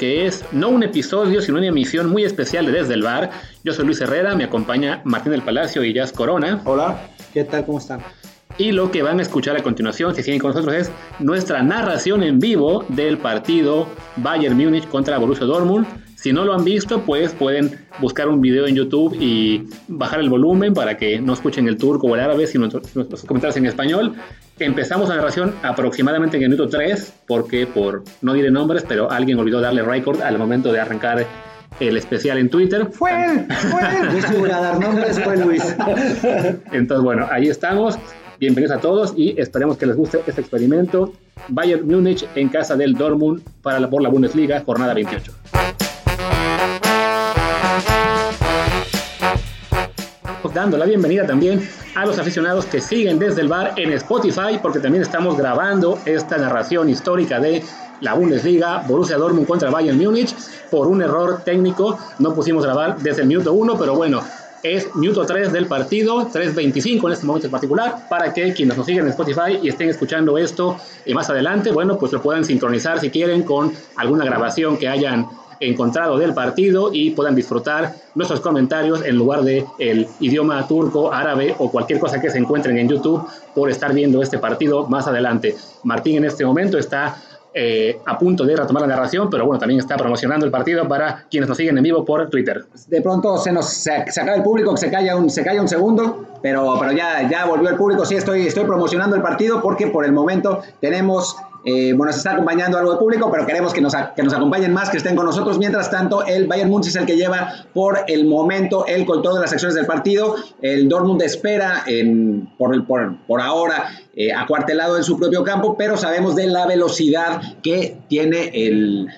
que es no un episodio, sino una emisión muy especial de Desde el Bar. Yo soy Luis Herrera, me acompaña Martín del Palacio y Jazz Corona. Hola, ¿qué tal? ¿Cómo están? Y lo que van a escuchar a continuación, si siguen con nosotros, es nuestra narración en vivo del partido Bayern Múnich contra Borussia Dortmund. Si no lo han visto, pues pueden buscar un video en YouTube y bajar el volumen para que no escuchen el turco o el árabe, sino los comentarios en español. Empezamos la narración aproximadamente en el minuto 3, porque por, no diré nombres, pero alguien olvidó darle record al momento de arrancar el especial en Twitter. Fue él, fue a dar nombres, fue Luis. Entonces, bueno, ahí estamos. Bienvenidos a todos y esperemos que les guste este experimento. Bayern Múnich en casa del Dortmund para la, por la Bundesliga, jornada 28. Dando la bienvenida también a los aficionados que siguen desde el bar en Spotify, porque también estamos grabando esta narración histórica de la Bundesliga, Borussia Dortmund contra Bayern Múnich. Por un error técnico no pusimos grabar desde el minuto 1, pero bueno, es minuto 3 del partido, 3.25 en este momento en particular, para que quienes nos siguen en Spotify y estén escuchando esto y más adelante, bueno, pues lo puedan sincronizar si quieren con alguna grabación que hayan encontrado del partido y puedan disfrutar nuestros comentarios en lugar de el idioma turco, árabe o cualquier cosa que se encuentren en YouTube por estar viendo este partido más adelante. Martín en este momento está eh, a punto de retomar la narración, pero bueno, también está promocionando el partido para quienes nos siguen en vivo por Twitter. De pronto se nos se, acaba el público, se calla un, se calla un segundo, pero, pero ya, ya volvió el público. Sí, estoy, estoy promocionando el partido porque por el momento tenemos eh, bueno, se está acompañando algo de público, pero queremos que nos, que nos acompañen más, que estén con nosotros. Mientras tanto, el Bayern Munich es el que lleva por el momento el control de las acciones del partido. El Dortmund espera en, por, por, por ahora eh, acuartelado en su propio campo, pero sabemos de la velocidad que tiene el,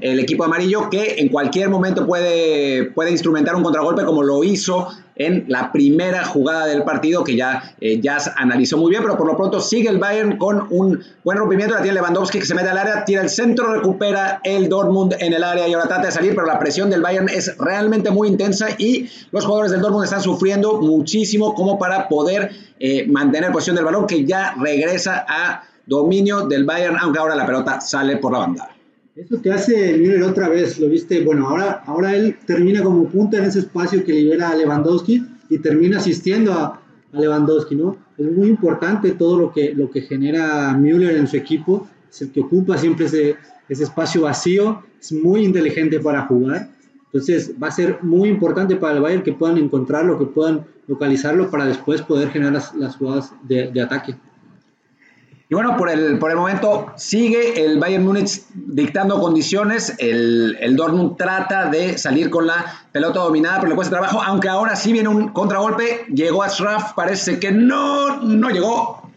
el equipo amarillo que en cualquier momento puede, puede instrumentar un contragolpe como lo hizo en la primera jugada del partido que ya, eh, analizó muy bien, pero por lo pronto sigue el Bayern con un buen rompimiento, la tiene Lewandowski que se mete al área, tira el centro, recupera el Dortmund en el área y ahora trata de salir, pero la presión del Bayern es realmente muy intensa y los jugadores del Dortmund están sufriendo muchísimo como para poder eh, mantener posición del balón que ya regresa a dominio del Bayern, aunque ahora la pelota sale por la banda. Eso que hace Müller otra vez, lo viste, bueno, ahora, ahora él termina como punta en ese espacio que libera a Lewandowski y termina asistiendo a, Lewandowski, ¿no? Es muy importante todo lo que, lo que genera Müller en su equipo, es el que ocupa siempre ese, ese espacio vacío, es muy inteligente para jugar, entonces va a ser muy importante para el Bayern que puedan encontrarlo, que puedan localizarlo para después poder generar las, jugadas de, de ataque. Y bueno, por el, por el momento sigue el Bayern Múnich dictando condiciones. El, el, Dortmund trata de salir con la pelota dominada, pero le cuesta trabajo. Aunque ahora sí viene un contragolpe. Llegó a Schraff, parece que no, no llegó.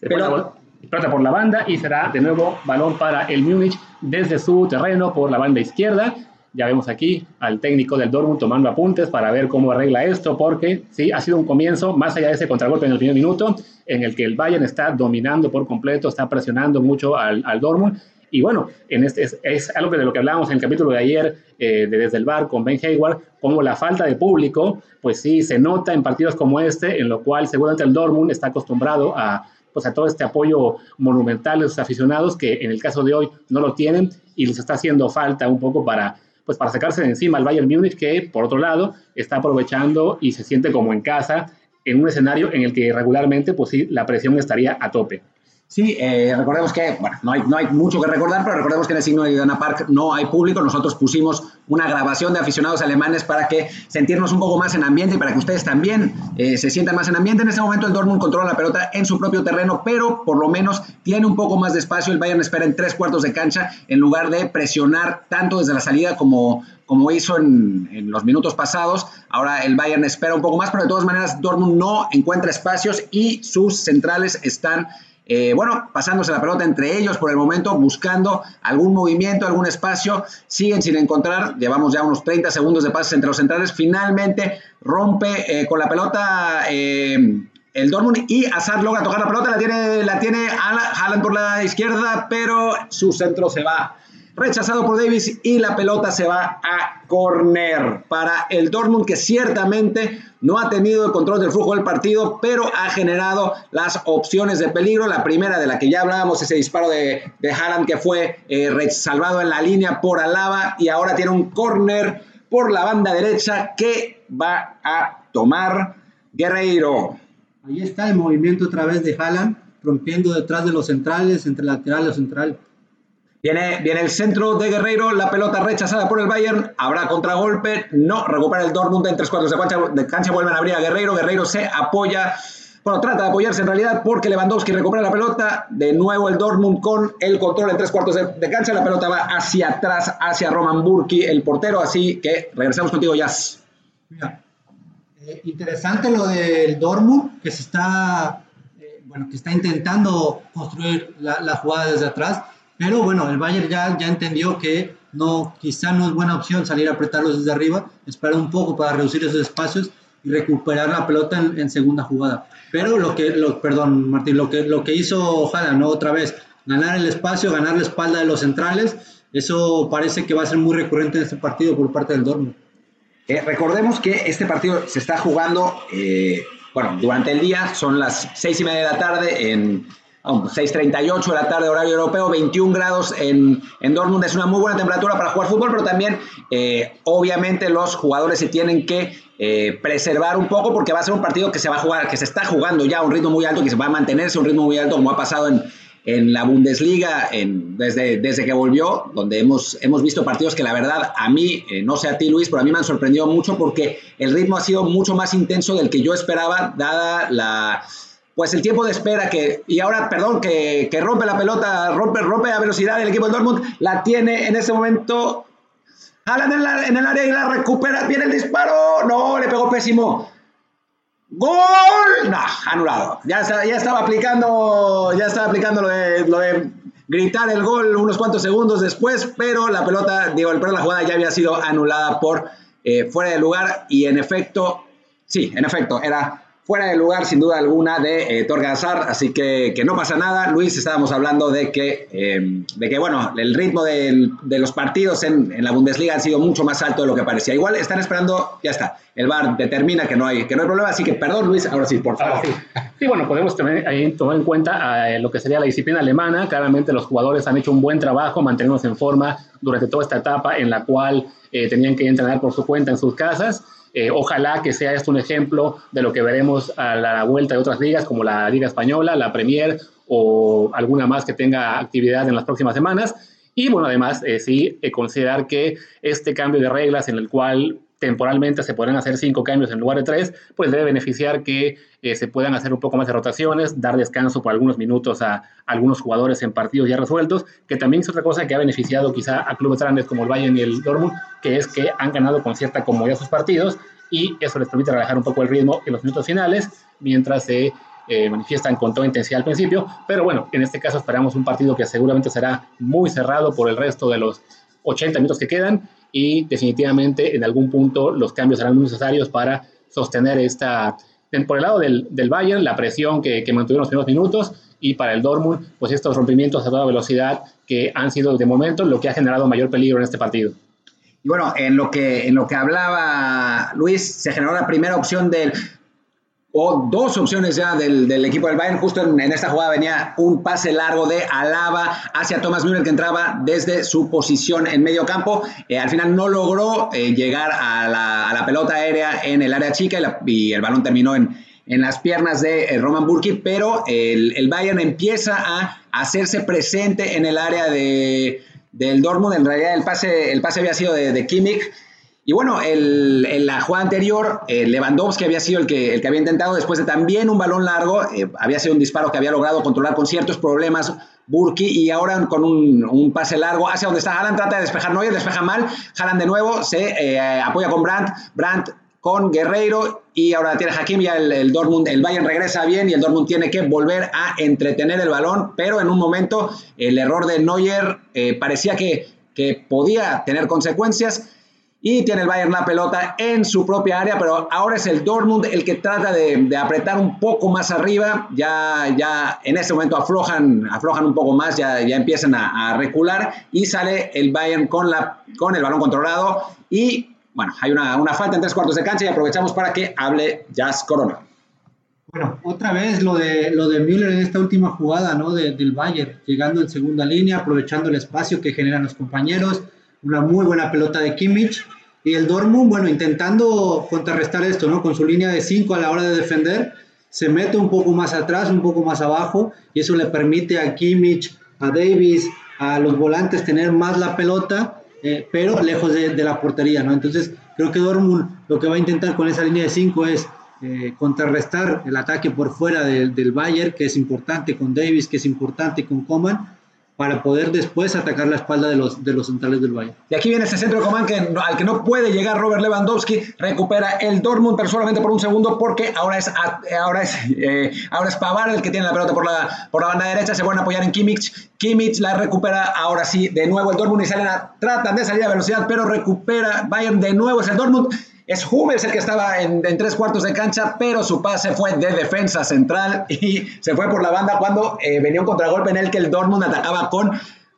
Pero, trata por la banda y será de nuevo balón para el Múnich desde su terreno por la banda izquierda. Ya vemos aquí al técnico del Dortmund tomando apuntes para ver cómo arregla esto, porque sí, ha sido un comienzo, más allá de ese contragolpe en el primer minuto, en el que el Bayern está dominando por completo, está presionando mucho al, al Dortmund. Y bueno, en este es, algo de lo que hablábamos en el capítulo de ayer eh, de Desde el Bar con Ben Hayward, como la falta de público, pues sí, se nota en partidos como este, en lo cual seguramente el Dortmund está acostumbrado a, pues a todo este apoyo monumental de sus aficionados, que en el caso de hoy no lo tienen y les está haciendo falta un poco para pues para sacarse de encima al Bayern Múnich, que por otro lado está aprovechando y se siente como en casa en un escenario en el que regularmente, pues sí, la presión estaría a tope. Sí, eh, recordemos que, bueno, no hay, no hay mucho que recordar, pero recordemos que en el signo de Idana Park no hay público. Nosotros pusimos una grabación de aficionados alemanes para que sentirnos un poco más en ambiente y para que ustedes también eh, se sientan más en ambiente. En ese momento el Dortmund controla la pelota en su propio terreno, pero por lo menos tiene un poco más de espacio. El Bayern espera en tres cuartos de cancha en lugar de presionar tanto desde la salida como, como hizo en, en, los minutos pasados. Ahora el Bayern espera un poco más, pero de todas maneras Dortmund no encuentra espacios y sus centrales están eh, bueno, pasándose la pelota entre ellos por el momento, buscando algún movimiento, algún espacio, siguen sin encontrar, llevamos ya unos 30 segundos de pases entre los centrales, finalmente rompe eh, con la pelota eh, el Dortmund y Azar logra tocar la pelota, la tiene, la tiene Haaland por la izquierda, pero su centro se va rechazado por Davis y la pelota se va a corner para el Dortmund que ciertamente no ha tenido el control del flujo del partido, pero ha generado las opciones de peligro. La primera de la que ya hablábamos, ese disparo de, de Haaland que fue eh, salvado en la línea por Alaba y ahora tiene un corner por la banda derecha que va a tomar Guerreiro. Ahí está el movimiento otra vez de Haaland, rompiendo detrás de los centrales, entre lateral y central. Viene, viene el centro de Guerreiro, la pelota rechazada por el Bayern, habrá contragolpe, no, recupera el Dortmund en tres cuartos de cancha, de cancha, vuelven a abrir a Guerreiro, Guerreiro se apoya, bueno, trata de apoyarse en realidad porque Lewandowski recupera la pelota, de nuevo el Dortmund con el control en tres cuartos de, cancha, la pelota va hacia atrás, hacia Roman Burki, el portero, así que regresamos contigo, Jazz. Mira, eh, interesante lo del Dortmund, que se está, eh, bueno, que está intentando construir la, la jugada desde atrás, pero bueno, el Bayern ya, ya entendió que no, quizá no es buena opción salir a apretarlos desde arriba, esperar un poco para reducir esos espacios y recuperar la pelota en, segunda jugada. Pero lo que, lo, perdón Martín, lo que, lo que hizo ojalá, ¿no? Otra vez, ganar el espacio, ganar la espalda de los centrales, eso parece que va a ser muy recurrente en este partido por parte del Dortmund. Eh, recordemos que este partido se está jugando, eh, bueno, durante el día, son las seis y media de la tarde en 6.38 de la tarde, horario europeo, 21 grados en, en, Dortmund. Es una muy buena temperatura para jugar fútbol, pero también, eh, obviamente, los jugadores se tienen que eh, preservar un poco porque va a ser un partido que se va a jugar, que se está jugando ya a un ritmo muy alto, que se va a mantenerse a un ritmo muy alto, como ha pasado en, en la Bundesliga en, desde, desde que volvió, donde hemos, hemos visto partidos que la verdad a mí, eh, no sé a ti Luis, pero a mí me han sorprendido mucho porque el ritmo ha sido mucho más intenso del que yo esperaba, dada la pues el tiempo de espera que, y ahora, perdón, que, que rompe la pelota, rompe, rompe la velocidad del equipo del Dortmund, la tiene en ese momento Alan en, en el área y la recupera, viene el disparo, no, le pegó pésimo. ¡Gol! No, anulado. Ya, ya estaba aplicando, ya estaba aplicando lo de, lo de gritar el gol unos cuantos segundos después, pero la pelota, digo, el la jugada ya había sido anulada por eh, fuera de lugar y en efecto, sí, en efecto, era fuera de lugar sin duda alguna de eh, Torgazar, así que, que, no pasa nada. Luis, estábamos hablando de que, em, de que bueno, el ritmo de los partidos en, en, la Bundesliga ha sido mucho más alto de lo que parecía. Igual están esperando, ya está, el VAR determina que no hay, que no hay problema, así que perdón Luis, ahora sí, por favor. sí. bueno, podemos también ahí tomar en cuenta eh, lo que sería la disciplina alemana. Claramente los jugadores han hecho un buen trabajo manteniéndose en forma durante toda esta etapa en la cual eh, tenían que entrenar por su cuenta en sus casas. Eh, ojalá que sea esto un ejemplo de lo que veremos a la vuelta de otras ligas como la Liga Española, la Premier o alguna más que tenga actividad en las próximas semanas. Y bueno, además, eh, sí, eh, considerar que este cambio de reglas en el cual temporalmente se pueden hacer cinco cambios en lugar de tres, pues debe beneficiar que eh, se puedan hacer un poco más de rotaciones, dar descanso por algunos minutos a, algunos jugadores en partidos ya resueltos, que también es otra cosa que ha beneficiado quizá a clubes grandes como el Bayern y el Dortmund, que es que han ganado con cierta comodidad sus partidos y eso les permite relajar un poco el ritmo en los minutos finales, mientras se eh, manifiestan con toda intensidad al principio, pero bueno, en este caso esperamos un partido que seguramente será muy cerrado por el resto de los 80 minutos que quedan y definitivamente en algún punto los cambios serán necesarios para sostener esta, por el lado del, del Bayern, la presión que, que mantuvieron los primeros minutos y para el Dortmund, pues estos rompimientos a toda velocidad que han sido de momento lo que ha generado mayor peligro en este partido. Y bueno, en lo que, en lo que hablaba Luis, se generó la primera opción del o dos opciones ya del, del, equipo del Bayern. Justo en, en, esta jugada venía un pase largo de Alaba hacia Thomas Müller que entraba desde su posición en medio campo. Eh, al final no logró eh, llegar a la, a la, pelota aérea en el área chica y, la, y el balón terminó en, en, las piernas de eh, Roman Burki, pero el, el, Bayern empieza a hacerse presente en el área de, del Dortmund. En realidad el pase, el pase había sido de, de Kimmich y bueno, el, en la jugada anterior, eh, Lewandowski había sido el que, el que había intentado, después de también un balón largo, eh, había sido un disparo que había logrado controlar con ciertos problemas Burki y ahora con un, un, pase largo hacia donde está Haaland, trata de despejar Neuer, despeja mal, Haaland de nuevo se eh, apoya con Brandt, Brandt con Guerreiro y ahora tiene Hakim, ya el, el, Dortmund, el Bayern regresa bien y el Dortmund tiene que volver a entretener el balón, pero en un momento el error de Neuer parecía que, que podía tener consecuencias y tiene el Bayern la pelota en su propia área, pero ahora es el Dortmund el que trata de, apretar un poco más arriba, ya, ya en este momento aflojan, aflojan un poco más, ya, ya empiezan a, recular y sale el Bayern con, la, con el balón controlado y bueno, hay una, una falta en tres cuartos de cancha y aprovechamos para que hable Jazz Corona. Bueno, otra vez lo de, lo de Müller en esta última jugada, ¿no? del Bayern, llegando en segunda línea, aprovechando el espacio que generan los compañeros, una muy buena pelota de Kimmich, y el Dortmund, bueno, intentando contrarrestar esto, ¿no? Con su línea de 5 a la hora de defender, se mete un poco más atrás, un poco más abajo, y eso le permite a Kimmich, a Davis, a los volantes tener más la pelota, eh, pero lejos de, de, la portería, ¿no? Entonces, creo que Dortmund lo que va a intentar con esa línea de 5 es eh, contrarrestar el ataque por fuera del Bayern, que es importante con Davis, que es importante con Coman, para poder después atacar la espalda de los, de los centrales del Bayern. Y aquí viene ese centro de Coman que, al que no puede llegar Robert Lewandowski, recupera el Dortmund, pero solamente por un segundo, porque ahora es, ahora es, eh, ahora es Pavar el que tiene la pelota por la, por la banda derecha, se van a apoyar en Kimmich, Kimmich la recupera, ahora sí, de nuevo el Dortmund y salen a, tratan de salir a velocidad, pero recupera Bayern de nuevo, es el Dortmund es Hummels el que estaba en, tres cuartos de cancha, pero su pase fue de defensa central y se fue por la banda cuando eh, venía un contragolpe en el que el Dortmund atacaba con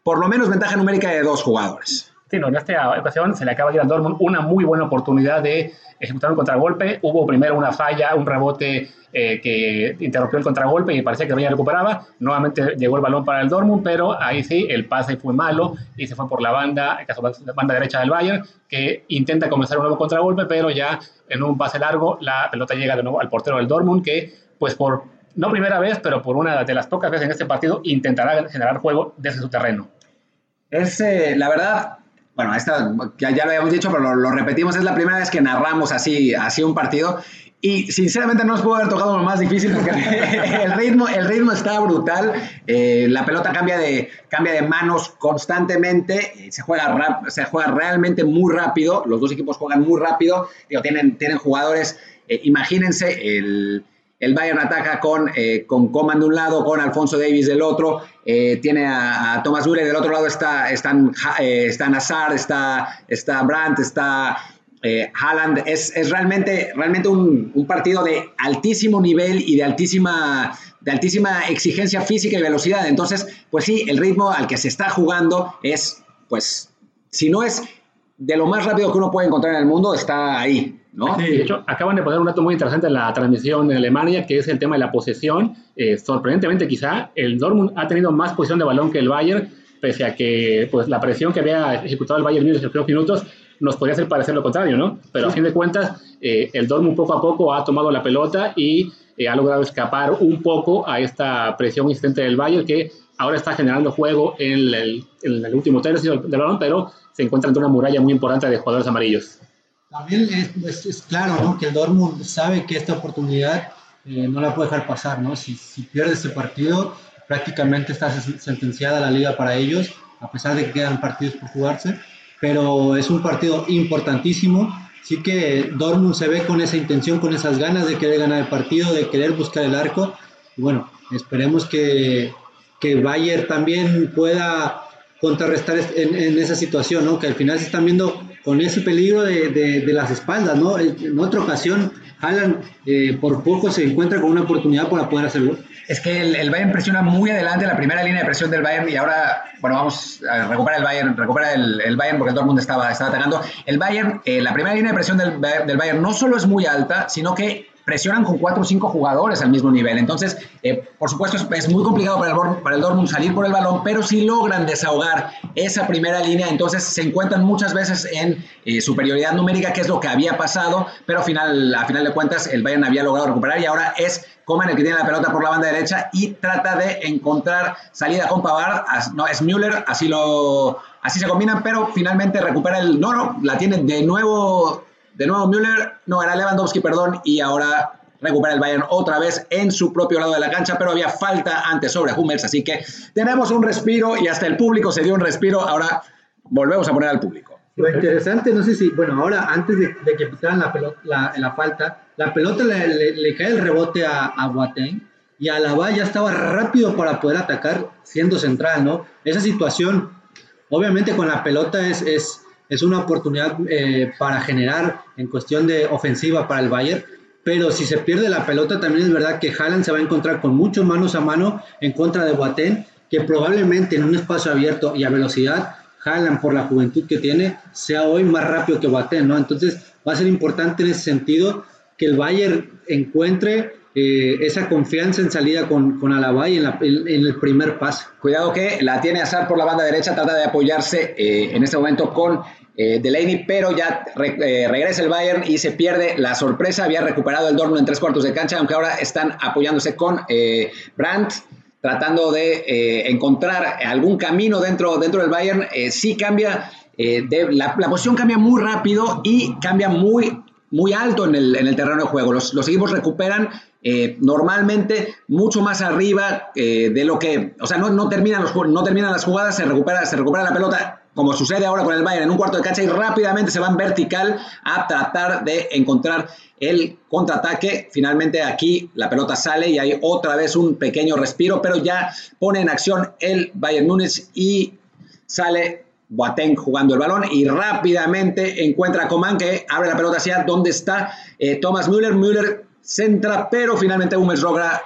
por lo menos ventaja numérica de dos jugadores. En esta ocasión se le acaba de ir al Dortmund una muy buena oportunidad de ejecutar un contragolpe. Hubo primero una falla, un rebote eh, que interrumpió el contragolpe y parecía que ya recuperaba. Nuevamente llegó el balón para el Dortmund, pero ahí sí, el pase fue malo y se fue por la banda, la banda derecha del Bayern, que intenta comenzar un nuevo contragolpe, pero ya en un pase largo la pelota llega de nuevo al portero del Dortmund, que pues por no primera vez, pero por una de las pocas veces en este partido intentará generar juego desde su terreno. Es, eh, la verdad, bueno, esta, ya, ya lo habíamos dicho, pero lo, repetimos, es la primera vez que narramos así, así un partido. Y sinceramente no nos pudo haber tocado lo más difícil porque el ritmo, el ritmo está brutal. Eh, la pelota cambia de, cambia de manos constantemente. Se juega, se juega realmente muy rápido. Los dos equipos juegan muy rápido. Digo, tienen, tienen jugadores. Eh, imagínense el, el Bayern ataca con, eh, con Coman de un lado, con Alfonso Davis del otro. Eh, tiene a, Thomas Müller, del otro lado está, están, eh, está Nazar, está, está Brandt, está eh, Haaland. Es, es, realmente, realmente un, un, partido de altísimo nivel y de altísima, de altísima exigencia física y velocidad. Entonces, pues sí, el ritmo al que se está jugando es, pues, si no es de lo más rápido que uno puede encontrar en el mundo, está ahí. ¿No? de hecho, acaban de poner un dato muy interesante en la transmisión en Alemania, que es el tema de la posesión. Eh, sorprendentemente, quizá, el Dortmund ha tenido más posición de balón que el Bayern, pese a que pues, la presión que había ejecutado el Bayern en los primeros minutos nos podría hacer parecer lo contrario, ¿no? Pero a fin de cuentas, eh, el Dortmund poco a poco ha tomado la pelota y eh, ha logrado escapar un poco a esta presión insistente del Bayern, que ahora está generando juego en el, en el último tercio del balón, pero se encuentra ante una muralla muy importante de jugadores amarillos. También es, es, claro ¿no? que el Dortmund sabe que esta oportunidad eh, no la puede dejar pasar. ¿no? Si, si pierde este partido, prácticamente está sentenciada la liga para ellos, a pesar de que quedan partidos por jugarse. Pero es un partido importantísimo. Sí que Dortmund se ve con esa intención, con esas ganas de querer ganar el partido, de querer buscar el arco. Y bueno, esperemos que, que Bayern también pueda contrarrestar en, en, esa situación, ¿no? Que al final se están viendo con ese peligro de, de, las espaldas, ¿no? En otra ocasión, Alan eh, por poco se encuentra con una oportunidad para poder hacerlo. Es que el, el, Bayern presiona muy adelante la primera línea de presión del Bayern y ahora, bueno, vamos a recuperar el Bayern, recupera el, el Bayern porque todo el mundo estaba, estaba atacando. El Bayern, eh, la primera línea de presión del, del Bayern no solo es muy alta, sino que presionan con cuatro o cinco jugadores al mismo nivel. Entonces, eh, por supuesto, es, muy complicado para el, para Dortmund salir por el balón, pero si logran desahogar esa primera línea, entonces se encuentran muchas veces en eh, superioridad numérica, que es lo que había pasado, pero al final, a final de cuentas el Bayern había logrado recuperar y ahora es Coman el que tiene la pelota por la banda derecha y trata de encontrar salida con Pavard, no, es Müller, así lo... Así se combinan, pero finalmente recupera el... No, no, la tiene de nuevo de nuevo Müller, no, era Lewandowski, perdón, y ahora recupera el Bayern otra vez en su propio lado de la cancha, pero había falta antes sobre Hummels, así que tenemos un respiro y hasta el público se dio un respiro, ahora volvemos a poner al público. Lo interesante, no sé si, bueno, ahora antes de, que pisaran la, pelota, la, falta, la pelota le, cae el rebote a, a Boateng y Alaba ya estaba rápido para poder atacar siendo central, ¿no? Esa situación, obviamente con la pelota es es una oportunidad eh, para generar en cuestión de ofensiva para el Bayern, pero si se pierde la pelota también es verdad que Haaland se va a encontrar con muchos manos a mano en contra de Boateng, que probablemente en un espacio abierto y a velocidad, Haaland por la juventud que tiene, sea hoy más rápido que Boateng, ¿no? Entonces va a ser importante en ese sentido que el Bayern encuentre eh, esa confianza en salida con, con Alaba y en, el primer paso. Cuidado que la tiene Azar por la banda derecha, trata de apoyarse eh, en este momento con eh, Delaney, pero ya regresa el Bayern y se pierde la sorpresa. Había recuperado el Dortmund en tres cuartos de cancha, aunque ahora están apoyándose con Brandt tratando de encontrar algún camino dentro, dentro del Bayern. sí cambia, la, la posición cambia muy rápido y cambia muy muy alto en el, en el terreno de juego. Los, los equipos recuperan eh, normalmente mucho más arriba eh, de lo que, o sea, no, no, terminan los, no terminan las jugadas, se recupera, se recupera la pelota, como sucede ahora con el Bayern en un cuarto de cancha y rápidamente se van vertical a tratar de encontrar el contraataque. Finalmente aquí la pelota sale y hay otra vez un pequeño respiro, pero ya pone en acción el Bayern Múnich y sale Boateng jugando el balón y rápidamente encuentra a Coman que abre la pelota hacia donde está eh, Thomas Müller. Müller centra, pero finalmente Hummels logra,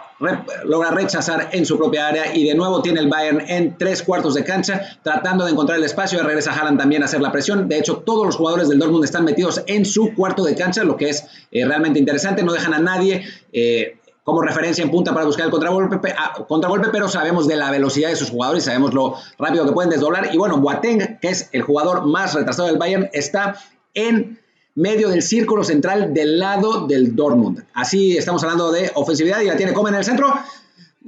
rechazar en su propia área y de nuevo tiene el Bayern en tres cuartos de cancha tratando de encontrar el espacio y regresa Haaland también a hacer la presión. De hecho, todos los jugadores del Dortmund están metidos en su cuarto de cancha, lo que es eh, realmente interesante. No dejan a nadie. Eh, como referencia en punta para buscar el contragolpe, ah, contragolpe, pero sabemos de la velocidad de sus jugadores, sabemos lo rápido que pueden desdoblar. Y bueno, Boateng, que es el jugador más retrasado del Bayern, está en medio del círculo central del lado del Dortmund. Así estamos hablando de ofensividad y la tiene Coman en el centro.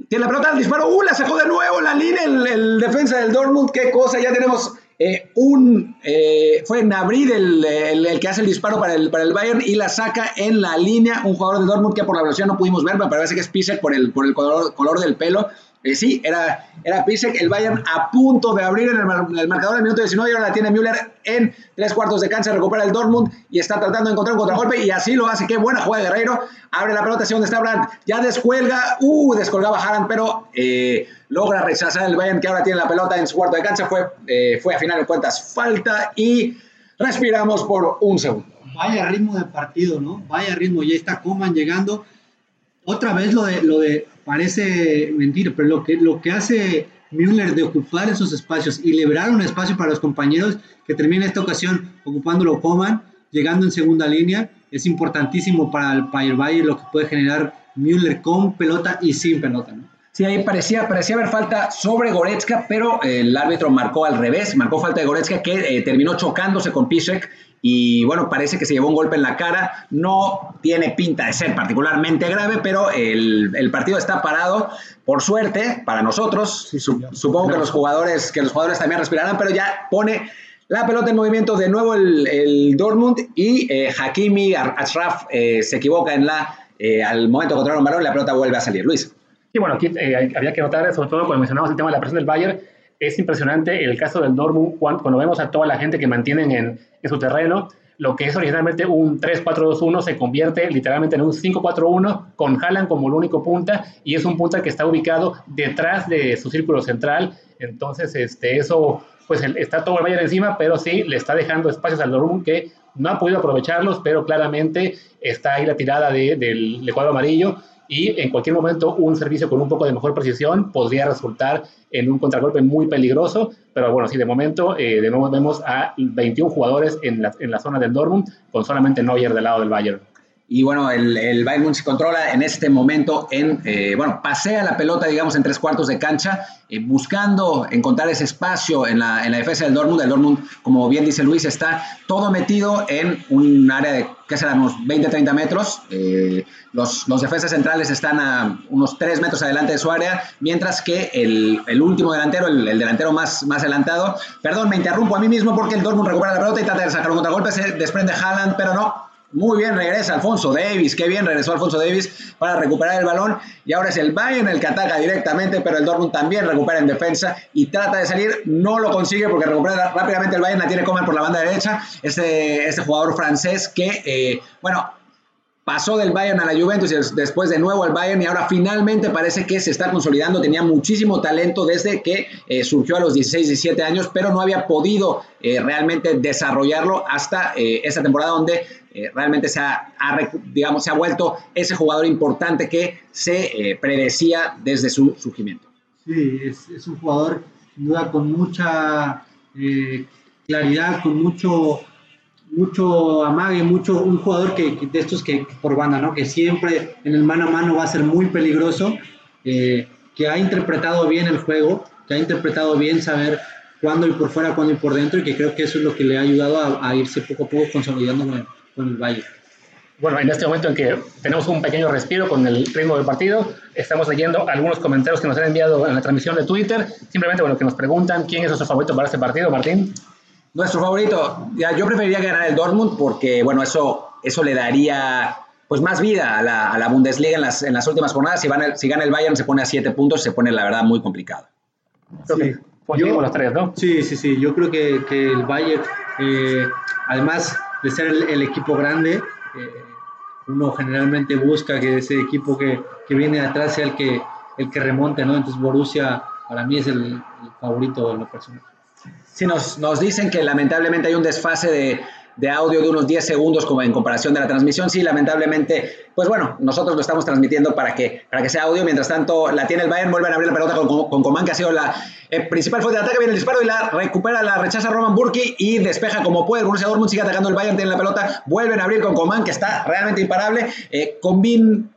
Tiene la pelota, el disparo, ¡uh! La sacó de nuevo la línea el, el defensa del Dortmund. ¡Qué cosa! Ya tenemos eh, un, eh, fue Nabrid el, el, que hace el disparo para el, para el Bayern y la saca en la línea un jugador de Dortmund que por la velocidad no pudimos ver, me parece que es Pisek por el, por el color, color del pelo. Eh, sí, era, era Pisek, el Bayern a punto de abrir en el, marcador del minuto 19 y ahora la tiene Müller en tres cuartos de cancha, recupera el Dortmund y está tratando de encontrar un contragolpe y así lo hace. Qué buena jugada de Guerreiro, abre la pelota hacia donde está Brandt, ya descuelga, uh, descolgaba Haaland, pero eh, logra rechazar el Bayern que ahora tiene la pelota en su cuarto de cancha, fue, eh, fue a final de cuentas falta y respiramos por un segundo. Vaya ritmo de partido, ¿no? Vaya ritmo, ya está Coman llegando. Otra vez lo de, lo de parece mentira, pero lo que, lo que hace Müller de ocupar esos espacios y liberar un espacio para los compañeros que termina esta ocasión ocupándolo Coman, llegando en segunda línea, es importantísimo para el, Bayern lo que puede generar Müller con pelota y sin pelota. Sí, ahí parecía, parecía haber falta sobre Goretzka, pero el árbitro marcó al revés, marcó falta de Goretzka que eh, terminó chocándose con Piszek y bueno, parece que se llevó un golpe en la cara. No tiene pinta de ser particularmente grave, pero el, partido está parado. Por suerte, para nosotros, supongo que los, jugadores, que los jugadores también respirarán, pero ya pone la pelota en movimiento de nuevo el, Dortmund y eh, Hakimi Ashraf eh, se equivoca en la, eh, al momento de controlar un balón la pelota vuelve a salir. Luis. Sí, bueno, aquí había que notar, sobre todo cuando mencionamos el tema de la presión del Bayern, es impresionante el caso del Dortmund cuando, vemos a toda la gente que mantienen en, en su terreno. Lo que es originalmente un 3-4-2-1 se convierte literalmente en un 5-4-1 con Haaland como el único punta y es un punta que está ubicado detrás de su círculo central. Entonces, este, eso, pues está todo el Bayern encima, pero sí le está dejando espacios al Dortmund que no ha podido aprovecharlos, pero claramente está ahí la tirada de, del cuadro amarillo y en cualquier momento un servicio con un poco de mejor precisión podría resultar en un contragolpe muy peligroso, pero bueno, sí, de momento eh, de nuevo vemos a 21 jugadores en la, en la zona del Dortmund con solamente Neuer del lado del Bayern. Y bueno, el, el Bayern se controla en este momento en, eh, bueno, pasea la pelota, digamos, en tres cuartos de cancha, eh, buscando encontrar ese espacio en la, en la defensa del Dortmund. El Dortmund, como bien dice Luis, está todo metido en un área de, ¿qué será? Unos 20, 30 metros. Eh, los, los, defensas centrales están a unos 3 metros adelante de su área, mientras que el, el último delantero, el, el, delantero más, más adelantado, perdón, me interrumpo a mí mismo porque el Dortmund recupera la pelota y trata de sacar un contragolpe, se desprende Haaland, pero no, muy bien, regresa Alfonso Davis. Qué bien regresó Alfonso Davis para recuperar el balón. Y ahora es el Bayern el que ataca directamente, pero el Dortmund también recupera en defensa y trata de salir. No lo consigue porque recupera rápidamente el Bayern. La tiene Coman por la banda derecha. Este, este jugador francés que, eh, bueno, pasó del Bayern a la Juventus y después de nuevo al Bayern y ahora finalmente parece que se está consolidando. Tenía muchísimo talento desde que eh, surgió a los 16, 17 años, pero no había podido eh, realmente desarrollarlo hasta eh, esta temporada donde realmente se ha, digamos, se ha vuelto ese jugador importante que se predecía desde su surgimiento. Sí, es, es un jugador sin duda con mucha claridad, con mucho mucho amague, mucho un jugador que, de estos que por banda, ¿no? Que siempre en el mano a mano va a ser muy peligroso, eh, que ha interpretado bien el juego, que ha interpretado bien saber cuándo y por fuera, cuándo y por dentro, y que creo que eso es lo que le ha ayudado a, irse poco a poco consolidando con, el Valle. Bueno, en este momento en que tenemos un pequeño respiro con el ritmo del partido, estamos leyendo algunos comentarios que nos han enviado en la transmisión de Twitter. Simplemente, bueno, que nos preguntan quién es nuestro favorito para este partido, Martín. Nuestro favorito, ya, yo preferiría ganar el Dortmund porque, bueno, eso, eso le daría pues más vida a la, a la Bundesliga en las, en las, últimas jornadas. Si, van si gana el Bayern se pone a siete puntos, se pone la verdad muy complicado. Sí. Pues yo, los tres, ¿no? Sí, sí, sí. Yo creo que, que el Bayern, eh, además de ser el, equipo grande, eh, uno generalmente busca que ese equipo que, que, viene atrás sea el que, el que remonte, ¿no? Entonces Borussia para mí es el, el favorito en lo personal. Sí, nos, nos dicen que lamentablemente hay un desfase de, de audio de unos 10 segundos como en comparación de la transmisión. Sí, lamentablemente, pues bueno, nosotros lo estamos transmitiendo para que, para que sea audio. Mientras tanto, la tiene el Bayern, vuelven a abrir la pelota con, con Coman, que ha sido la principal fuente de ataque. Viene el disparo y la recupera, la rechaza Roman Burki y despeja como puede. El Borussia Dortmund sigue atacando el Bayern, tiene la pelota, vuelven a abrir con Coman, que está realmente imparable. Eh, Combin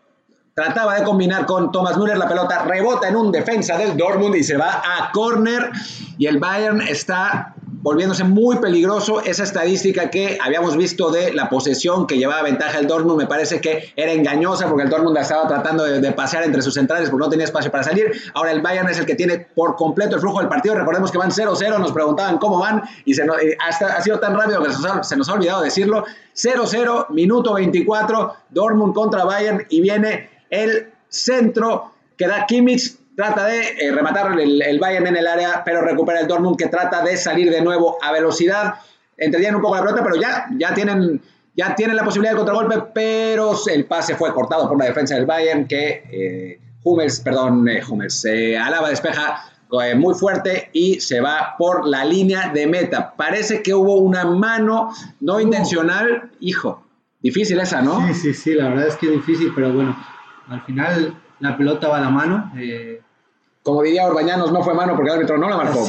Trataba de combinar con Thomas Müller, la pelota rebota en un defensa del Dortmund y se va a corner y el Bayern está volviéndose muy peligroso. Esa estadística que habíamos visto de la posesión que llevaba ventaja el Dortmund me parece que era engañosa porque el Dortmund estaba tratando de, pasear entre sus centrales porque no tenía espacio para salir. Ahora el Bayern es el que tiene por completo el flujo del partido. Recordemos que van 0-0, nos preguntaban cómo van y se hasta, ha sido tan rápido que se nos ha olvidado decirlo. 0-0, minuto 24, Dortmund contra Bayern y viene el centro que da Kimmich, trata de eh, rematar el, Bayern en el área, pero recupera el Dortmund que trata de salir de nuevo a velocidad. Entendían un poco la pelota, pero ya, ya, tienen, ya tienen la posibilidad de contragolpe, pero el pase fue cortado por la defensa del Bayern que eh, Hummels, perdón, eh, Hummels, Alaba despeja eh, muy fuerte y se va por la línea de meta. Parece que hubo una mano no intencional, hijo. Difícil esa, ¿no? Sí, sí, sí, la verdad es que es difícil, pero bueno, al final la pelota va a la mano. Eh. Como diría Orbañanos, no fue mano porque el árbitro no la marcó.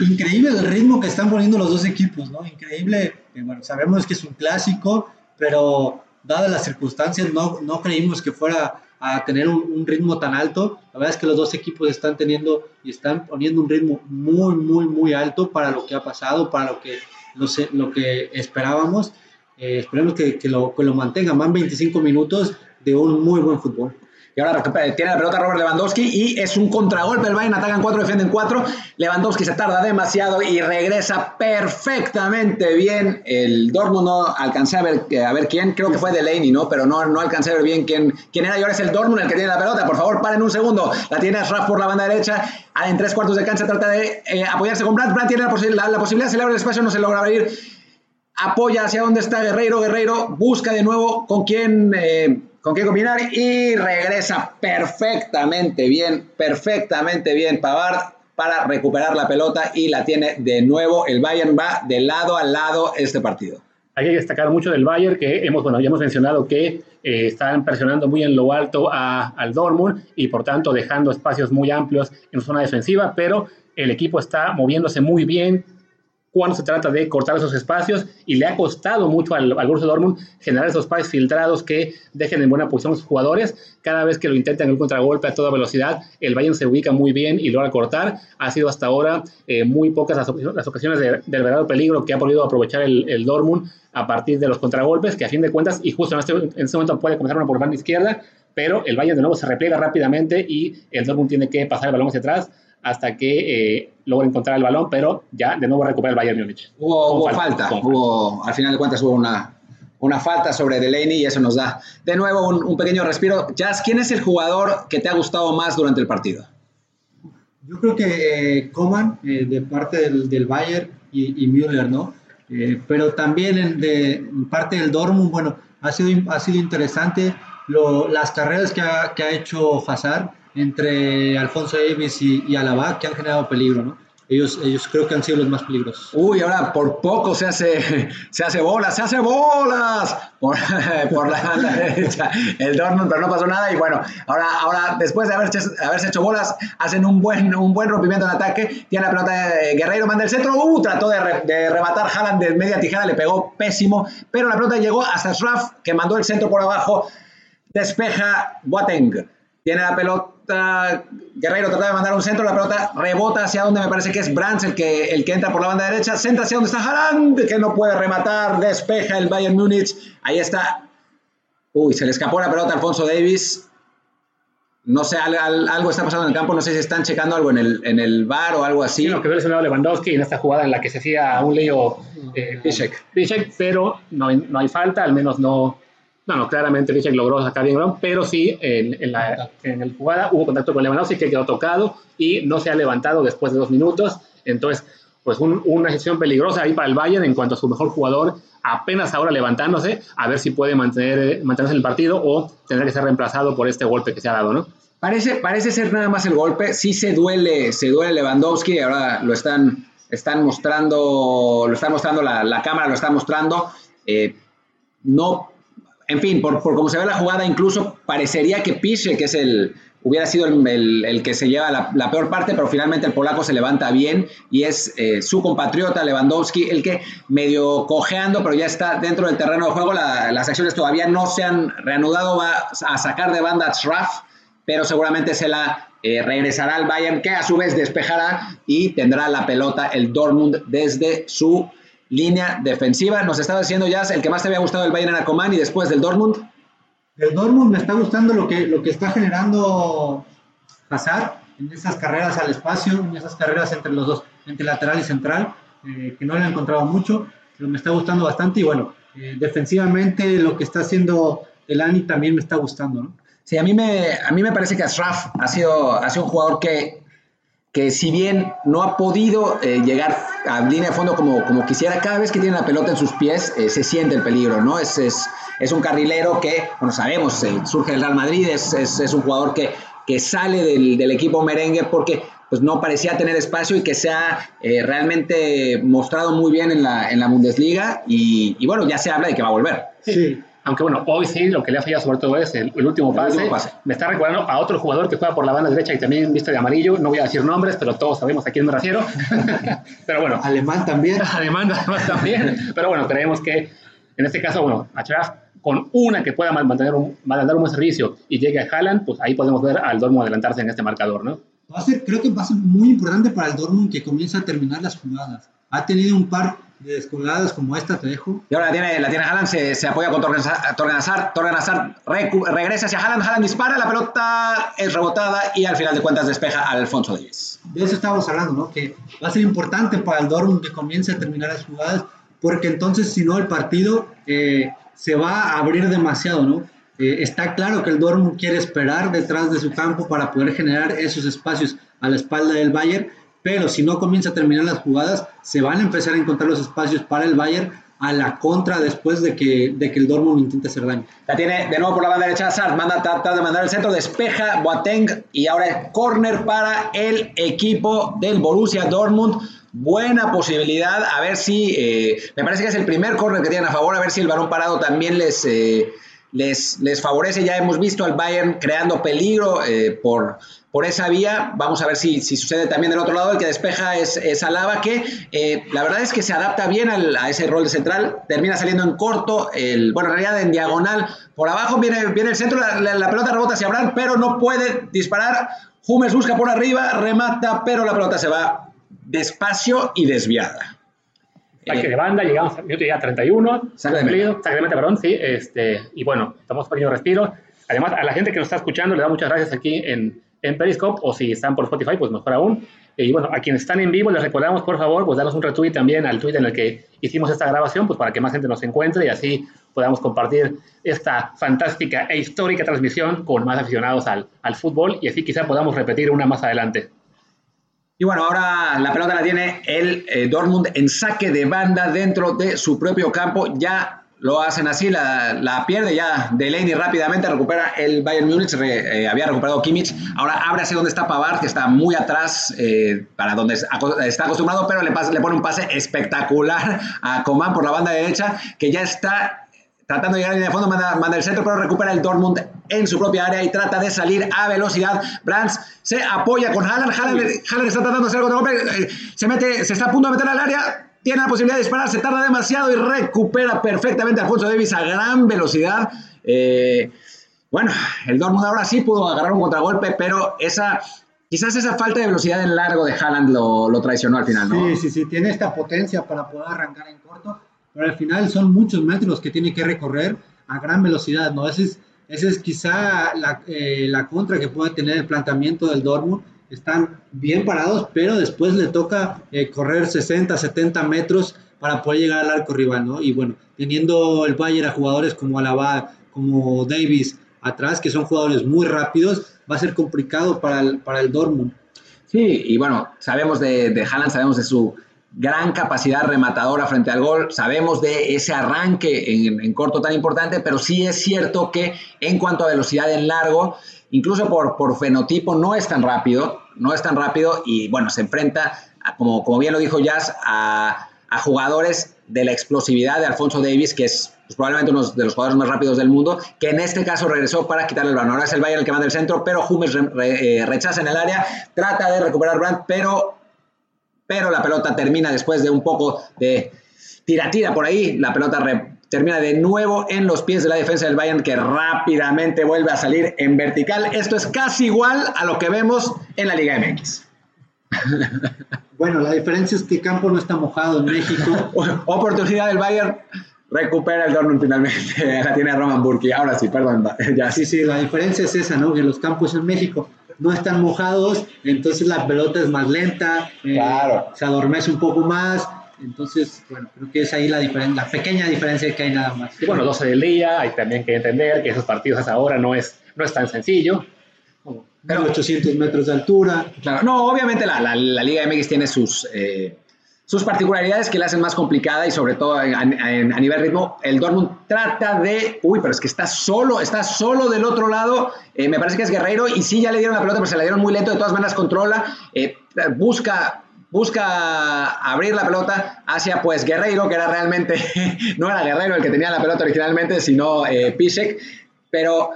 Increíble el ritmo que están poniendo los dos equipos, ¿no? Increíble. bueno, sabemos que es un clásico, pero dadas las circunstancias no, no creímos que fuera a tener un, ritmo tan alto. La verdad es que los dos equipos están teniendo y están poniendo un ritmo muy, muy, muy alto para lo que ha pasado, para lo que, lo, lo que esperábamos. Eh, esperemos que, que, lo, que lo mantengan. Van 25 minutos de un muy buen fútbol. Y ahora tiene la pelota Robert Lewandowski y es un contragolpe. El Bayern atacan cuatro, defienden cuatro. Lewandowski se tarda demasiado y regresa perfectamente bien. El Dortmund no alcancé a ver, a ver quién, creo que fue Delaney, ¿no? Pero no, no alcancé a ver bien quién, quién era. Y ahora es el Dortmund el que tiene la pelota. Por favor, paren un segundo. La tiene Raff por la banda derecha. En tres cuartos de cancha trata de eh, apoyarse con Brandt. Brandt tiene la, la, posibilidad, se le abre el espacio, no se logra abrir apoya hacia donde está Guerreiro, Guerreiro busca de nuevo con quién, eh, con quién combinar y regresa perfectamente bien, perfectamente bien Pavard para recuperar la pelota y la tiene de nuevo. El Bayern va de lado a lado este partido. Hay que destacar mucho del Bayern que hemos, bueno, ya hemos mencionado que eh, están presionando muy en lo alto al Dortmund y por tanto dejando espacios muy amplios en zona defensiva, pero el equipo está moviéndose muy bien, cuando se trata de cortar esos espacios y le ha costado mucho al, al Borussia generar esos pases filtrados que dejen en buena posición a sus jugadores. Cada vez que lo intentan en un contragolpe a toda velocidad, el Bayern se ubica muy bien y logra cortar. Ha sido hasta ahora eh, muy pocas las, ocasiones del verdadero peligro que ha podido aprovechar el, el, a partir de los contragolpes, que a fin de cuentas, y justo en este, en este momento puede comenzar una por banda izquierda, pero el Bayern de nuevo se repliega rápidamente y el Dortmund tiene que pasar el balón hacia atrás hasta que eh, logra encontrar el balón, pero ya de nuevo recupera el Bayern Múnich. Hubo, falta, hubo, al final de cuentas hubo una, una falta sobre Delaney y eso nos da de nuevo un, pequeño respiro. Jazz, ¿quién es el jugador que te ha gustado más durante el partido? Yo creo que eh, Coman, eh, de parte del, del Bayern, y, y, Müller, ¿no? Eh, pero también en, de, parte del Dortmund, bueno, ha sido, ha sido interesante lo, las carreras que ha, que ha hecho Hazard entre Alfonso Davis y, y que han generado peligro, ¿no? Ellos, ellos creo que han sido los más peligrosos. Uy, ahora por poco se hace, se hace bolas, se hace bolas por, por la, derecha el Dortmund, pero no pasó nada. Y bueno, ahora, ahora después de haberse, hecho bolas, hacen un buen, un buen rompimiento en ataque. Tiene la pelota de Guerreiro, manda el centro. Uh, trató de, de rematar Haaland de media tijera, le pegó pésimo. Pero la pelota llegó hasta Schraff, que mandó el centro por abajo. Despeja Boateng. Tiene la pelota Guerreiro trata de mandar un centro, la pelota rebota hacia donde me parece que es Brands el que, el que entra por la banda derecha, centra hacia donde está Haaland, que no puede rematar, despeja el Bayern Múnich, ahí está. Uy, se le escapó la pelota a Alfonso Davis. No sé, algo, está pasando en el campo, no sé si están checando algo en el, en el bar o algo así. Sí, lo que veo Lewandowski en esta jugada en la que se hacía un lío eh, pero no, no hay falta, al menos no, no, no, claramente Richard logró sacar bien balón, pero sí en, en, la, en el jugada hubo contacto con Lewandowski que quedó tocado y no se ha levantado después de dos minutos. Entonces, pues una gestión peligrosa ahí para el Bayern en cuanto a su mejor jugador apenas ahora levantándose, a ver si puede mantener, mantenerse en el partido o tendrá que ser reemplazado por este golpe que se ha dado, ¿no? Parece, parece ser nada más el golpe, sí se duele, se duele Lewandowski, ahora lo están, están mostrando, lo están mostrando la, la cámara, lo está mostrando. Eh, no en fin, por, por cómo se ve la jugada, incluso parecería que Pisze, que es el, hubiera sido el, el, que se lleva la, peor parte, pero finalmente el polaco se levanta bien y es eh, su compatriota Lewandowski el que medio cojeando, pero ya está dentro del terreno de juego. las acciones todavía no se han reanudado, va a sacar de banda Schraff, pero seguramente se la eh, regresará al Bayern, que a su vez despejará y tendrá la pelota el Dortmund desde su línea defensiva. Nos estaba diciendo ya el que más te había gustado del Bayern en Acomán y después del Dortmund. El Dortmund me está gustando lo que, lo que está generando Hazard en esas carreras al espacio, en esas carreras entre los dos, entre lateral y central, eh, que no le he encontrado mucho, pero me está gustando bastante y bueno, eh, defensivamente lo que está haciendo el Ani también me está gustando, ¿no? Sí, a mí me, a mí me parece que Ashraf ha sido, ha sido un jugador que que si bien no ha podido eh, llegar a línea de fondo como, como quisiera, cada vez que tiene la pelota en sus pies eh, se siente el peligro, ¿no? Es, es, es un carrilero que, bueno, sabemos, eh, surge del Real Madrid, es, es, un jugador que, que sale del, del, equipo merengue porque pues no parecía tener espacio y que se ha realmente mostrado muy bien en la, en la Bundesliga y, y, bueno, ya se habla de que va a volver. Sí. Aunque bueno, hoy sí, lo que le ha fallado sobre todo es el, último, pase. Me está recordando a otro jugador que juega por la banda derecha y también viste de amarillo. No voy a decir nombres, pero todos sabemos a quién me refiero. pero bueno. Alemán también. Alemán además también. pero bueno, creemos que en este caso, bueno, Achraf con una que pueda mantener un, mandar un buen servicio y llegue a Haaland, pues ahí podemos ver al Dortmund adelantarse en este marcador, ¿no? Va a ser, creo que va a ser muy importante para el Dortmund que comience a terminar las jugadas. Ha tenido un par descolgadas como esta, te dejo. Y ahora la tiene, la tiene Haaland, se, se apoya con Torgan Hazard, Torgan Hazard regresa hacia Haaland, Haaland dispara, la pelota es rebotada y al final de cuentas despeja a Alfonso Davis. De eso estábamos hablando, ¿no? Que va a ser importante para el Dortmund que comience a terminar las jugadas, porque entonces si no el partido eh, se va a abrir demasiado, ¿no? Eh, está claro que el Dortmund quiere esperar detrás de su campo para poder generar esos espacios a la espalda del Bayern, pero si no comienza a terminar las jugadas, se van a empezar a encontrar los espacios para el Bayern a la contra después de que, de que el Dortmund intente hacer daño. La tiene de nuevo por la banda derecha Sart, manda trata de mandar el centro, despeja Boateng y ahora corner para el equipo del Borussia Dortmund. Buena posibilidad, a ver si, eh, me parece que es el primer corner que tienen a favor, a ver si el balón parado también les, eh, les, favorece. Ya hemos visto al Bayern creando peligro eh, por, por esa vía. Vamos a ver si, si, sucede también del otro lado. El que despeja es, es Alaba, que eh, la verdad es que se adapta bien a ese rol de central. Termina saliendo en corto, el, bueno, en realidad en diagonal. Por abajo viene, viene el centro, la, la, la pelota rebota hacia Abraham, pero no puede disparar. Humes busca por arriba, remata, pero la pelota se va despacio y desviada. Saque de banda, llegamos al minuto ya 31. Saque de meta. Saque de meta, perdón, sí. Este, y bueno, estamos pequeño respiro. Además, a la gente que nos está escuchando, le da muchas gracias aquí en, en Periscope, o si están por Spotify, pues mejor aún. Y bueno, a quienes están en vivo, les recordamos, por favor, pues darnos un retweet también al tweet en el que hicimos esta grabación, pues para que más gente nos encuentre y así podamos compartir esta fantástica e histórica transmisión con más aficionados al, al fútbol y así quizá podamos repetir una más adelante. Y bueno, ahora la pelota la tiene el eh, Dortmund en saque de banda dentro de su propio campo. Ya lo hacen así, la, pierde ya Delaney rápidamente, recupera el Bayern Múnich, eh, había recuperado Kimmich, ahora abre hacia donde está Pavard, que está muy atrás eh, para donde está acostumbrado, pero le, le pone un pase espectacular a Coman por la banda derecha, que ya está tratando de llegar en el fondo, manda, manda, el centro, pero recupera el Dortmund en su propia área y trata de salir a velocidad. Brands se apoya con Haaland, Haaland, está tratando de hacer algo de eh, se mete, se está a punto de meter al área, tiene la posibilidad de disparar, se tarda demasiado y recupera perfectamente a Alfonso Davis a gran velocidad. Eh, bueno, el Dortmund ahora sí pudo agarrar un contragolpe, pero esa, quizás esa falta de velocidad en largo de Haaland lo, lo traicionó al final, ¿no? Sí, sí, sí, tiene esta potencia para poder arrancar en corto, pero al final son muchos metros que tiene que recorrer a gran velocidad, ¿no? Esa es, ese es quizá la, eh, la contra que puede tener el planteamiento del Dortmund, están bien parados, pero después le toca eh, correr 60, 70 metros para poder llegar al arco rival, ¿no? Y bueno, teniendo el Bayern a jugadores como Alaba, como Davis atrás, que son jugadores muy rápidos, va a ser complicado para el, para el Dortmund. Sí, y bueno, sabemos de, de Haaland, sabemos de su gran capacidad rematadora frente al gol, sabemos de ese arranque en, en, corto tan importante, pero sí es cierto que en cuanto a velocidad en largo, incluso por, por fenotipo, no es tan rápido, no es tan rápido y bueno, se enfrenta, como, como bien lo dijo Jazz, a, jugadores de la explosividad de Alfonso Davis, que es pues, probablemente uno de los jugadores más rápidos del mundo, que en este caso regresó para quitarle el balón. Ahora es el Bayern el que manda el centro, pero Hummels eh, rechaza en el área, trata de recuperar Brandt, pero, pero la pelota termina después de un poco de tira-tira por ahí, la pelota termina de nuevo en los pies de la defensa del Bayern que rápidamente vuelve a salir en vertical. Esto es casi igual a lo que vemos en la Liga MX. Bueno, la diferencia es que el campo no está mojado en México. Oportunidad del Bayern. Recupera el Dortmund finalmente. La tiene Roman Burki. Ahora sí, perdón. Ya. Sí, sí, la diferencia es esa, ¿no? Que los campos en México no están mojados, entonces la pelota es más lenta, eh, claro. se adormece un poco más, entonces, bueno, creo que es ahí la, la pequeña diferencia que hay nada más. Y bueno, 12 del día, hay también que entender que esos partidos hasta ahora no es, no es tan sencillo. Pero 800 metros de altura. Claro, no, obviamente la, la, la Liga MX tiene sus, eh, sus particularidades que la hacen más complicada y sobre todo a, nivel ritmo. El Dortmund trata de, uy, pero es que está solo, está solo del otro lado. Eh, me parece que es Guerreiro y sí ya le dieron la pelota, pero se la dieron muy lento. De todas maneras controla, eh, busca busca abrir la pelota hacia pues Guerreiro, que era realmente, no era Guerreiro el que tenía la pelota originalmente, sino eh, Pisek. Pero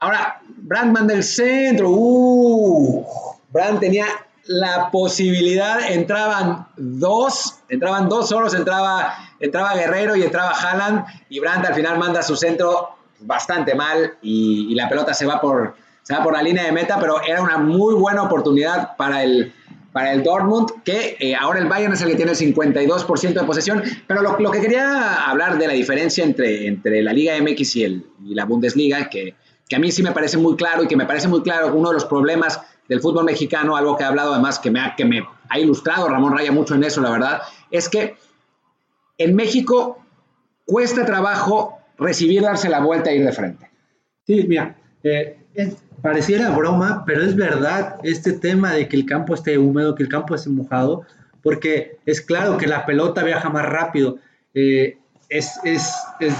ahora, Brandman del centro, uh, Brand tenía la posibilidad, entraban dos, entraban dos solos, entraba, entraba Guerreiro y entraba Haaland, y Brand al final manda su centro bastante mal y, la pelota se va, por, se va por la línea de meta, pero era una muy buena oportunidad para el, para el Dortmund, que eh, ahora el Bayern es el que tiene el 52% de posesión, pero lo, lo, que quería hablar de la diferencia entre, entre la Liga MX y, el, y la Bundesliga, que, que, a mí sí me parece muy claro y que me parece muy claro uno de los problemas del fútbol mexicano, algo que ha hablado además que me ha, que me ha ilustrado Ramón Raya mucho en eso, la verdad, es que en México cuesta trabajo recibir, darse la vuelta e ir de frente. Sí, mira, eh, pareciera broma, pero es verdad este tema de que el campo esté húmedo, que el campo esté mojado, porque es claro que la pelota viaja más rápido. Eh, es, es, es,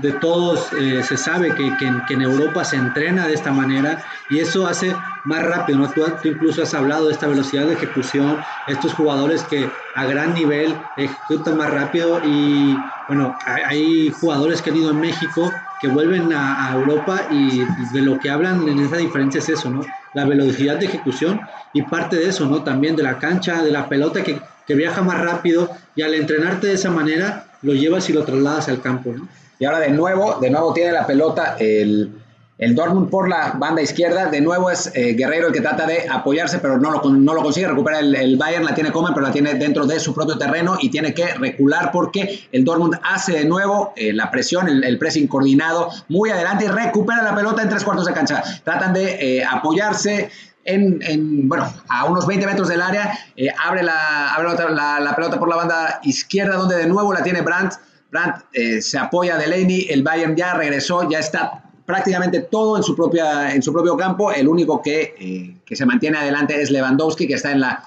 de todos, eh, se sabe que, que, en Europa se entrena de esta manera y eso hace más rápido. ¿no? Tú, incluso has hablado de esta velocidad de ejecución, estos jugadores que a gran nivel ejecutan más rápido y bueno, hay jugadores que han ido en México que vuelven a, a, Europa y de lo que hablan en esa diferencia es eso, ¿no? La velocidad de ejecución y parte de eso, ¿no? También de la cancha, de la pelota que, que viaja más rápido y al entrenarte de esa manera lo llevas y lo trasladas al campo, ¿no? Y ahora de nuevo, de nuevo tiene la pelota el, el Dortmund por la banda izquierda. De nuevo es eh, Guerrero el que trata de apoyarse, pero no lo, consigue. Recupera el, el, Bayern, la tiene Coman, pero la tiene dentro de su propio terreno y tiene que recular porque el Dortmund hace de nuevo eh, la presión, el, el, pressing coordinado muy adelante y recupera la pelota en tres cuartos de cancha. Tratan de eh, apoyarse. En, en, bueno, a unos 20 metros del área, eh, abre, la, abre la, pelota por la banda izquierda, donde de nuevo la tiene Brandt. Brandt eh, se apoya a Delaney, el Bayern ya regresó, ya está prácticamente todo en su, propia, en su propio campo. El único que, eh, que se mantiene adelante es Lewandowski, que está en la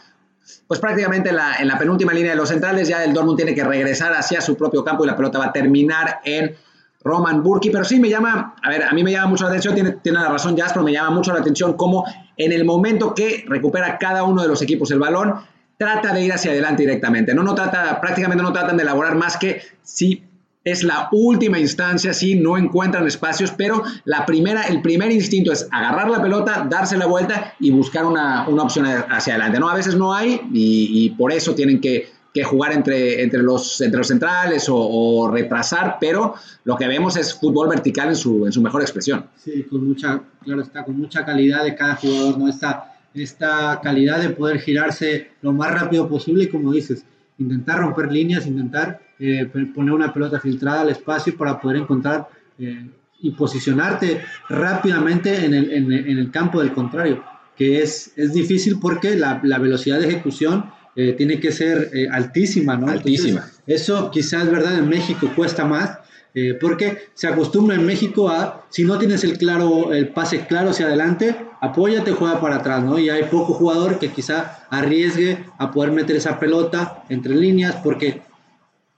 pues prácticamente en la, en la penúltima línea de los centrales, ya el Dortmund tiene que regresar hacia su propio campo y la pelota va a terminar en Roman Burki, pero sí me llama, a ver, a mí me llama mucho la atención, tiene, tiene la razón Jasper, me llama mucho la atención cómo en el momento que recupera cada uno de los equipos el balón, trata de ir hacia adelante directamente, no, no trata, prácticamente no tratan de elaborar más que si es la última instancia, si no encuentran espacios, pero la primera, el primer instinto es agarrar la pelota, darse la vuelta y buscar una, opción hacia adelante, ¿no? A veces no hay y por eso tienen que que jugar entre, entre, los, entre los centrales o, retrasar, pero lo que vemos es fútbol vertical en su, en su mejor expresión. Sí, con mucha, claro está, con mucha calidad de cada jugador, ¿no? Esta, esta calidad de poder girarse lo más rápido posible y como dices, intentar romper líneas, intentar eh, poner una pelota filtrada al espacio para poder encontrar eh, y posicionarte rápidamente en el, en, en el, campo del contrario, que es, es difícil porque la, la velocidad de ejecución eh, tiene que ser eh, altísima, ¿no? Altísima. eso quizás, ¿verdad? En México cuesta más, eh, porque se acostumbra en México a, si no tienes el, claro, el pase claro hacia adelante, apóyate, juega para atrás, ¿no? Y hay poco jugador que quizá arriesgue a poder meter esa pelota entre líneas, porque,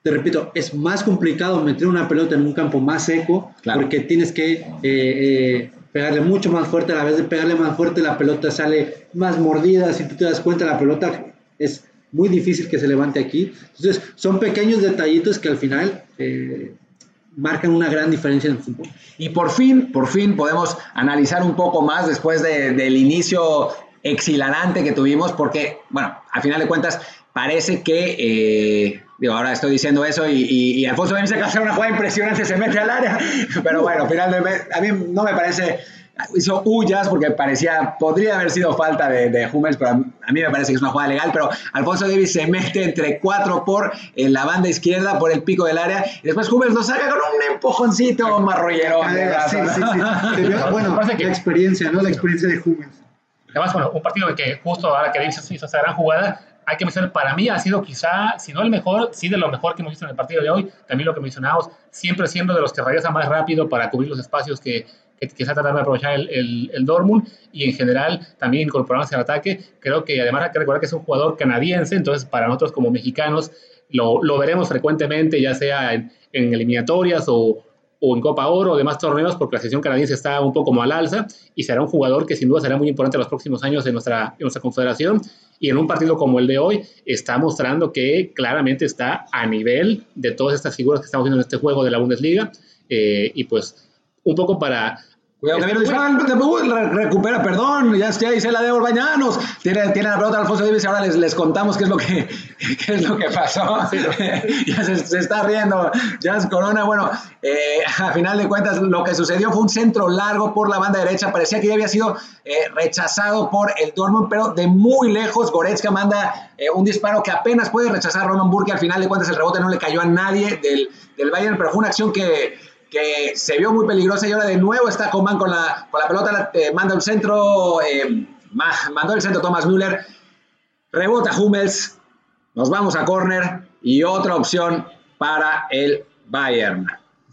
te repito, es más complicado meter una pelota en un campo más seco, porque tienes que pegarle mucho más fuerte, a la vez de pegarle más fuerte la pelota sale más mordida, si tú te das cuenta la pelota es muy difícil que se levante aquí. Entonces, son pequeños detallitos que al final eh, marcan una gran diferencia en el fútbol. Y por fin, por fin podemos analizar un poco más después del inicio exhilarante que tuvimos, porque, bueno, al final de cuentas, parece que, eh, digo, ahora estoy diciendo eso y, y, y Alfonso que hace una jugada impresionante, se mete al área, pero bueno, al final a mí no me parece hizo huyas porque parecía, podría haber sido falta de, de Hummels, pero a, mí me parece que es una jugada legal, pero Alfonso Davis se mete entre cuatro por en la banda izquierda, por el pico del área, y después Hummels lo saca con un empujoncito marrollero. Sí, sí, sí. bueno, la experiencia, ¿no? La experiencia de Hummels. Además, bueno, un partido que justo ahora que Davis hizo esa gran jugada, hay que mencionar, para mí ha sido quizá, si no el mejor, sí de lo mejor que hemos visto en el partido de hoy. También lo que mencionamos, siempre siendo de los que regresa más rápido para cubrir los espacios que, que, está tratando de aprovechar el, el, el, Dortmund y en general también incorporándose al ataque. Creo que además hay que recordar que es un jugador canadiense, entonces para nosotros como mexicanos lo, lo veremos frecuentemente, ya sea en, en eliminatorias o, o en Copa Oro o demás torneos, porque la selección canadiense está un poco mal alza y será un jugador que sin duda será muy importante en los próximos años en nuestra, en nuestra confederación. Y en un partido como el de hoy está mostrando que claramente está a nivel de todas estas figuras que estamos viendo en este juego de la Bundesliga. Eh, y pues un poco para Cuidado, que recupera, perdón, ya, ya hice la de Orbañanos. Tiene, tiene la pelota Alfonso Davis y ahora les, les contamos qué es lo que, qué es lo que pasó. ya se, se, está riendo Jazz Corona. Bueno, eh, a final de cuentas, lo que sucedió fue un centro largo por la banda derecha. Parecía que ya había sido eh, rechazado por el Dortmund, pero de muy lejos Goretzka manda eh, un disparo que apenas puede rechazar Roman Burke. Al final de cuentas, el rebote no le cayó a nadie del, del Bayern, pero fue una acción que que se vio muy peligrosa y ahora de nuevo está Coman con la, con la pelota, eh, manda el centro, eh, mandó el centro Thomas Müller, rebota Hummels, nos vamos a córner y otra opción para el Bayern.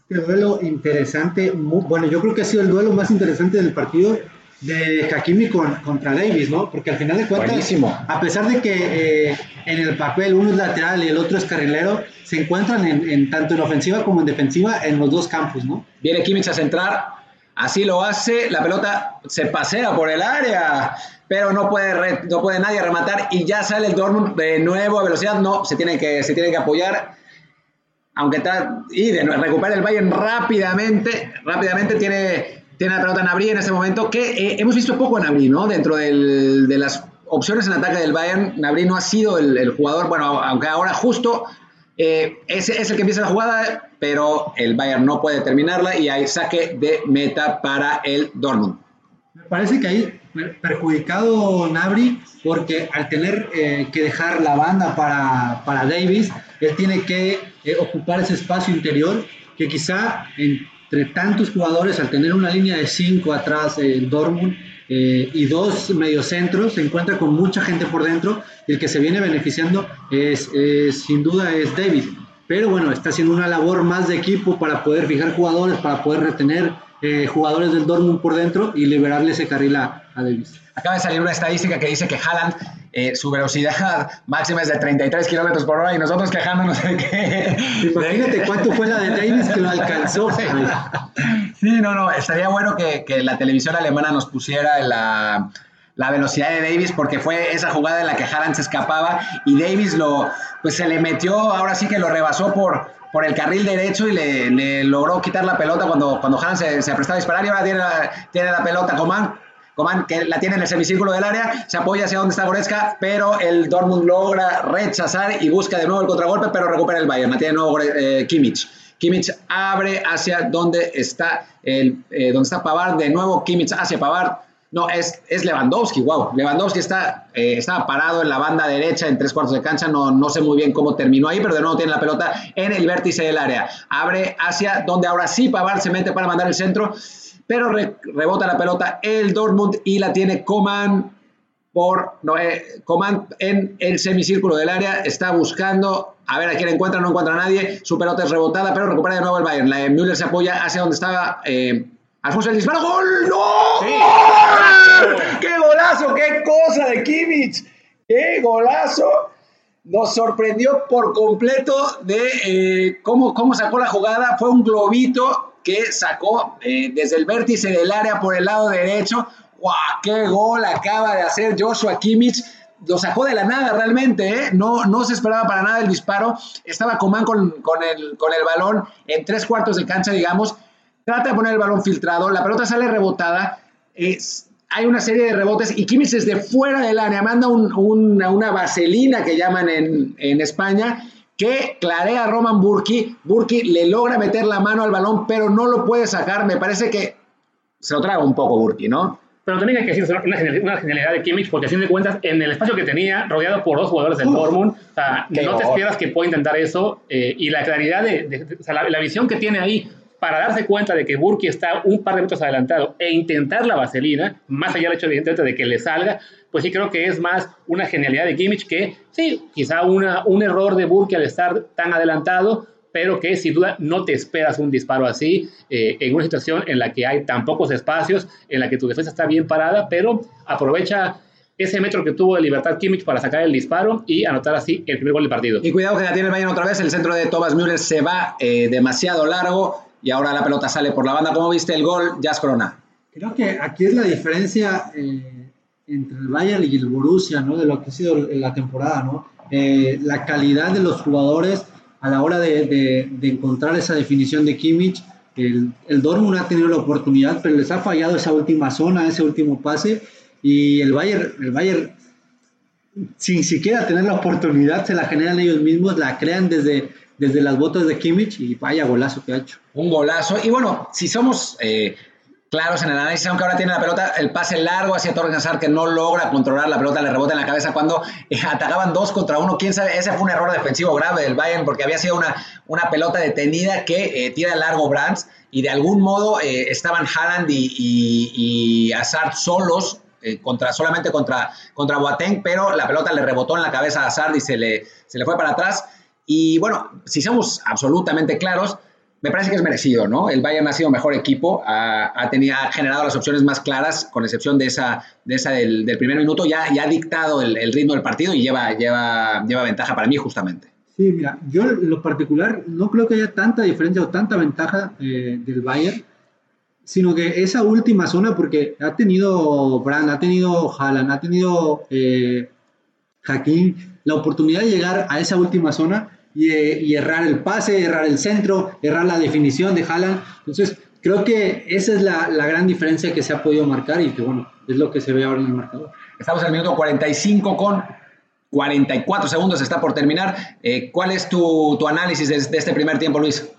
Este duelo interesante, bueno, yo creo que ha sido el duelo más interesante del partido de Hakimi con, contra Davis, ¿no? Porque al final de cuentas, a pesar de que eh, en el papel uno es lateral y el otro es carrilero, se encuentran en, tanto en ofensiva como en defensiva en los dos campos, ¿no? Viene Kimmich a centrar, así lo hace, la pelota se pasea por el área, pero no puede, no puede nadie rematar y ya sale el Dortmund de nuevo a velocidad, no, se tiene que, se tiene que apoyar. Aunque está, y de, recupera el Bayern rápidamente, rápidamente tiene tiene la pelota Nabri en este momento, que eh, hemos visto poco a Nabri, ¿no? Dentro del, de las opciones en ataque del Bayern, Nabri no ha sido el, jugador, bueno, aunque ahora justo eh, es, el que empieza la jugada, pero el Bayern no puede terminarla y hay saque de meta para el Dortmund. Me parece que hay perjudicado Nabri porque al tener eh, que dejar la banda para, para Davis, él tiene que eh, ocupar ese espacio interior que quizá en entre tantos jugadores, al tener una línea de cinco atrás, el Dortmund, eh, y dos mediocentros, se encuentra con mucha gente por dentro, y el que se viene beneficiando es, sin duda es David. Pero bueno, está haciendo una labor más de equipo para poder fijar jugadores, para poder retener eh, jugadores del Dortmund por dentro y liberarle ese carril a, a Davis. Acaba de salir una estadística que dice que Haaland eh, su velocidad máxima es de 33 kilómetros por hora y nosotros quejándonos de que. Imagínate cuánto fue la de Davis que lo alcanzó. sí, no, no, estaría bueno que, que la televisión alemana nos pusiera la la velocidad de Davis porque fue esa jugada en la que Haaland se escapaba y Davis lo pues se le metió, ahora sí que lo rebasó por, por el carril derecho y le, logró quitar la pelota cuando, cuando Haaland se, se a disparar y ahora tiene la, tiene la pelota Coman, Coman que la tiene en el semicírculo del área, se apoya hacia donde está Goretzka, pero el Dortmund logra rechazar y busca de nuevo el contragolpe, pero recupera el Bayern, la tiene de nuevo eh, Kimmich. Kimmich abre hacia donde está el, eh, está Pavard, de nuevo Kimmich hacia Pavard, no, es, es Lewandowski, wow. Lewandowski está, eh, estaba parado en la banda derecha en tres cuartos de cancha, no, no sé muy bien cómo terminó ahí, pero de nuevo tiene la pelota en el vértice del área. Abre hacia donde ahora sí Pavard se mete para mandar el centro, pero rebota la pelota el Dortmund y la tiene Coman por no, eh, Coman en el semicírculo del área, está buscando a ver a quién encuentra, no encuentra a nadie, su pelota es rebotada, pero recupera de nuevo el Bayern. La, Müller se apoya hacia donde estaba eh, Alfonso el disparo, ¡gol! ¡No! ¡Qué golazo! ¡Qué cosa de Kimmich! ¡Qué golazo! Nos sorprendió por completo de eh, cómo, cómo sacó la jugada. Fue un globito que sacó eh, desde el vértice del área por el lado derecho. ¡Guau! ¡Qué gol acaba de hacer Joshua Kimmich! Lo sacó de la nada realmente, ¿eh? no, no se esperaba para nada el disparo. Estaba Coman con, con, el, con el balón en tres cuartos de cancha, digamos, trata de poner el balón filtrado, la pelota sale rebotada, es, hay una serie de rebotes y Kimmich desde fuera del área manda una, vaselina que llaman en, en, España que clarea a Roman Burki. Burki le logra meter la mano al balón, pero no lo puede sacar. Me parece que se lo traga un poco Burki, ¿no? Pero también hay que decir una, una genialidad de Kimmich, porque a fin de cuentas, en el espacio que tenía, rodeado por dos jugadores del Dortmund, o sea, no te esperas que pueda intentar eso, eh, y la claridad de, o sea, la, visión que tiene ahí, para darse cuenta de que Burki está un par de metros adelantado e intentar la vaselina, más allá del hecho evidentemente de que le salga, pues sí creo que es más una genialidad de Kimmich que sí, quizá una, un error de Burki al estar tan adelantado, pero que sin duda no te esperas un disparo así eh, en una situación en la que hay tan pocos espacios, en la que tu defensa está bien parada, pero aprovecha ese metro que tuvo de libertad Kimmich para sacar el disparo y anotar así el primer gol del partido. Y cuidado que la tiene el Bayern otra vez, el centro de Thomas Müller se va eh, demasiado largo, y ahora la pelota sale por la banda. ¿Cómo viste el gol, Jazz Corona? Creo que aquí es la diferencia eh, entre el Bayern y el Borussia, ¿no? De lo que ha sido la temporada, ¿no? Eh, la calidad de los jugadores a la hora de, encontrar esa definición de Kimmich. El, el, Dortmund ha tenido la oportunidad, pero les ha fallado esa última zona, ese último pase. Y el Bayern, el Bayern sin siquiera tener la oportunidad, se la generan ellos mismos, la crean desde, desde las botas de Kimmich y vaya golazo que ha hecho. Un golazo. Y bueno, si somos eh, claros en el análisis, aunque ahora tiene la pelota, el pase largo hacia Torres Hazard que no logra controlar la pelota, le rebota en la cabeza cuando eh, atacaban dos contra uno. Quién sabe, ese fue un error defensivo grave del Bayern porque había sido una, una pelota detenida que eh, tira largo Brands y de algún modo estaban Haaland y, y, solos contra, solamente contra, contra Boateng, pero la pelota le rebotó en la cabeza a Hazard y se le, se le fue para atrás. Y bueno, si somos absolutamente claros, me parece que es merecido, ¿no? El Bayern ha sido mejor equipo, ha, tenido, ha generado las opciones más claras, con excepción de esa, de esa del, primer minuto, ya, ya ha dictado el, ritmo del partido y lleva, lleva, lleva ventaja para mí justamente. Sí, mira, yo en lo particular no creo que haya tanta diferencia o tanta ventaja eh, del Bayern, sino que esa última zona, porque ha tenido Brand, ha tenido Haaland, ha tenido eh, la oportunidad de llegar a esa última zona y, errar el pase, errar el centro, errar la definición de Haaland. Entonces, creo que esa es la, gran diferencia que se ha podido marcar y que, bueno, es lo que se ve ahora en el marcador. Estamos en el minuto 45 con 44 segundos, está por terminar. Eh, ¿Cuál es tu, análisis de, este primer tiempo, Luis?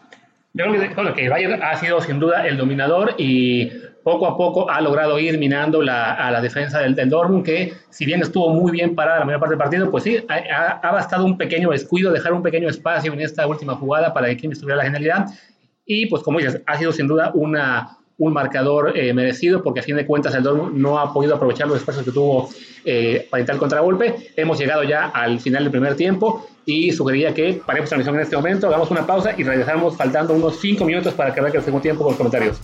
Yo creo que, que Bayern ha sido sin duda el dominador y poco a poco ha logrado ir minando la, a la defensa del, del, Dortmund, que si bien estuvo muy bien parada la mayor parte del partido, pues sí, ha, ha, bastado un pequeño descuido, dejar un pequeño espacio en esta última jugada para que Kimmich tuviera la genialidad. Y pues como dices, ha sido sin duda una, un marcador eh, merecido, porque a fin de cuentas el Dortmund no ha podido aprovechar los espacios que tuvo eh, para intentar el contragolpe. Hemos llegado ya al final del primer tiempo y sugeriría que paremos la transmisión en este momento, hagamos una pausa y regresamos faltando unos 5 minutos para que arranque el segundo tiempo con los comentarios.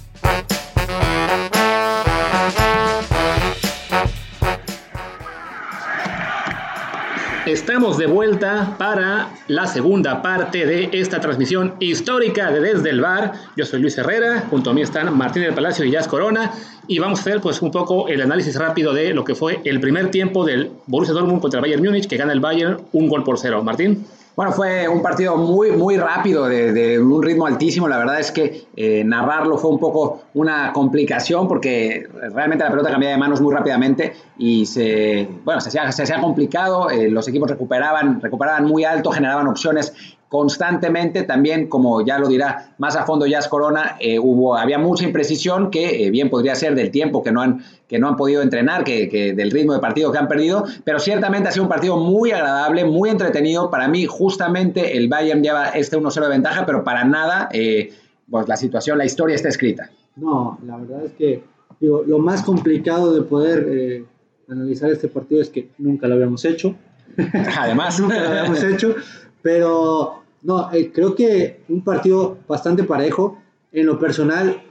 Estamos de vuelta para la segunda parte de esta transmisión histórica de Desde el Bar. Yo soy Luis Herrera, junto a mí están Martín del Palacio y Jazz Corona y vamos a hacer pues un poco el análisis rápido de lo que fue el primer tiempo del Borussia Dortmund contra el Bayern Múnich que gana el Bayern un gol por cero. Martín. Bueno, fue un partido muy, muy rápido, de, un ritmo altísimo. La verdad es que eh, narrarlo fue un poco una complicación porque realmente la pelota cambiaba de manos muy rápidamente y se, bueno, se hacía, se hacía complicado. Eh, los equipos recuperaban, recuperaban muy alto, generaban opciones constantemente. También, como ya lo dirá más a fondo Jazz Corona, eh, hubo, había mucha imprecisión que bien podría ser del tiempo que no han, que no han podido entrenar, que, del ritmo de partido que han perdido, pero ciertamente ha sido un partido muy agradable, muy entretenido. Para mí, justamente el Bayern lleva este 1-0 de ventaja, pero para nada, eh, pues la situación, la historia está escrita. No, la verdad es que digo, lo más complicado de poder eh, analizar este partido es que nunca lo habíamos hecho. Además, nunca lo habíamos hecho, pero no, eh, creo que un partido bastante parejo. En lo personal,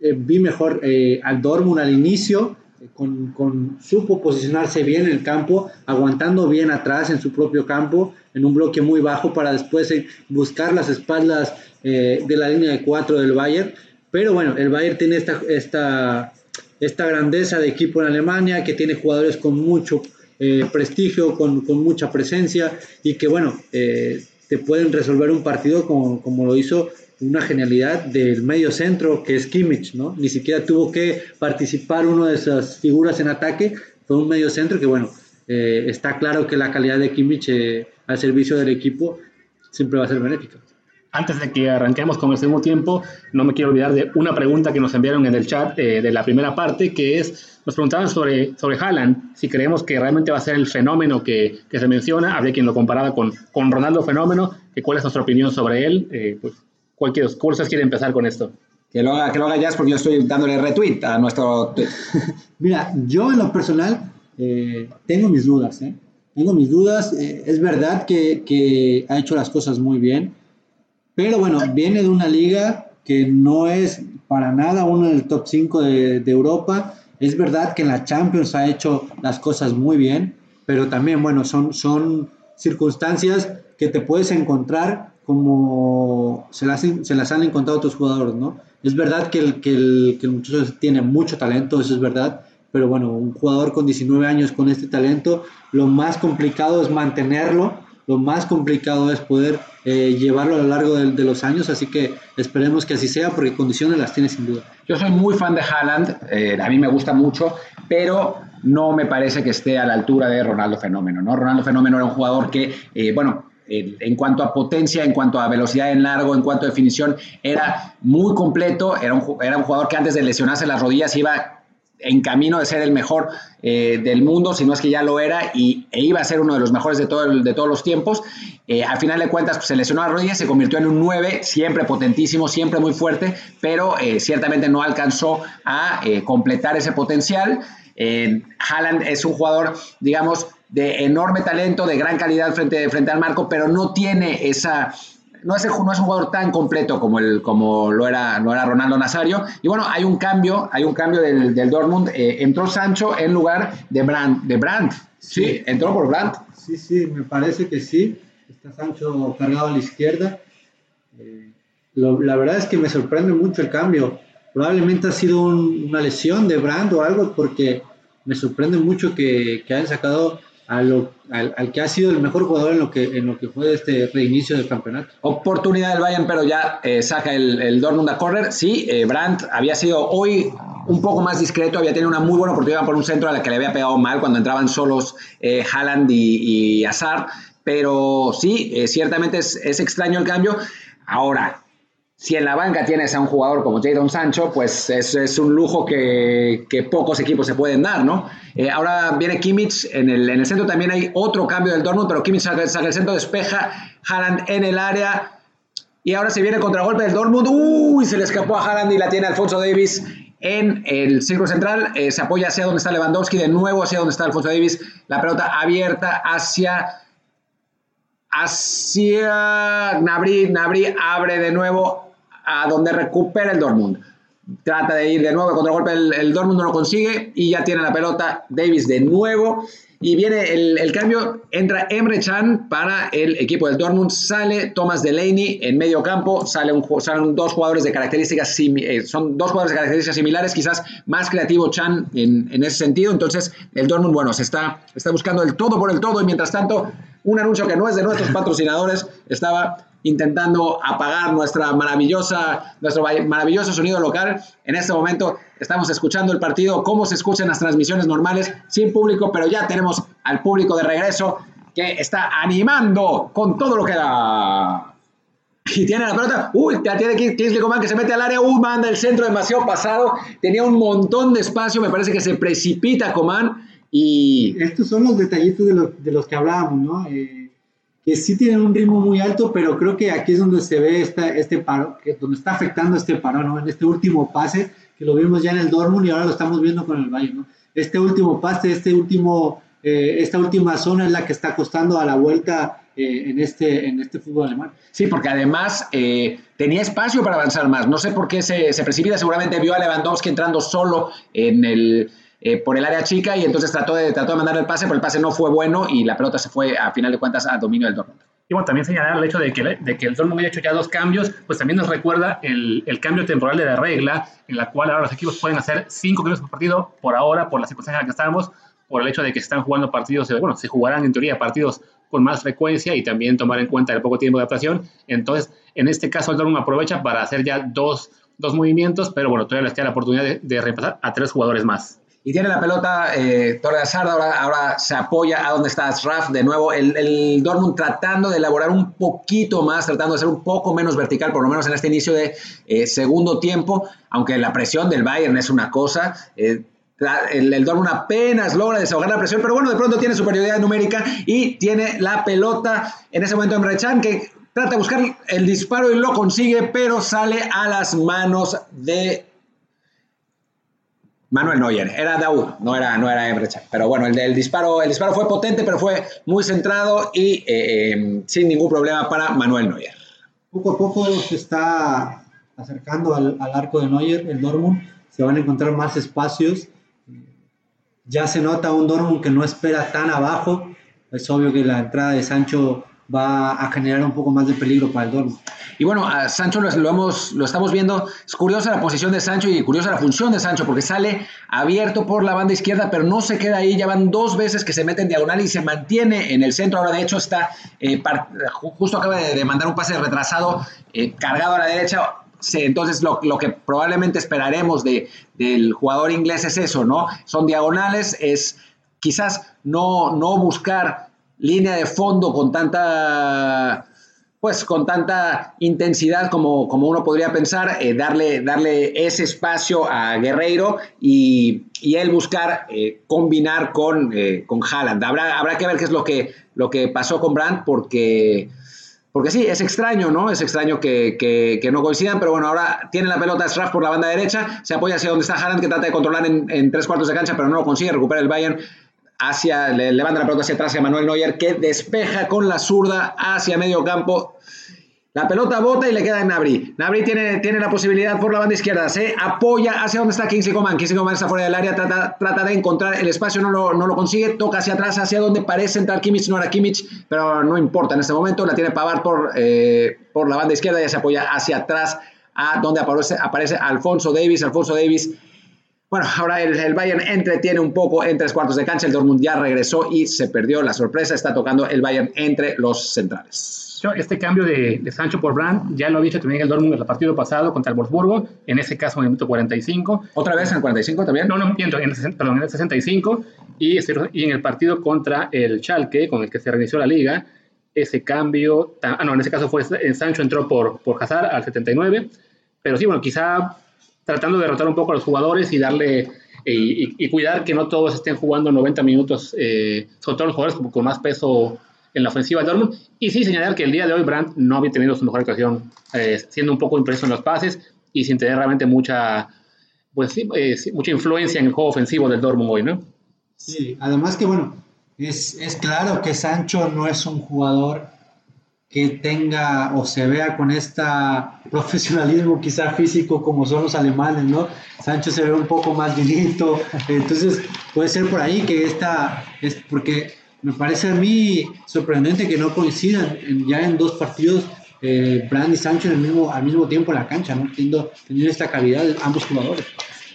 vi mejor al Dortmund al inicio, con, con, supo posicionarse bien en el campo, aguantando bien atrás en su propio campo, en un bloque muy bajo para después eh, buscar las espaldas eh, de la línea de cuatro del Bayern. Pero bueno, el Bayern tiene esta, esta, esta grandeza de equipo en Alemania, que tiene jugadores con mucho eh, prestigio, con, con, mucha presencia y que bueno, te pueden resolver un partido como, como lo hizo una genialidad del medio centro que es Kimmich, ¿no? Ni siquiera tuvo que participar uno de esas figuras en ataque, fue un medio centro que, bueno, eh, está claro que la calidad de Kimmich eh, al servicio del equipo siempre va a ser benéfica. Antes de que arranquemos con el segundo tiempo, no me quiero olvidar de una pregunta que nos enviaron en el chat eh, de la primera parte, que es, nos preguntaban sobre, sobre Haaland, si creemos que realmente va a ser el fenómeno que, que se menciona, habría quien lo comparaba con, con Ronaldo Fenómeno, que cuál es nuestra opinión sobre él, pues cualquier cursos quiere empezar con esto? Que lo haga, que lo haga Jazz porque yo estoy dándole retweet a nuestro Mira, yo en lo personal eh, tengo mis dudas, ¿eh? Tengo mis dudas. Eh, es verdad que, que, ha hecho las cosas muy bien, pero bueno, viene de una liga que no es para nada uno del top 5 de, de Europa. Es verdad que en la Champions ha hecho las cosas muy bien, pero también, bueno, son, son circunstancias que te puedes encontrar como se las, se las han encontrado otros jugadores, ¿no? Es verdad que el, que, el, que el muchacho tiene mucho talento, eso es verdad, pero bueno, un jugador con 19 años con este talento, lo más complicado es mantenerlo, lo más complicado es poder eh, llevarlo a lo largo de, los años, así que esperemos que así sea, porque condiciones las tiene sin duda. Yo soy muy fan de Haaland, eh, a mí me gusta mucho, pero no me parece que esté a la altura de Ronaldo Fenómeno, ¿no? Ronaldo Fenómeno era un jugador que, eh, bueno, en cuanto a potencia, en cuanto a velocidad en largo, en cuanto a definición, era muy completo, era un, era un jugador que antes de lesionarse las rodillas iba en camino de ser el mejor eh, del mundo, si no es que ya lo era, y, e iba a ser uno de los mejores de, todo de todos los tiempos. Eh, al final de cuentas, pues, se lesionó las rodillas, se convirtió en un 9, siempre potentísimo, siempre muy fuerte, pero eh, ciertamente no alcanzó a completar ese potencial. Haaland es un jugador, digamos, de enorme talento, de gran calidad frente, frente al marco, pero no tiene esa, no es, no es, un jugador tan completo como, el, como lo, era, no era Ronaldo Nazario. Y bueno, hay un cambio, hay un cambio del, del Dortmund. Eh, entró Sancho en lugar de Brandt. De Brandt. Sí, entró por Brandt. Sí, sí, me parece que sí. Está Sancho cargado a la izquierda. Eh, la verdad es que me sorprende mucho el cambio. Probablemente ha sido una lesión de Brandt o algo, porque me sorprende mucho que, que hayan sacado al, que ha sido el mejor jugador en lo que, en lo que fue este reinicio del campeonato. Oportunidad del Bayern, pero ya eh, saca el, el, Dortmund a correr. Sí, eh, Brandt había sido hoy un poco más discreto, había tenido una muy buena oportunidad por un centro a la que le había pegado mal cuando entraban solos eh, Haaland y, y Hazard, pero sí, eh, ciertamente es, es extraño el cambio. Ahora, si en la banca tienes a un jugador como Jadon Sancho, pues es, un lujo que, que, pocos equipos se pueden dar, ¿no? Eh, ahora viene Kimmich, en el, en el, centro también hay otro cambio del Dortmund, pero Kimmich saca, saca el centro, despeja, Haaland en el área, y ahora se viene el contragolpe del Dortmund, uy, se le escapó a Haaland y la tiene Alfonso Davis en el círculo central, eh, se apoya hacia donde está Lewandowski, de nuevo hacia donde está Alfonso Davis, la pelota abierta hacia hacia Nabri, Nabri abre de nuevo a donde recupera el Dortmund. Trata de ir de nuevo contra golpe, el, el Dortmund no lo consigue y ya tiene la pelota Davis de nuevo. Y viene el, cambio, entra Emre Chan para el equipo del Dortmund, sale Thomas Delaney en medio campo, sale un, salen dos jugadores de características, eh, son dos jugadores de características similares, quizás más creativo Chan en, en, ese sentido. Entonces, el Dortmund, bueno, se está, está buscando el todo por el todo y mientras tanto, un anuncio que no es de nuestros patrocinadores, estaba intentando apagar nuestra maravillosa, nuestro maravilloso sonido local. En este momento estamos escuchando el partido, como se escuchan las transmisiones normales, sin público, pero ya tenemos al público de regreso que está animando con todo lo que da. Y tiene la pelota. Uy, ya tiene Kingsley Coman que se mete al área. Uy, manda el centro demasiado pasado. Tenía un montón de espacio. Me parece que se precipita Coman. Y. Estos son los detallitos de, de los que hablábamos, ¿no? Eh, sí tienen un ritmo muy alto, pero creo que aquí es donde se ve esta, este paro, que, donde está afectando este paro, ¿no? En este último pase, que lo vimos ya en el Dortmund y ahora lo estamos viendo con el Bayern, ¿no? Este último pase, este último, eh, esta última zona es la que está costando a la vuelta eh, en, este, en este fútbol alemán. Sí, porque además eh, tenía espacio para avanzar más. No sé por qué se precipita, seguramente vio a Lewandowski entrando solo en el eh, por el área chica y entonces trató de, trató de mandar el pase, pero el pase no fue bueno y la pelota se fue a final de cuentas a dominio del Dortmund. Y bueno, también señalar el hecho de que, de que el Dortmund haya hecho ya dos cambios, pues también nos recuerda el, el, cambio temporal de la regla, en la cual ahora los equipos pueden hacer cinco cambios por partido por ahora, por la circunstancia en la que estamos, por el hecho de que se están jugando partidos, bueno, se jugarán en teoría partidos con más frecuencia y también tomar en cuenta el poco tiempo de adaptación. Entonces, en este caso, el Dortmund aprovecha para hacer ya dos, dos movimientos, pero bueno, todavía les queda la oportunidad de, de reemplazar a tres jugadores más y tiene la pelota eh, Torre ahora, ahora se apoya a donde está Ashraf, de nuevo el, el, Dortmund tratando de elaborar un poquito más, tratando de ser un poco menos vertical, por lo menos en este inicio de eh, segundo tiempo, aunque la presión del Bayern es una cosa, eh, el, el, Dortmund apenas logra desahogar la presión, pero bueno, de pronto tiene superioridad numérica y tiene la pelota en ese momento en Rechan, que trata de buscar el disparo y lo consigue, pero sale a las manos de Manuel Neuer, era Daud, no era, no era Emre Pero bueno, el, disparo, el disparo fue potente, pero fue muy centrado y eh, em, sin ningún problema para Manuel Neuer. Poco a poco se está acercando al, arco de Neuer, el Dortmund. Se van a encontrar más espacios. Ya se nota un Dortmund que no espera tan abajo. Es obvio que la entrada de Sancho va a generar un poco más de peligro para el Dortmund. Y bueno, a Sancho lo, hemos, lo estamos viendo, es curiosa la posición de Sancho y curiosa la función de Sancho, porque sale abierto por la banda izquierda, pero no se queda ahí, ya van dos veces que se mete en diagonal y se mantiene en el centro, ahora de hecho está, eh, justo acaba de, mandar un pase retrasado, eh, cargado a la derecha, entonces lo, lo, que probablemente esperaremos de, del jugador inglés es eso, ¿no? Son diagonales, es quizás no, no buscar línea de fondo con tanta pues con tanta intensidad como, como uno podría pensar, eh, darle, darle ese espacio a Guerreiro y, y él buscar eh, combinar con, eh, con Haaland. Habrá, habrá que ver qué es lo que, lo que pasó con Brandt porque, porque sí, es extraño, ¿no? Es extraño que, que, no coincidan, pero bueno, ahora tiene la pelota Straff por la banda derecha, se apoya hacia donde está Haaland que trata de controlar en, en tres cuartos de cancha, pero no lo consigue, recupera el Bayern hacia, le levanta la pelota hacia atrás a Manuel Neuer, que despeja con la zurda hacia medio campo. La pelota bota y le queda en Nabri. Nabri tiene, tiene la posibilidad por la banda izquierda. Se apoya hacia donde está Kingsley Coman. Kingsley Coman está fuera del área, trata, trata de encontrar el espacio, no lo, no lo, consigue. Toca hacia atrás, hacia donde parece entrar Kimmich. No era Kimmich, pero no importa en este momento. La tiene Pavard por, eh, por la banda izquierda y se apoya hacia atrás a donde aparece, aparece Alfonso Davis. Alfonso Davis bueno, ahora el, Bayern entretiene un poco en tres cuartos de cancha. El Dortmund ya regresó y se perdió la sorpresa. Está tocando el Bayern entre los centrales. Este cambio de, Sancho por Brandt ya lo había hecho también el Dortmund en el partido pasado contra el Wolfsburgo, en ese caso en el minuto 45. ¿Otra vez en el 45 también? No, no, miento, en el, perdón, en el 65. Y, y en el partido contra el Schalke, con el que se reinició la liga, ese cambio, ah, no, en ese caso fue Sancho entró por, por Hazard al 79. Pero sí, bueno, quizá tratando de derrotar un poco a los jugadores y darle eh, y, cuidar que no todos estén jugando 90 minutos, eh, sobre todo los jugadores con, más peso en la ofensiva del Dortmund. Y sí señalar que el día de hoy Brandt no había tenido su mejor actuación, eh, siendo un poco impreso en los pases y sin tener realmente mucha, pues, mucha influencia en el juego ofensivo del Dortmund hoy, ¿no? Sí, además que bueno, es, es claro que Sancho no es un jugador que tenga o se vea con este profesionalismo quizá físico como son los alemanes, ¿no? Sancho se ve un poco más llenito, entonces puede ser por ahí que esta, es porque me parece a mí sorprendente que no coincidan ya en dos partidos eh, Brand y Sancho en el mismo, al mismo tiempo en la cancha, ¿no? Teniendo, teniendo esta calidad ambos jugadores.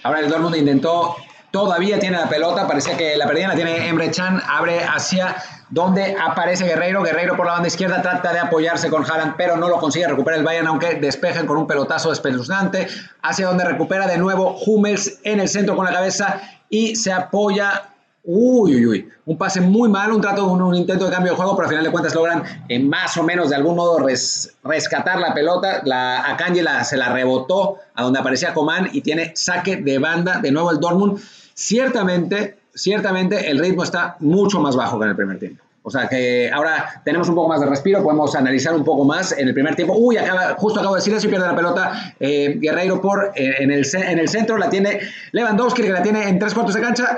Ahora el Dortmund intentó todavía tiene la pelota, parecía que la perdía, la tiene Emre Chan, abre hacia donde aparece Guerreiro, Guerreiro por la banda izquierda trata de apoyarse con Haaland, pero no lo consigue, recupera el Bayern, aunque despejan con un pelotazo espeluznante, hacia donde recupera de nuevo Hummels en el centro con la cabeza y se apoya Uy, uy, uy. Un pase muy malo, un trato, un, intento de cambio de juego, pero al final de cuentas logran eh, más o menos de algún modo rescatar la pelota. La, Akanji la, se la rebotó a donde aparecía Coman y tiene saque de banda de nuevo el Dortmund. Ciertamente, ciertamente el ritmo está mucho más bajo que en el primer tiempo. O sea que ahora tenemos un poco más de respiro, podemos analizar un poco más en el primer tiempo. Uy, acaba, justo acabo de decir eso y pierde la pelota eh, Guerreiro por, eh, en, el, en el centro, la tiene Lewandowski, que la tiene en tres cuartos de cancha.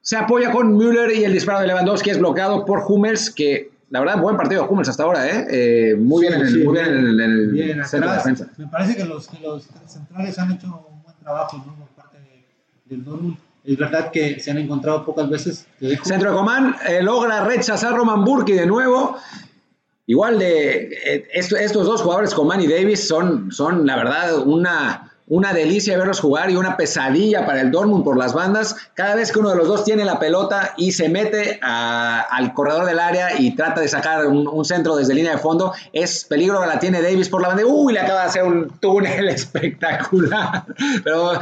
Se apoya con Müller y el disparo de Lewandowski es bloqueado por Hummels, que la verdad, buen partido de Hummels hasta ahora, ¿eh? eh muy, bien en el, muy bien en el, centro de defensa. Me parece que los, que los centrales han hecho un buen trabajo ¿no? por parte del Dortmund es verdad que se han encontrado pocas veces. Centro de Comán eh, logra rechazar Roman Burki de nuevo. Igual de eh, estos dos jugadores, Coman y Davis, son, son la verdad una, una delicia verlos jugar y una pesadilla para el Dortmund por las bandas. Cada vez que uno de los dos tiene la pelota y se mete al corredor del área y trata de sacar un, centro desde línea de fondo, es peligro la tiene Davis por la banda. Uy, le acaba de hacer un túnel espectacular. Pero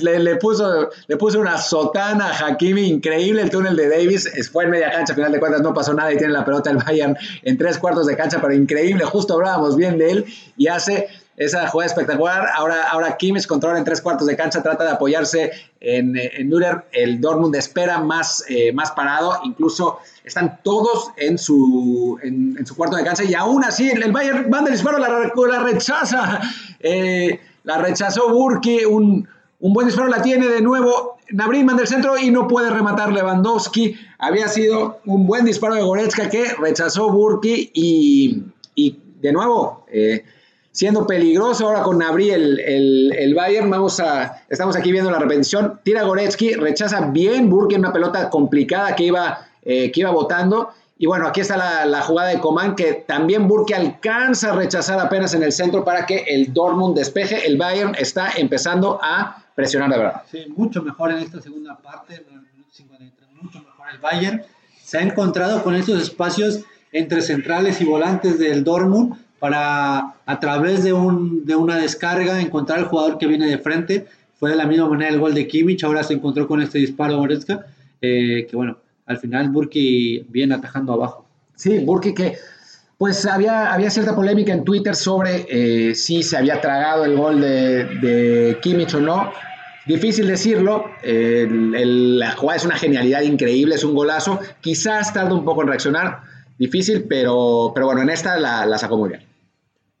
le, puso, le puso una sotana a Hakimi increíble el túnel de Davis. Fue en media cancha, al final de cuentas no pasó nada y tiene la pelota el Bayern en tres cuartos de cancha, pero increíble. Justo hablábamos bien de él y hace esa jugada espectacular. Ahora, ahora Kimmich controla en tres cuartos de cancha, trata de apoyarse en, en Müller. El Dortmund espera más, eh, más parado. Incluso están todos en su, en, su cuarto de cancha y aún así el, Bayern manda el disparo, la, rechaza. Eh, la rechazó Burki, un, un buen disparo la tiene de nuevo Nabrin manda el centro y no puede rematar Lewandowski. Había sido un buen disparo de Goretzka que rechazó Burki y, y de nuevo eh, siendo peligroso ahora con Nabri el, el, Bayern. Vamos a, estamos aquí viendo la repetición. Tira Goretzky, rechaza bien Burke en una pelota complicada que iba, eh, que iba botando. Y bueno, aquí está la, jugada de Coman que también Burke alcanza a rechazar apenas en el centro para que el Dortmund despeje. El Bayern está empezando a presionar de verdad. Sí, mucho mejor en esta segunda parte, mucho mejor el Bayern. Se ha encontrado con estos espacios entre centrales y volantes del Dortmund para a través de, un, de una descarga encontrar al jugador que viene de frente. Fue de la misma manera el gol de Kimmich, ahora se encontró con este disparo Goretzka, eh, que bueno, al final Burki viene atajando abajo. Sí, Burki que pues había, había cierta polémica en Twitter sobre eh, si se había tragado el gol de, de Kimmich o no. Difícil decirlo, la jugada es una genialidad increíble, es un golazo. Quizás tarda un poco en reaccionar, difícil, pero, pero bueno, en esta la, la sacó muy bien.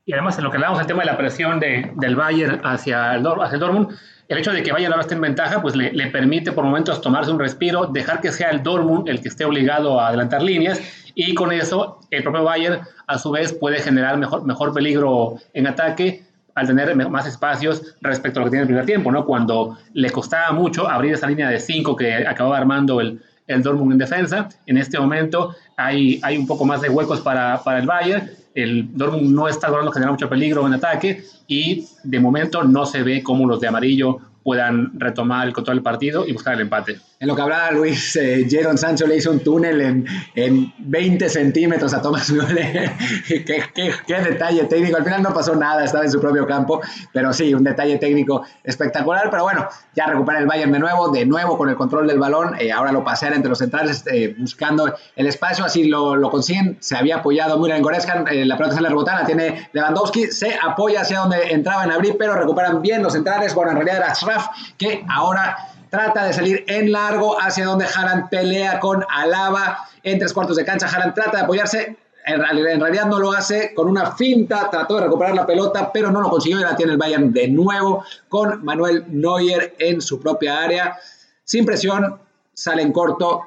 Y además, en lo que hablamos del tema de la presión de, del Bayern hacia el, hacia el Dortmund, el hecho de que Bayern ahora esté en ventaja, pues le, le, permite por momentos tomarse un respiro, dejar que sea el Dortmund el que esté obligado a adelantar líneas, y con eso el propio Bayern, a su vez, puede generar mejor, mejor peligro en ataque al tener más espacios respecto a lo que tiene el primer tiempo, ¿no? Cuando le costaba mucho abrir esa línea de 5 que acababa armando el, el Dortmund en defensa, en este momento hay, hay un poco más de huecos para, para el Bayern el Dortmund no está logrando generar mucho peligro en ataque y de momento no se ve cómo los de amarillo puedan retomar el control del partido y buscar el empate. En lo que hablaba Luis, eh, Sancho le hizo un túnel en, en 20 centímetros a Thomas Müller. ¿Qué, qué, qué, detalle técnico. Al final no pasó nada, estaba en su propio campo, pero sí, un detalle técnico espectacular. Pero bueno, ya recupera el Bayern de nuevo, de nuevo con el control del balón. Eh, ahora lo pasea entre los centrales, eh, buscando el espacio, así lo, lo, consiguen. Se había apoyado Müller en Goretzka, eh, la pelota rebotada, la tiene Lewandowski, se apoya hacia donde entraba en abrir, pero recuperan bien los centrales. Bueno, en realidad era Schraf, que ahora trata de salir en largo hacia donde Haran pelea con Alaba en tres cuartos de cancha. Haran trata de apoyarse, en realidad, no lo hace con una finta, trató de recuperar la pelota, pero no lo consiguió y la tiene el Bayern de nuevo con Manuel Neuer en su propia área. Sin presión, sale en corto.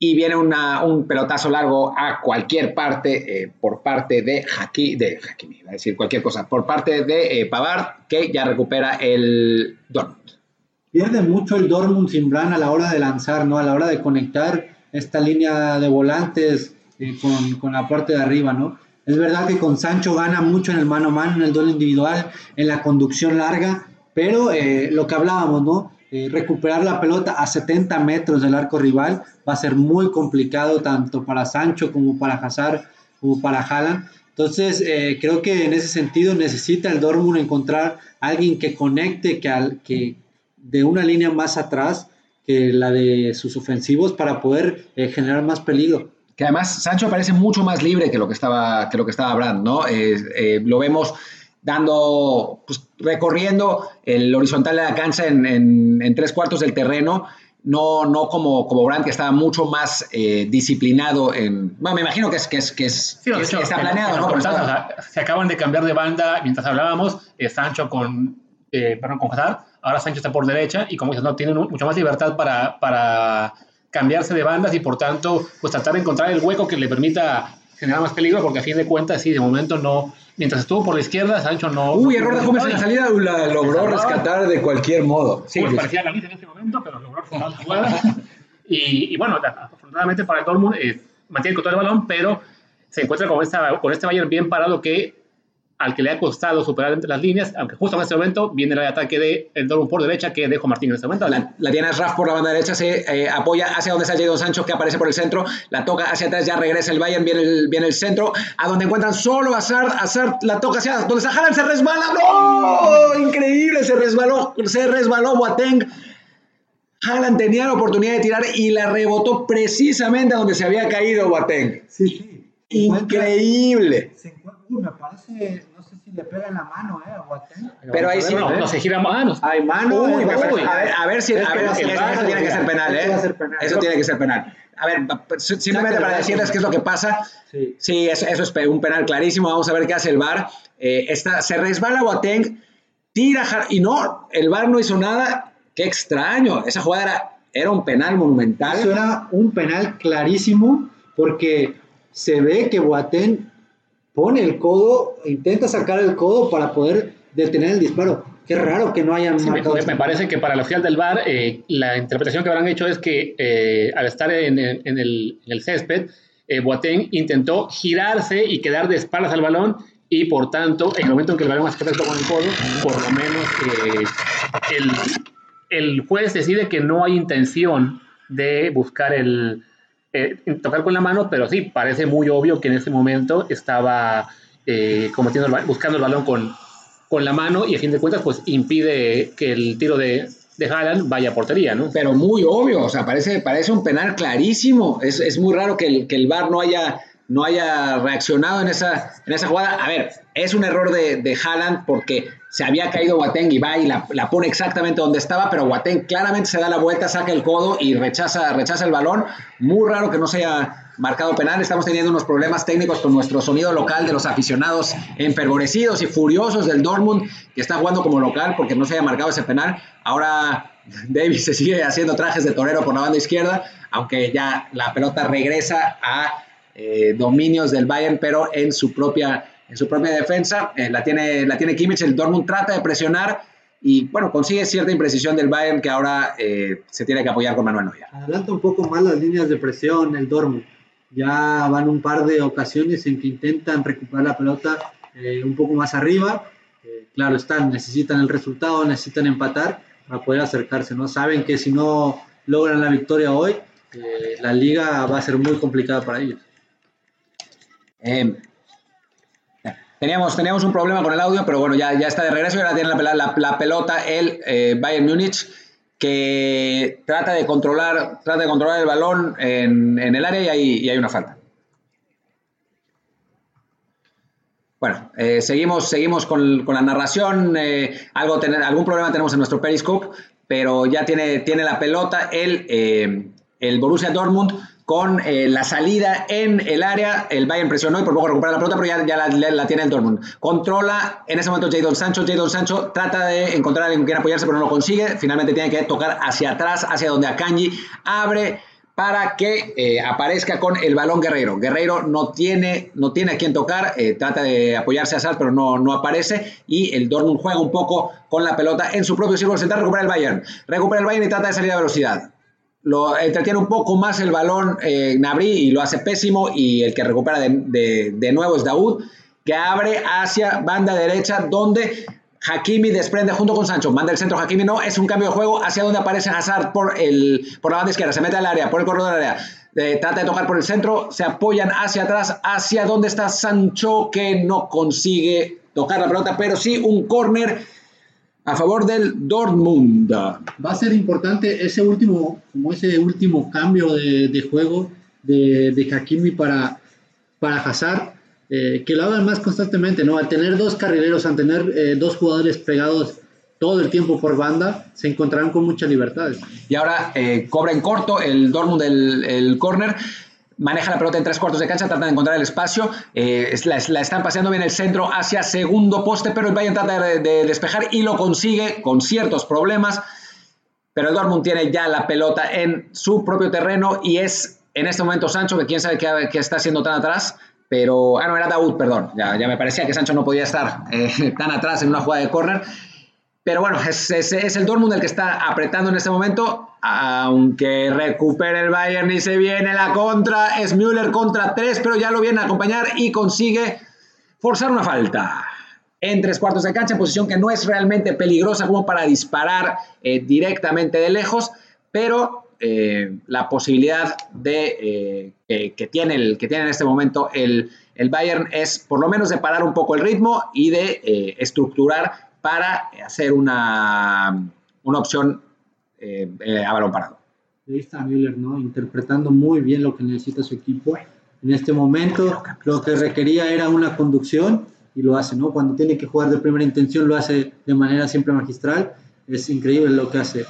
y viene un pelotazo largo a cualquier parte eh, por parte de Hakimi, de Hakimi, a decir cualquier cosa, por parte de eh, Pavard, que ya recupera el Dortmund. Pierde mucho el Dortmund sin a la hora de lanzar, ¿no? A la hora de conectar esta línea de volantes eh, con, con, la parte de arriba, ¿no? Es verdad que con Sancho gana mucho en el mano a mano, en el duelo individual, en la conducción larga, pero lo que hablábamos, ¿no? Eh, recuperar la pelota a 70 metros del arco rival va a ser muy complicado tanto para Sancho como para Hazard como para Haaland. Entonces, eh, creo que en ese sentido necesita el Dortmund encontrar alguien que conecte que, al, que de una línea más atrás que la de sus ofensivos para poder eh, generar más peligro. Que además Sancho parece mucho más libre que lo que estaba, que lo que estaba hablando, ¿no? lo vemos dando, pues, recorriendo el horizontal de la cancha en, tres cuartos del terreno, no, no como, como Brandt, que estaba mucho más eh, disciplinado en... Bueno, me imagino que es que, es, que, es, está planeado, ¿no? se acaban de cambiar de banda mientras hablábamos, eh, Sancho con, eh, perdón, con Hazard, ahora Sancho está por derecha y como dices, no, tiene mucho más libertad para, para cambiarse de bandas y por tanto, pues tratar de encontrar el hueco que le permita generar más peligro, porque a fin de cuentas, sí, de momento no, mientras estuvo por la izquierda, Sancho no. Uy, error de Gómez en la salida, la logró rescatar de cualquier modo. Sí, pues, parecía la en ese momento, pero logró rescatar la jugada. y, y, bueno, afortunadamente para el Dortmund eh, mantiene el control del balón, pero se encuentra con, esta, con este Bayern bien parado que al que le ha costado superar entre las líneas, aunque justo en este momento viene el ataque de el Dortmund por derecha que dejo Martín en este momento. La, la tiene Raf por la banda derecha, se eh, apoya hacia donde está Jadon Sancho que aparece por el centro, la toca hacia atrás, ya regresa el Bayern, viene el, viene el centro, a donde encuentran solo a Hazard, Hazard la toca hacia donde está se resbala, ¡no! Increíble, se resbaló, se resbaló Boateng. Haaland tenía la oportunidad de tirar y la rebotó precisamente a donde se había caído Boateng. Sí, sí. Increíble. Se me parece, no sé si le pega en la mano, ¿eh? A Pero ahí sí. No, no, se gira manos. Hay mano. Uy, a, ver, a ver si. A ver, eso, eso tiene que ser penal, ¿eh? Eso tiene que ser penal. A ver, simplemente para decirles qué es lo que pasa. Sí, sí eso, eso, es un penal clarísimo. Vamos a ver qué hace el VAR. Eh, está, se resbala Boateng, tira y no, el VAR no hizo nada. Qué extraño. Esa jugada era, era un penal monumental. Eso era un penal clarísimo porque se ve que Boateng pone el codo, intenta sacar el codo para poder detener el disparo. Qué raro que no hayan sí, marcado. Me, me, parece que para la oficial del VAR, eh, la interpretación que habrán hecho es que eh, al estar en, en, el, en el, césped, eh, Boateng intentó girarse y quedar de espaldas al balón y por tanto, en el momento en que el balón hace contacto con el codo, por lo menos eh, el, el juez decide que no hay intención de buscar el, eh, tocar con la mano, pero sí, parece muy obvio que en ese momento estaba eh, cometiendo buscando el balón con, con la mano y a fin de cuentas pues impide que el tiro de, de Haaland vaya a portería, ¿no? Pero muy obvio, o sea, parece, parece un penal clarísimo. Es, es muy raro que el, que el VAR no haya, no haya reaccionado en esa, en esa jugada. A ver, es un error de, de Haaland porque se había caído Guateng y va y la, la, pone exactamente donde estaba, pero Guateng claramente se da la vuelta, saca el codo y rechaza, rechaza el balón. Muy raro que no se haya marcado penal. Estamos teniendo unos problemas técnicos con nuestro sonido local de los aficionados enfervorecidos y furiosos del Dortmund, que está jugando como local porque no se haya marcado ese penal. Ahora Davis se sigue haciendo trajes de torero por la banda izquierda, aunque ya la pelota regresa a eh, dominios del Bayern, pero en su propia en su propia defensa. Eh, la, tiene, la tiene Kimmich, el Dortmund trata de presionar y bueno, consigue cierta imprecisión del Bayern que ahora eh, se tiene que apoyar con Manuel Neuer. Adelanta un poco más las líneas de presión el Dortmund. Ya van un par de ocasiones en que intentan recuperar la pelota un poco más arriba. claro, están, necesitan el resultado, necesitan empatar para poder acercarse. ¿no? Saben que si no logran la victoria hoy, la liga va a ser muy complicada para ellos. Teníamos, teníamos un problema con el audio, pero bueno, ya, ya está de regreso y ahora tiene la, pelota el eh, Bayern Múnich que trata de controlar, trata de controlar el balón en, en el área y hay, y hay, una falta. Bueno, eh, seguimos, seguimos con, con la narración. Eh, algo tener, algún problema tenemos en nuestro Periscope, pero ya tiene, tiene la pelota el, eh, el Borussia Dortmund con eh, la salida en el área. El Bayern presionó y por poco recupera la pelota, pero ya, la, tiene el Dortmund. Controla en ese momento Jadon Sancho. Jadon Sancho trata de encontrar a alguien con quien apoyarse, pero no lo consigue. Finalmente tiene que tocar hacia atrás, hacia donde Akanji abre para que eh, aparezca con el balón Guerreiro. Guerreiro no tiene, no tiene a quien tocar, eh, trata de apoyarse a Sal, pero no, no aparece. Y el Dortmund juega un poco con la pelota en su propio círculo central, recupera el Bayern. Recupera el Bayern y trata de salir a velocidad. Lo entretiene un poco más el balón eh, Nabri y lo hace pésimo. Y el que recupera de, de nuevo es Daud, que abre hacia banda derecha, donde Hakimi desprende junto con Sancho, manda el centro, Hakimi no, es un cambio de juego hacia donde aparece Hazard por, el, por la banda izquierda, se mete al área, por el corredor del área, eh, trata de tocar por el centro, se apoyan hacia atrás, hacia donde está Sancho, que no consigue tocar la pelota, pero sí un córner a favor del Dortmund. Va a ser importante ese último, como ese último cambio de, juego de, de Hakimi para, para Hazard, eh, que lo hagan más constantemente, ¿no? Al tener dos carrileros, al tener eh, dos jugadores pegados todo el tiempo por banda, se encontrarán con muchas libertades. Y ahora eh, cobra en corto el Dortmund del el corner maneja la pelota en tres cuartos de cancha, trata de encontrar el espacio, la, están paseando bien el centro hacia segundo poste, pero el Bayern trata de, despejar y lo consigue con ciertos problemas, pero el Dortmund tiene ya la pelota en su propio terreno y es en este momento Sancho, que quién sabe qué, qué está haciendo tan atrás, pero, ah, no, era Daud, perdón, ya, ya me parecía que Sancho no podía estar eh, tan atrás en una jugada de córner. Pero bueno, es, es, el Dortmund el que está apretando en este momento, aunque recupere el Bayern y se viene la contra, es Müller contra tres, pero ya lo viene a acompañar y consigue forzar una falta. En tres cuartos de cancha, posición que no es realmente peligrosa como para disparar eh, directamente de lejos, pero eh, la posibilidad de, eh, que, tiene el, que tiene en este momento el, el, Bayern es por lo menos de parar un poco el ritmo y de eh, estructurar para hacer una, una opción a balón parado. Ahí está Müller, ¿no? Interpretando muy bien lo que necesita su equipo. En este momento lo que requería era una conducción y lo hace, ¿no? Cuando tiene que jugar de primera intención lo hace de manera siempre magistral. Es increíble lo que hace.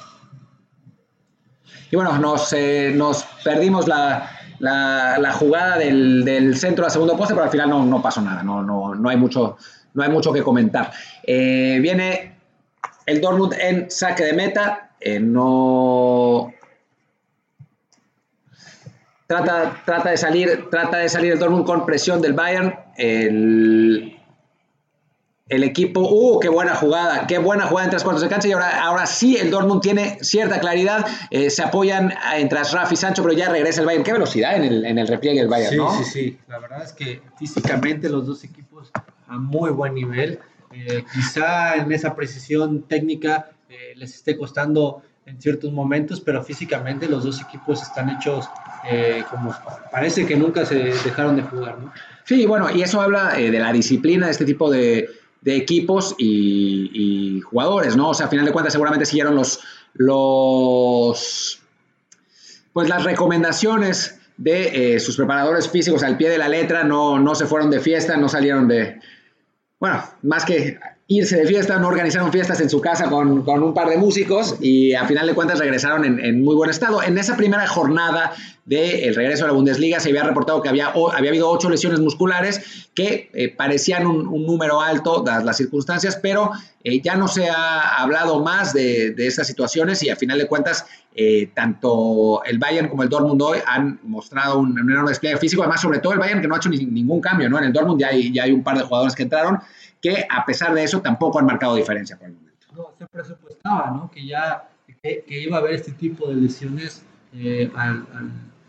Y bueno, nos, eh, nos perdimos la, la, jugada del, del, centro a segundo poste, pero al final no, no pasó nada, no, no, no, hay, mucho, no hay mucho que comentar. Eh, viene el Dortmund en saque de meta, eh, no... Trata, trata, de salir, trata de salir el Dortmund con presión del Bayern. El, el equipo, ¡uh, qué buena jugada! ¡Qué buena jugada en tres cuartos de cancha! Y ahora, ahora sí, el Dortmund tiene cierta claridad. Eh, se apoyan entre Rafa y Sancho, pero ya regresa el Bayern. ¡Qué velocidad en el, en el repliegue del Bayern, sí, Sí, sí, La verdad es que físicamente los dos equipos a muy buen nivel. Eh, quizá en esa precisión técnica eh, les esté costando en ciertos momentos, pero físicamente los dos equipos están hechos como parece que nunca se dejaron de jugar, ¿no? Sí, bueno, y eso habla de la disciplina de este tipo de, de equipos y, jugadores, ¿no? O sea, a final de cuentas seguramente siguieron los, los pues las recomendaciones de eh, sus preparadores físicos al pie de la letra, no, no se fueron de fiesta, no salieron de, bueno, más que irse de fiesta, no organizaron fiestas en su casa con, un par de músicos y a final de cuentas regresaron en, muy buen estado. En esa primera jornada del regreso a la Bundesliga se había reportado que había, había habido ocho lesiones musculares que eh, parecían un, número alto dadas las circunstancias, pero eh, ya no se ha hablado más de, de estas situaciones y a final de cuentas eh, tanto el Bayern como el Dortmund hoy han mostrado un, enorme despliegue físico, además sobre todo el Bayern que no ha hecho ningún cambio, ¿no? En el Dortmund ya hay, ya hay un par de jugadores que entraron que a pesar de eso tampoco han marcado diferencia por el momento. No, se presupuestaba, ¿no? Que ya que, iba a haber este tipo de lesiones eh, al,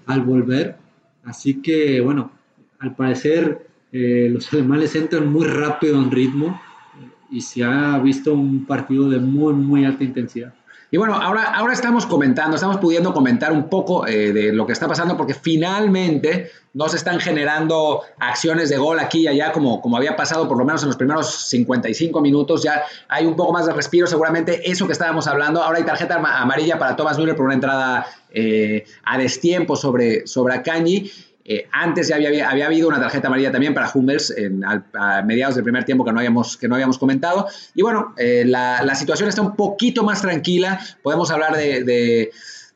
al, volver. Así que, bueno, al parecer eh, los alemanes entran muy rápido en ritmo eh, y se ha visto un partido de muy, muy alta intensidad. Y bueno, ahora, ahora estamos comentando, estamos pudiendo comentar un poco eh, de lo que está pasando porque finalmente no se están generando acciones de gol aquí y allá como, como había pasado por lo menos en los primeros 55 minutos. Ya hay un poco más de respiro, seguramente eso que estábamos hablando. Ahora hay tarjeta amarilla para Thomas Müller por una entrada eh, a destiempo sobre, sobre. Eh, antes ya había, había, habido una tarjeta amarilla también para Hummels en, a mediados del primer tiempo que no habíamos, que no habíamos comentado. Y bueno, eh, la, la, situación está un poquito más tranquila. Podemos hablar de, de,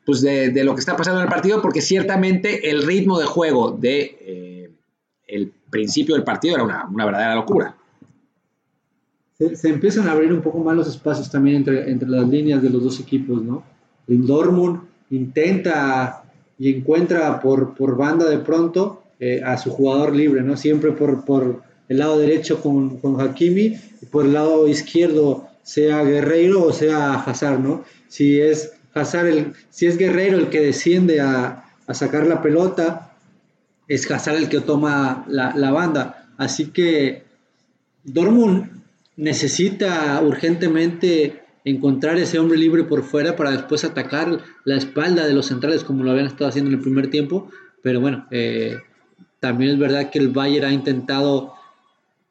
pues de, de, lo que está pasando en el partido porque ciertamente el ritmo de juego de eh, el principio del partido era una, una verdadera locura. Se, se, empiezan a abrir un poco más los espacios también entre, entre las líneas de los dos equipos, ¿no? El Dortmund intenta y encuentra por, por banda de pronto eh, a su jugador libre, ¿no? Siempre por, por el lado derecho con, con Hakimi y por el lado izquierdo sea Guerreiro o sea Hazard, ¿no? Si es Hazard, el, si es Guerreiro el que desciende a, a sacar la pelota, es Hazard el que toma la, la banda. Así que Dortmund necesita urgentemente encontrar ese hombre libre por fuera para después atacar la espalda de los centrales como lo habían estado haciendo en el primer tiempo. Pero bueno, eh, también es verdad que el Bayern ha intentado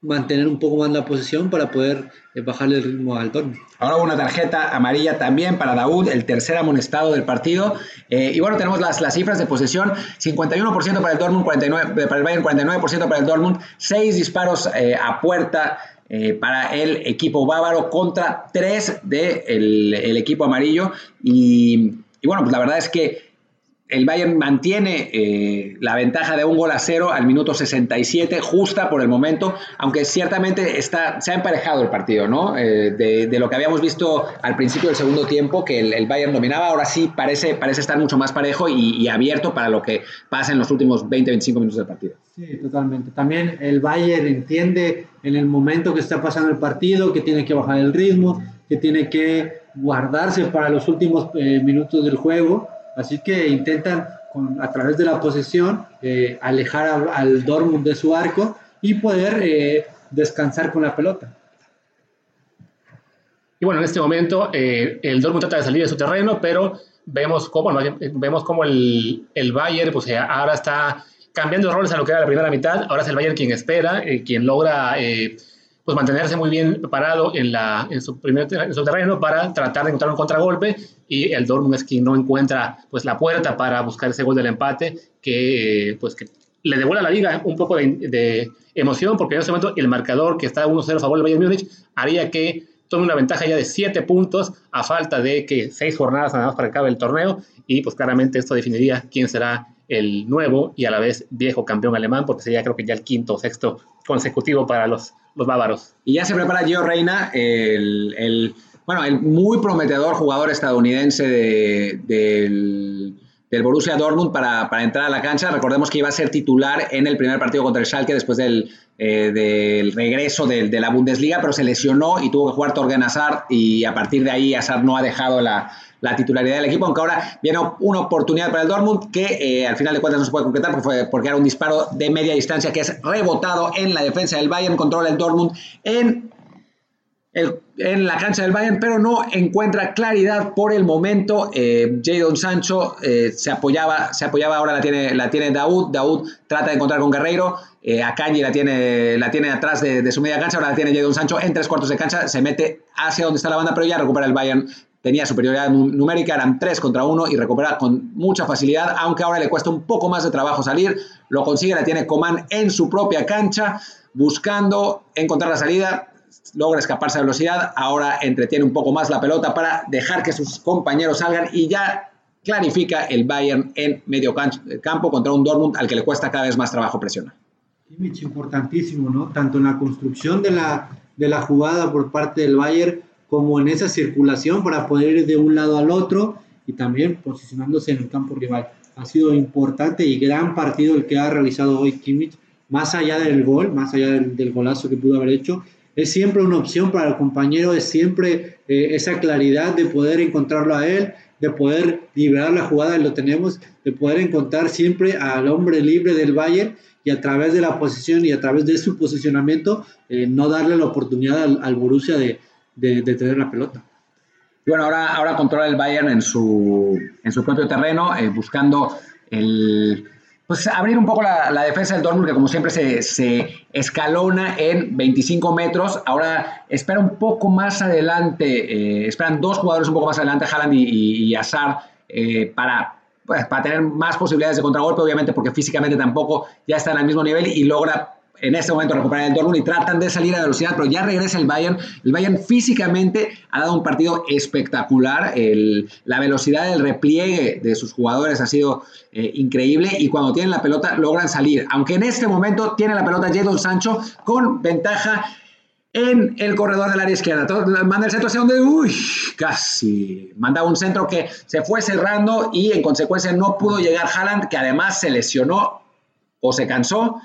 mantener un poco más la posición para poder eh, bajarle el ritmo al Dortmund. Ahora una tarjeta amarilla también para Daud, el tercer amonestado del partido. Eh, y bueno, tenemos las, las cifras de posesión, 51% para el Dortmund, 49, para el Bayern, 49% para el Dortmund, 6 disparos a puerta eh, para el equipo bávaro contra tres del el equipo amarillo. Y, y, bueno, pues la verdad es que el Bayern mantiene eh, la ventaja de un gol a cero al minuto 67, justa por el momento, aunque ciertamente está, se ha emparejado el partido, ¿no? Eh, de, lo que habíamos visto al principio del segundo tiempo, que el, Bayern dominaba, ahora sí parece, parece estar mucho más parejo y, abierto para lo que pasa en los últimos 20-25 minutos del partido. Sí, totalmente. También el Bayern entiende en el momento que está pasando el partido que tiene que bajar el ritmo, que tiene que guardarse para los últimos eh, minutos del juego Así que intentan a través de la posesión eh, alejar al Dortmund de su arco y poder eh, descansar con la pelota. Y bueno, en este momento eh, el Dortmund trata de salir de su terreno, pero vemos cómo, vemos cómo el, el Bayern pues, ahora está cambiando roles a lo que era la primera mitad. Ahora es el Bayern quien espera, quien logra pues mantenerse muy bien parado en, la, en, su primer en su terreno para tratar de encontrar un contragolpe. Y el Dortmund es quien no encuentra pues la puerta para buscar ese gol del empate que pues que le devuelve a la liga un poco de, emoción porque en ese momento el marcador que está 1-0 a favor del Bayern Múnich haría que tome una ventaja ya de 7 puntos a falta de que 6 jornadas nada más para que acabe el torneo. Y pues claramente esto definiría quién será el nuevo y a la vez viejo campeón alemán porque sería creo que ya el quinto o sexto consecutivo para los los bávaros. Y ya se prepara Gio Reina, el, bueno, el muy prometedor jugador estadounidense del, del, Borussia Dortmund para, entrar a la cancha. Recordemos que iba a ser titular en el primer partido contra el Schalke después del, eh, del regreso de, de, la Bundesliga, pero se lesionó y tuvo que jugar Torgen Hazard y a partir de ahí Hazard no ha dejado la, la titularidad del equipo, aunque ahora viene una oportunidad para el Dortmund que eh, al final de cuentas no se puede concretar porque, porque era un disparo de media distancia que es rebotado en la defensa del Bayern, controla el Dortmund en, en la cancha del Bayern, pero no encuentra claridad por el momento. Eh, Jadon Sancho eh, se, apoyaba, se apoyaba, ahora la tiene, la tiene Daud, Daud trata de encontrar con Guerreiro, eh, Akanji la tiene, la tiene atrás de, de, su media cancha, ahora la tiene Jadon Sancho en tres cuartos de cancha, se mete hacia donde está la banda, pero ya recupera el Bayern tenía superioridad numérica, eran 3 contra 1 y recupera con mucha facilidad, aunque ahora le cuesta un poco más de trabajo salir, lo consigue, la tiene Coman en su propia cancha, buscando encontrar la salida, logra escaparse de velocidad, ahora entretiene un poco más la pelota para dejar que sus compañeros salgan y ya clarifica el Bayern en medio campo contra un Dortmund al que le cuesta cada vez más trabajo presionar. Importantísimo, ¿no? Tanto en la construcción de la, de la jugada por parte del Bayern, como en esa circulación para poder ir de un lado al otro y también posicionándose en el campo rival. Ha sido importante y gran partido el que ha realizado hoy Kimmich, más allá del gol, más allá del, golazo que pudo haber hecho. Es siempre una opción para el compañero, es siempre eh, esa claridad de poder encontrarlo a él, de poder liberar la jugada, lo tenemos, de poder encontrar siempre al hombre libre del Bayern y a través de la posición y a través de su posicionamiento, eh, no darle la oportunidad al, al Borussia de, de, tener la pelota. Bueno, ahora, ahora controla el Bayern en su, en su propio terreno, eh, buscando el, pues abrir un poco la, defensa del Dortmund, que como siempre se, se, escalona en 25 metros. Ahora espera un poco más adelante, eh, esperan dos jugadores un poco más adelante, Haaland y, y, Azar, eh, para, pues, para tener más posibilidades de contragolpe, obviamente porque físicamente tampoco ya están al mismo nivel y logra en este momento recuperar el Dortmund y tratan de salir a velocidad, pero ya regresa el Bayern. El Bayern físicamente ha dado un partido espectacular. la velocidad del repliegue de sus jugadores ha sido eh, increíble y cuando tienen la pelota logran salir. Aunque en este momento tiene la pelota Jadon Sancho con ventaja en el corredor del área izquierda. manda el centro hacia donde, uy, casi. Manda un centro que se fue cerrando y en consecuencia no pudo llegar Haaland, que además se lesionó o se cansó,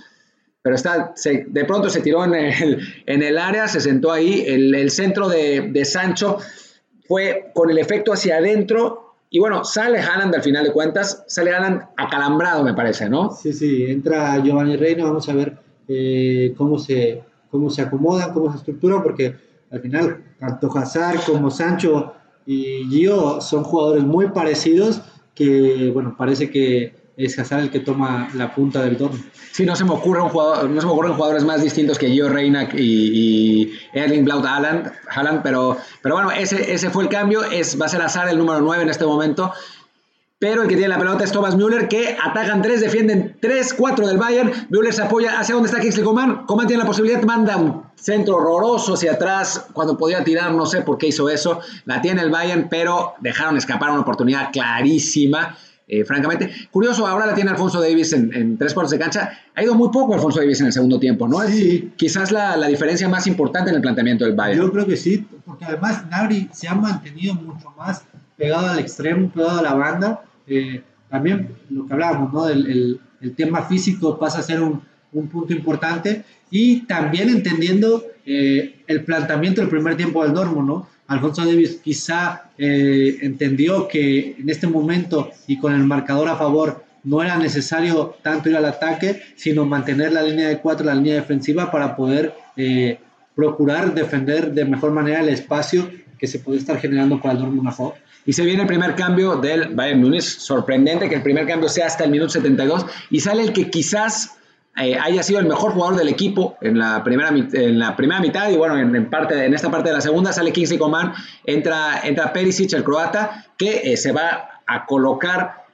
pero está, de pronto se tiró en el, en el área, se sentó ahí. El, centro de, de, Sancho fue con el efecto hacia adentro. Y bueno, sale Haaland al final de cuentas, sale Haaland acalambrado, me parece, ¿no? Sí, sí, entra Giovanni Reina, vamos a ver eh, cómo se cómo se acomodan, cómo se estructuran, porque al final tanto Hazard como Sancho y Gio son jugadores muy parecidos que, bueno, parece que es Hazard el que toma la punta del torno. Sí, no se me ocurre un jugador, no se me ocurren jugadores más distintos que Gio Reina y, Erling Blaut Haaland, pero, pero bueno, ese, ese fue el cambio, es, va a ser Hazard el número 9 en este momento, pero el que tiene la pelota es Thomas Müller, que atacan tres, defienden tres, cuatro del Bayern. Müller se apoya hacia donde está Kingsley Coman. Coman tiene la posibilidad, manda un centro horroroso hacia atrás cuando podía tirar, no sé por qué hizo eso. La tiene el Bayern, pero dejaron escapar una oportunidad clarísima. Eh, francamente, curioso, ahora la tiene Alfonso Davis en, tres cuartos de cancha. Ha ido muy poco Alfonso Davis en el segundo tiempo, ¿no? Sí. Quizás la, la diferencia más importante en el planteamiento del Bayern. Yo creo que sí, porque además Nabri se ha mantenido mucho más pegado al extremo, pegado a la banda eh, también lo que hablábamos, ¿no? El, el, tema físico pasa a ser un, un punto importante y también entendiendo eh, el planteamiento del primer tiempo del Dortmund, ¿no? Alfonso Davis quizá eh, entendió que en este momento y con el marcador a favor no era necesario tanto ir al ataque, sino mantener la línea de cuatro, la línea defensiva para poder procurar defender de mejor manera el espacio que se puede estar generando para el Dortmund. Y se viene el primer cambio del Bayern Múnich. Sorprendente que el primer cambio sea hasta el minuto 72. Y sale el que quizás eh, haya sido el mejor jugador del equipo en la primera, en la primera mitad. Y bueno, en, parte, en esta parte de la segunda sale Kingsley Coman. Entra, entra Perisic, el croata, que eh, se va a colocar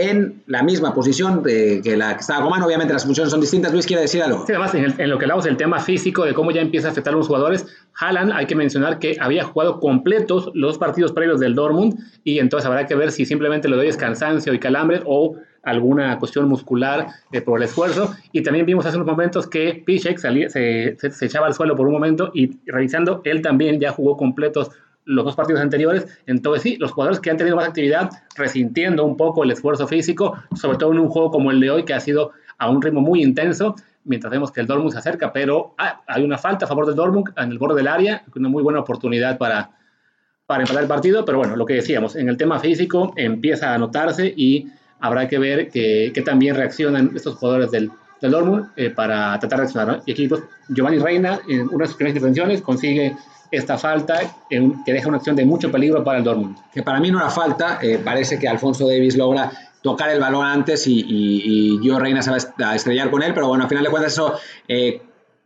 en la misma posición de, que la que estaba Coman. Obviamente las funciones son distintas. Luis quiere decir algo. Sí, además, en, lo que hablamos del tema físico, de cómo ya empieza a afectar a los jugadores, Haaland, hay que mencionar que había jugado completos los partidos previos del Dortmund y entonces habrá que ver si simplemente le doy cansancio y calambre o alguna cuestión muscular eh, por el esfuerzo. Y también vimos hace unos momentos que Piszek se, se, echaba al suelo por un momento y revisando, él también ya jugó completos los dos partidos anteriores. Entonces sí, los jugadores que han tenido más actividad, resintiendo un poco el esfuerzo físico, sobre todo en un juego como el de hoy, que ha sido a un ritmo muy intenso, mientras vemos que el Dortmund se acerca, pero ah, hay una falta a favor del Dortmund en el borde del área, una muy buena oportunidad para, para empatar el partido, pero bueno, lo que decíamos, en el tema físico empieza a notarse y habrá que ver que, que también reaccionan estos jugadores del, del Dortmund eh, para tratar de reaccionar. Y aquí pues, Giovanni Reina, en una de sus primeras intervenciones, consigue esta falta que deja una acción de mucho peligro para el Dortmund. Que para mí no era falta, eh, parece que Alfonso Davis logra tocar el balón antes y, y, Gio Reina se va a estrellar con él, pero bueno, al final de cuentas eso eh,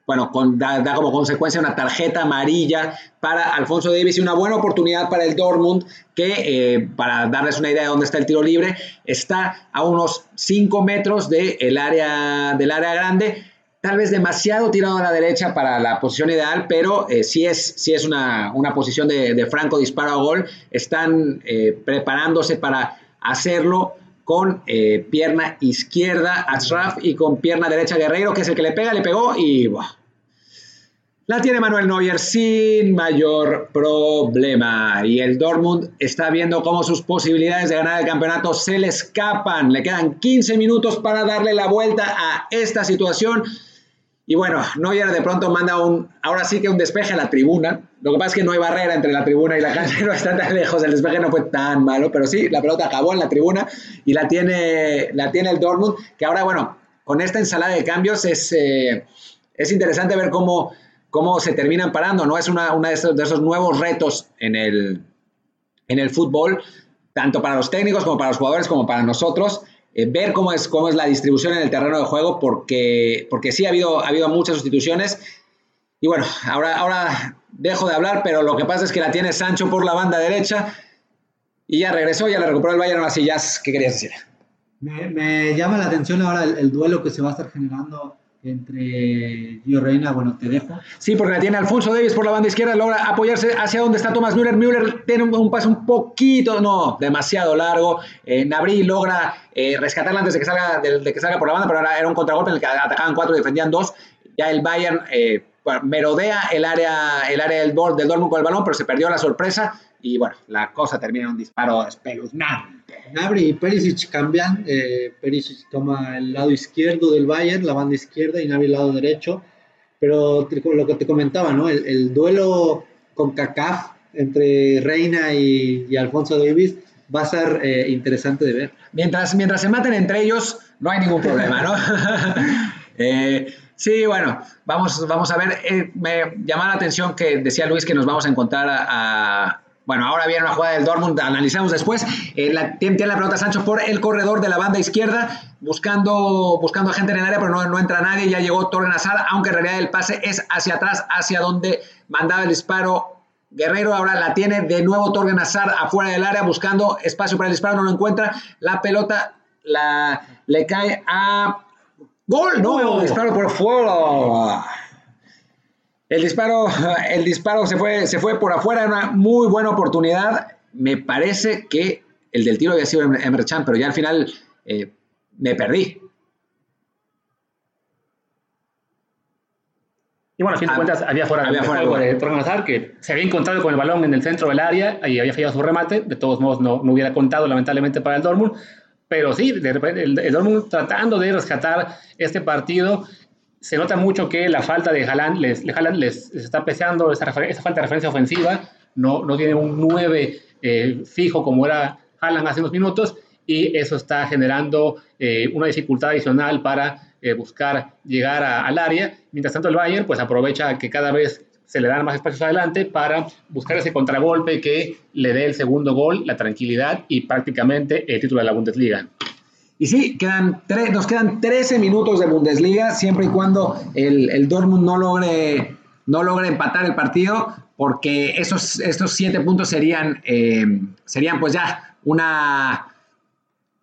bueno, da, como consecuencia una tarjeta amarilla para Alfonso Davis y una buena oportunidad para el Dortmund, que eh, para darles una idea de dónde está el tiro libre, está a unos 5 metros del área, del área grande tal vez demasiado tirado a la derecha para la posición ideal, pero eh, sí es, sí es una, posición de, franco disparo a gol. Están eh, preparándose para hacerlo con eh, pierna izquierda Ashraf y con pierna derecha Guerreiro, que es el que le pega, le pegó y la tiene Manuel Neuer sin mayor problema. Y el Dortmund está viendo cómo sus posibilidades de ganar el campeonato se le escapan. Le quedan 15 minutos para darle la vuelta a esta situación. Y bueno, Neuer de pronto manda un, ahora sí que un despeje a la tribuna. Lo que pasa es que no hay barrera entre la tribuna y la cancha, no está tan lejos, el despeje no fue tan malo, pero sí, la pelota acabó en la tribuna y la tiene, la tiene el Dortmund, que ahora, bueno, con esta ensalada de cambios es, eh, es interesante ver cómo, cómo se terminan parando, ¿no? Es una, una de, esos, de, esos, nuevos retos en el, en el fútbol, tanto para los técnicos como para los jugadores como para nosotros. Eh, ver cómo es, cómo es la distribución en el terreno de juego, porque, porque sí ha habido, ha habido muchas sustituciones. Y bueno, ahora, ahora dejo de hablar, pero lo que pasa es que la tiene Sancho por la banda derecha y ya regresó, ya la recuperó el Bayern. Así, ya, ¿qué querías decir? Me, llama la atención ahora el, duelo que se va a estar generando entre Gio Reina, bueno, te dejo. Sí, porque la tiene Alfonso Davis por la banda izquierda, logra apoyarse hacia donde está Thomas Müller. Müller tiene un, paso un poquito, no, demasiado largo. Eh, Nabri logra eh, rescatarla antes de que, salga, de, que salga por la banda, pero era, un contragolpe en el que atacaban cuatro y defendían dos. Ya el Bayern, eh, merodea el área, el área del, del Dortmund con el balón, pero se perdió la sorpresa y bueno, la cosa termina en un disparo espeluznante. Gnabry y Perisic cambian, eh, Perisic toma el lado izquierdo del Bayern, la banda izquierda, y Gnabry el lado derecho, pero lo que te comentaba, ¿no? El, duelo con CACAF entre Reina y, Alfonso Davis va a ser eh, interesante de ver. Mientras, mientras se maten entre ellos, no hay ningún problema, ¿no? eh, Sí, bueno, vamos, vamos a ver. Eh, me llama la atención que decía Luis que nos vamos a encontrar a, bueno, ahora viene una jugada del Dortmund, analizamos después. Eh, la, tiene, la pelota Sancho por el corredor de la banda izquierda, buscando, buscando gente en el área, pero no, no entra nadie. Ya llegó Torren Hazard, aunque en realidad el pase es hacia atrás, hacia donde mandaba el disparo Guerrero. Ahora la tiene de nuevo Torren Hazard afuera del área, buscando espacio para el disparo, no lo encuentra. La pelota la, le cae a Gol, no, disparo por fuera. El disparo, el disparo se fue, se fue por afuera, una muy buena oportunidad. Me parece que el del tiro había sido Emre Chan, pero ya al final eh, me perdí. Y bueno, a fin de ah, cuentas, había fuera, había fuera de Tornazar, que se había encontrado con el balón en el centro del área y había fallado su remate. De todos modos, no, no hubiera contado, lamentablemente, para el Dortmund. Pero sí, de repente el, Dortmund tratando de rescatar este partido, se nota mucho que la falta de Haaland les, les, está pesando esa, esa, falta de referencia ofensiva, no, no tiene un 9 eh, fijo como era Haaland hace unos minutos y eso está generando eh, una dificultad adicional para eh, buscar llegar al área. Mientras tanto el Bayern pues aprovecha que cada vez se le dan más espacios adelante para buscar ese contragolpe que le dé el segundo gol, la tranquilidad y prácticamente el título de la Bundesliga. Y sí, quedan nos quedan 13 minutos de Bundesliga, siempre y cuando el, el Dortmund no logre, no logre empatar el partido, porque esos, estos 7 puntos serían, eh, serían pues ya una,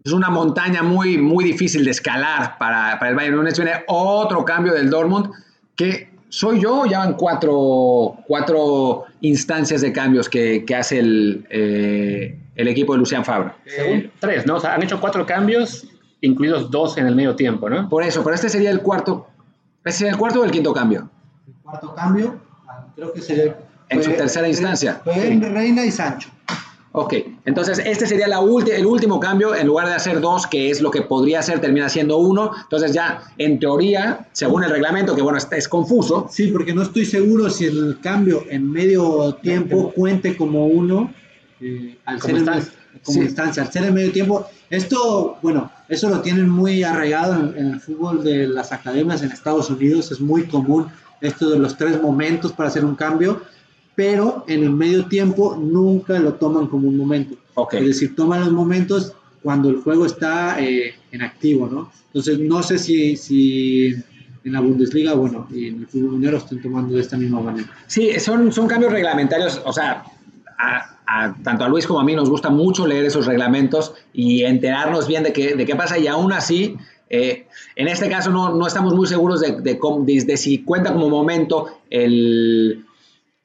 es una montaña muy, muy difícil de escalar para, para el Bayern Múnich. Viene otro cambio del Dortmund que soy yo, ya van cuatro, cuatro instancias de cambios que, que hace el, eh, el, equipo de Lucian Fabra. tres, ¿no? O sea, han hecho cuatro cambios, incluidos dos en el medio tiempo, ¿no? Por eso, pero este sería el cuarto. ¿Este sería el cuarto o el quinto cambio? El cuarto cambio, ah, creo que sería. En su tercera instancia. Fue Reina y Sancho. Ok, entonces este sería la el último cambio, en lugar de hacer dos, que es lo que podría ser, termina siendo uno. Entonces ya, en teoría, según el reglamento, que bueno, es, es confuso. Sí, porque no estoy seguro si el cambio en medio tiempo cuente como uno, eh, al ser como instancia, al ser en medio tiempo. Esto, bueno, eso lo tienen muy arraigado en, en el fútbol de las academias en Estados Unidos, es muy común esto de los tres momentos para hacer un cambio pero en el medio tiempo nunca lo toman como un momento. Es decir, toman los momentos cuando el juego está eh, en activo, ¿no? Entonces, no sé si, si en la Bundesliga, bueno, y en el fútbol minero están tomando de esta misma manera. Sí, son, son cambios reglamentarios, o sea, tanto a Luis como a mí nos gusta mucho leer esos reglamentos y enterarnos bien de qué, de qué pasa y aún así eh, en este caso no, no, estamos muy seguros de, de, si cuenta como momento el,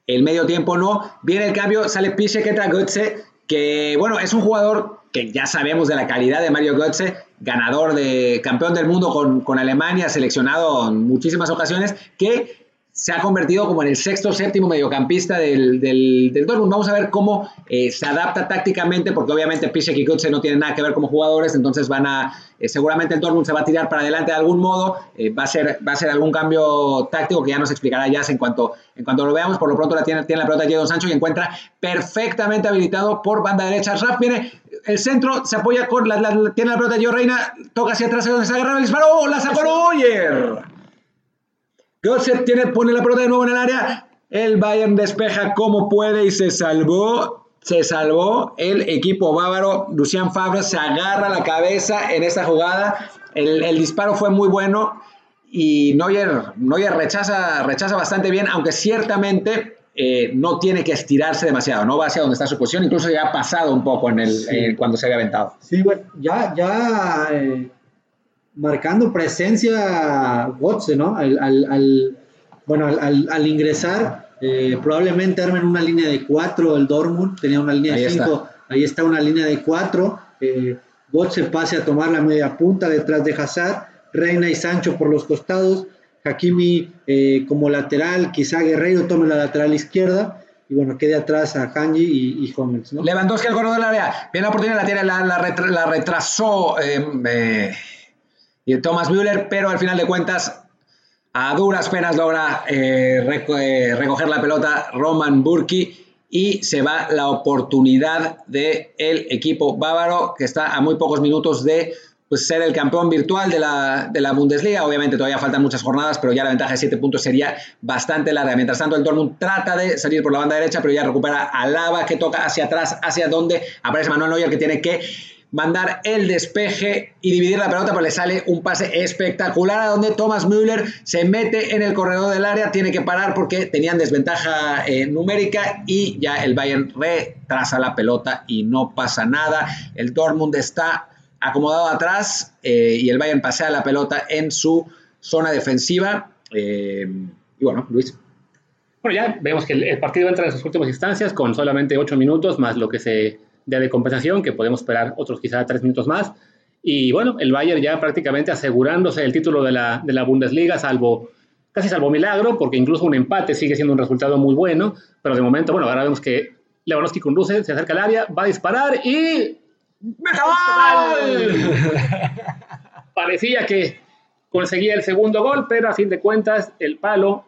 el medio tiempo no. Viene el cambio, sale Piche entra Götze, que bueno, es un jugador que ya sabemos de la calidad de Mario Götze, ganador de campeón del mundo con, con Alemania, seleccionado en muchísimas ocasiones, que se ha convertido como en el sexto o séptimo mediocampista del, del, del, Dortmund. Vamos a ver cómo eh, se adapta tácticamente, porque obviamente Piszek y Götze no tienen nada que ver como jugadores, entonces van a, eh, seguramente el Dortmund se va a tirar para adelante de algún modo, eh, va, a ser, va a ser algún cambio táctico que ya nos explicará ya en cuanto, en cuanto lo veamos. Por lo pronto la tiene, tiene la pelota Jadon Sancho y encuentra perfectamente habilitado por banda derecha. Raf viene el centro, se apoya con la, tiene la pelota Gio Reina, toca hacia atrás, donde se agarra el disparo, la sacó. Götze tiene, pone la pelota de nuevo en el área. El Bayern despeja como puede y se salvó. Se salvó el equipo bávaro. Lucian Favre se agarra la cabeza en esta jugada. El, disparo fue muy bueno y Neuer, Neuer rechaza, rechaza bastante bien, aunque ciertamente eh, no tiene que estirarse demasiado, no va hacia donde está su posición, incluso ya ha pasado un poco en el, eh, cuando se había aventado. Sí, bueno, ya, ya eh, marcando presencia Götze, ¿no? Al, bueno, al, ingresar, eh, probablemente armen una línea de cuatro el Dortmund, tenía una línea de cinco, ahí está una línea de cuatro, eh, pase a tomar la media punta detrás de Hazard, Reina y Sancho por los costados, Hakimi eh, como lateral, quizá Guerrero tome la lateral izquierda y bueno, quede atrás a Kanji y, y Hummels, ¿no? Lewandowski al corredor del área, bien la oportunidad, la, tiene, la, la, retrasó eh, eh, Thomas Müller, pero al final de cuentas a duras penas logra eh, recoger la pelota Roman Burki y se va la oportunidad del el equipo bávaro que está a muy pocos minutos de pues, ser el campeón virtual de la, de la, Bundesliga. Obviamente todavía faltan muchas jornadas, pero ya la ventaja de 7 puntos sería bastante larga. Mientras tanto, el Dortmund trata de salir por la banda derecha, pero ya recupera a Lava que toca hacia atrás, hacia donde aparece Manuel Neuer que tiene que mandar el despeje y dividir la pelota, pero le sale un pase espectacular a donde Thomas Müller se mete en el corredor del área, tiene que parar porque tenían desventaja eh, numérica y ya el Bayern retrasa la pelota y no pasa nada. El Dortmund está acomodado atrás eh, y el Bayern pasea la pelota en su zona defensiva. Eh, y bueno, Luis. Bueno, ya vemos que el, partido entra en sus últimas instancias con solamente ocho minutos más lo que se de compensación, que podemos esperar otros quizá tres minutos más. Y bueno, el Bayern ya prácticamente asegurándose el título de la, de la Bundesliga, salvo casi salvo milagro, porque incluso un empate sigue siendo un resultado muy bueno, pero de momento, bueno, ahora vemos que Lewandowski conduce, se acerca al área, va a disparar y Parecía que conseguía el segundo gol, pero a fin de cuentas el palo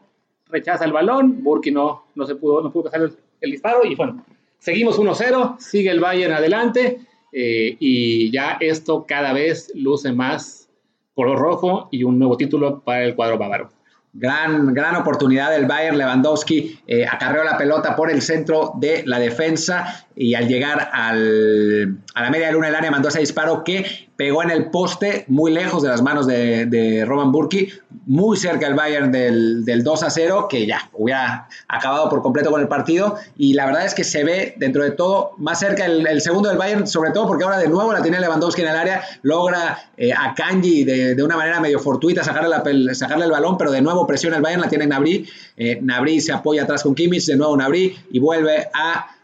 rechaza el balón, Burki no, no se pudo, no pudo pasar el, disparo y bueno, seguimos 1-0, sigue el Bayern adelante eh, y ya esto cada vez luce más color rojo y un nuevo título para el cuadro bávaro. Gran, gran oportunidad del Bayern. Lewandowski eh, acarreó la pelota por el centro de la defensa y al llegar al, a la media luna del área mandó ese disparo que pegó en el poste muy lejos de las manos de, Roman Burki, muy cerca del Bayern del, 2 a 0, que ya hubiera acabado por completo con el partido. Y la verdad es que se ve dentro de todo más cerca el, segundo del Bayern, sobre todo porque ahora de nuevo la tiene Lewandowski en el área, logra eh, a Kanji de, una manera medio fortuita sacarle, la, sacarle el balón, pero de nuevo presiona el Bayern, la tiene Nabri. Eh, se apoya atrás con Kimmich, de nuevo Nabri y vuelve a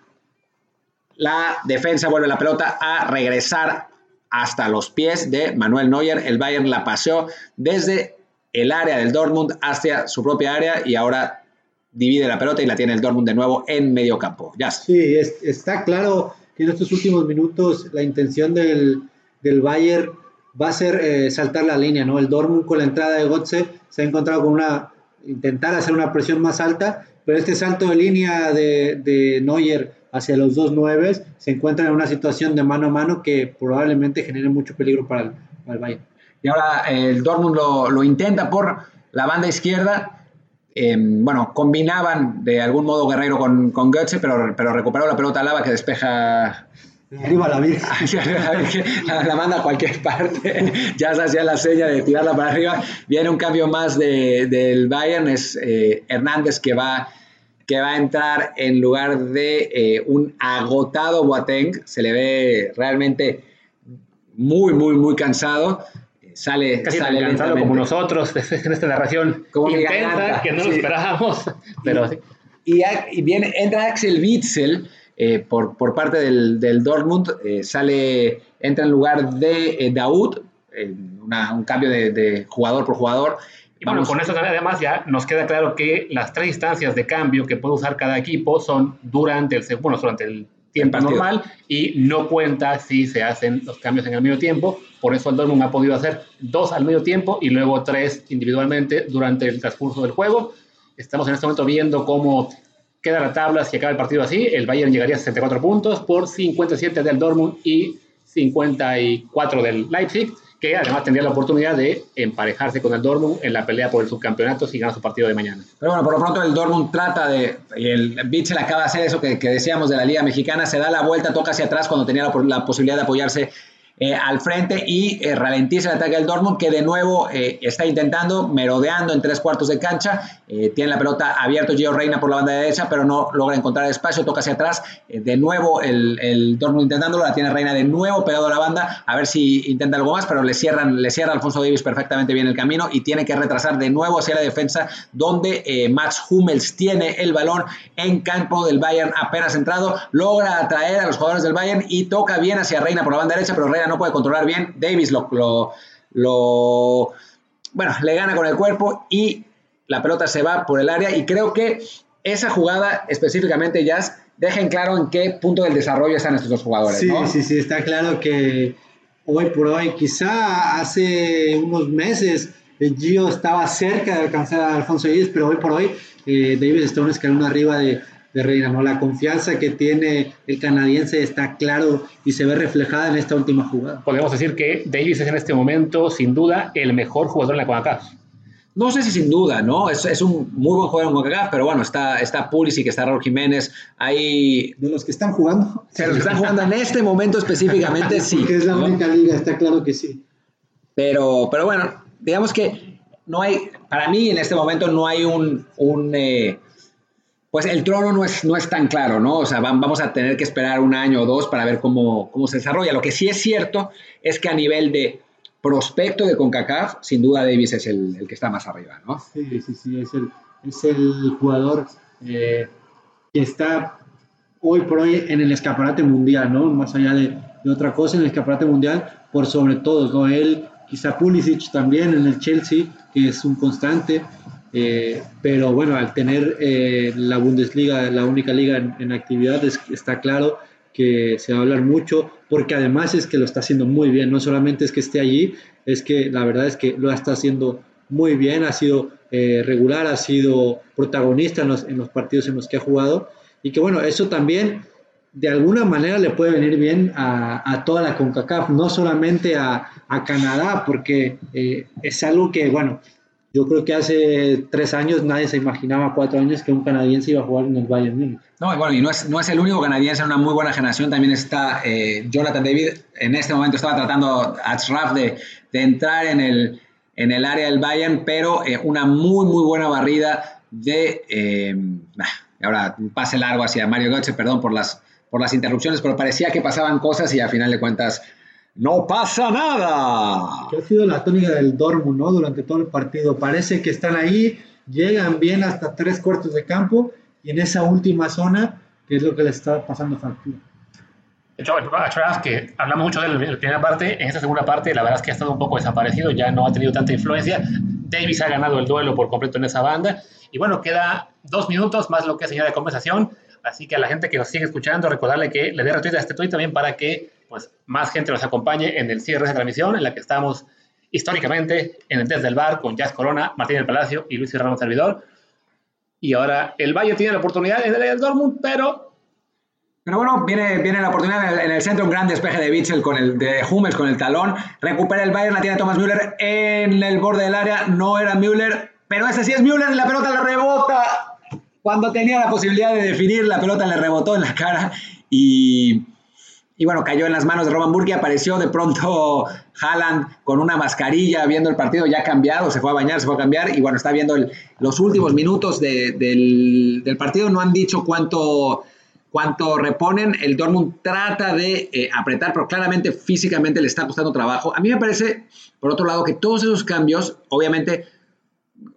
la defensa vuelve la pelota a regresar hasta los pies de Manuel Neuer. El Bayern la paseó desde el área del Dortmund hacia su propia área y ahora divide la pelota y la tiene el Dortmund de nuevo en medio campo. Ya. Sí, está claro que en estos últimos minutos la intención del, Bayern va a ser eh, saltar la línea, ¿no? El Dortmund con la entrada de Gotze se ha encontrado con una, intentar hacer una presión más alta, pero este salto de línea de, de Neuer hacia los dos nueves, se encuentran en una situación de mano a mano que probablemente genere mucho peligro para el, para Bayern. Y ahora el Dortmund lo, intenta por la banda izquierda. Em, bueno, combinaban de algún modo Guerrero con, con Götze, pero, pero recuperó la pelota Lava que despeja Arriba la Virgen. la, manda a cualquier parte. ya se hacía la seña de tirarla para arriba. Viene un cambio más del Bayern. Es eh, Hernández que va que va a entrar en lugar de eh, un agotado Boateng. Se le ve realmente muy, muy, muy cansado. Sale, Casi sale cansado como nosotros en esta narración como intensa, que no lo esperábamos. Pero y, y, viene, entra Axel Witzel eh, por, por, parte del, del Dortmund. Eh, sale, entra en lugar de Daud, un cambio de, de jugador por jugador. Y bueno, con eso además ya nos queda claro que las tres instancias de cambio que puede usar cada equipo son durante el, bueno, durante el tiempo normal y no cuenta si se hacen los cambios en el medio tiempo. Por eso el Dortmund ha podido hacer dos al medio tiempo y luego tres individualmente durante el transcurso del juego. Estamos en este momento viendo cómo queda la tabla si acaba el partido así. El Bayern llegaría a 64 puntos por 57 del Dortmund y 54 del Leipzig que además tendría la oportunidad de emparejarse con el Dortmund en la pelea por el subcampeonato si gana su partido de mañana. Pero bueno, por lo pronto el Dortmund trata de, y el Bitzel acaba de hacer eso que, decíamos de la Liga Mexicana, se da la vuelta, toca hacia atrás cuando tenía la posibilidad de apoyarse eh, al frente y eh, ralentiza el ataque del Dortmund, que de nuevo eh, está intentando, merodeando en tres cuartos de cancha. tiene la pelota abierto Gio Reina por la banda derecha, pero no logra encontrar espacio, toca hacia atrás. de nuevo el, el, Dortmund intentándolo, la tiene Reina de nuevo pegado a la banda, a ver si intenta algo más, pero le cierran, le cierra Alfonso Davis perfectamente bien el camino y tiene que retrasar de nuevo hacia la defensa, donde Max Hummels tiene el balón en campo del Bayern apenas entrado, logra atraer a los jugadores del Bayern y toca bien hacia Reina por la banda derecha, pero Reina no puede controlar bien. Davis lo, lo, bueno, le gana con el cuerpo y la pelota se va por el área y creo que esa jugada específicamente, Jazz, deja en claro en qué punto del desarrollo están estos dos jugadores. Sí, sí, sí, está claro que hoy por hoy, quizá hace unos meses, Gio estaba cerca de alcanzar a Alfonso Davis, pero hoy por hoy eh, Davis está un escalón arriba de, de Reina. ¿no? La confianza que tiene el canadiense está claro y se ve reflejada en esta última jugada. Podemos decir que Davis es en este momento, sin duda, el mejor jugador en la CONCACAF. No sé si sin duda, ¿no? Es, es un muy buen jugador en CONCACAF, pero bueno, está, está Pulisic, está Raúl Jiménez, hay... De los que están jugando. De los que están jugando en este momento específicamente, sí. Porque es la ¿no? única liga, está claro que sí. Pero, pero bueno, digamos que no hay, para mí en este momento no hay un, un eh, pues el trono no es, no es tan claro, ¿no? O sea, vamos a tener que esperar un año o dos para ver cómo, cómo se desarrolla. Lo que sí es cierto es que a nivel de prospecto de CONCACAF, sin duda Davis es el, el que está más arriba, ¿no? Sí, sí, sí, es el, es el jugador eh, que está hoy por hoy en el escaparate mundial, ¿no? Más allá de, de, otra cosa, en el escaparate mundial, por sobre todos, ¿no? Él, quizá Pulisic también en el Chelsea, que es un constante, eh, pero bueno, al tener eh, la Bundesliga, la única liga en, en actividad, es, está claro que se va a hablar mucho, porque además es que lo está haciendo muy bien, no solamente es que esté allí, es que la verdad es que lo está haciendo muy bien, ha sido eh, regular, ha sido protagonista en los, en los, partidos en los que ha jugado, y que bueno, eso también de alguna manera le puede venir bien a, a toda la CONCACAF, no solamente a, a Canadá, porque eh, es algo que, bueno, yo creo que hace tres años nadie se imaginaba, cuatro años, que un canadiense iba a jugar en el Bayern Múnich. No, y bueno, y no es, no es el único canadiense, una muy buena generación. También está eh, Jonathan David. En este momento estaba tratando a Ashraf de, de, entrar en el, en el área del Bayern, pero eh, una muy, muy buena barrida de. Eh, ahora, un pase largo hacia Mario Götze, perdón por las, por las interrupciones, pero parecía que pasaban cosas y a final de cuentas no pasa nada. Que ha sido la tónica del Dortmund, ¿no? Durante todo el partido. Parece que están ahí, llegan bien hasta tres cuartos de campo y en esa última zona, que es lo que les está pasando factura. De hecho, que hablamos mucho de él en la primera parte, en esta segunda parte, la verdad es que ha estado un poco desaparecido, ya no ha tenido tanta influencia. Davis ha ganado el duelo por completo en esa banda. Y bueno, queda dos minutos más lo que es señal de conversación. Así que a la gente que nos sigue escuchando, recordarle que le dé retweet a este tweet también para que pues, más gente nos acompañe en el cierre de esta transmisión, en la que estamos históricamente en el Desde el Bar con Jazz Corona, Martín del Palacio y Luis Serrano Servidor. Y ahora el Valle tiene la oportunidad en el Dortmund, pero... Pero bueno, viene, viene la oportunidad en el, en el, centro, un gran despeje de Witzel con el de Hummels con el talón. Recupera el Bayern, la tiene Thomas Müller en el borde del área. No era Müller, pero ese sí es Müller y la pelota le rebota. Cuando tenía la posibilidad de definir, la pelota le rebotó en la cara y, y bueno, cayó en las manos de Roman Burke. Apareció de pronto Haaland con una mascarilla viendo el partido ya cambiado. Se fue a bañar, se fue a cambiar y bueno, está viendo los últimos minutos de, del, partido. No han dicho cuánto cuanto reponen, el Dortmund trata de eh, apretar, pero claramente físicamente le está costando trabajo. A mí me parece, por otro lado, que todos esos cambios, obviamente,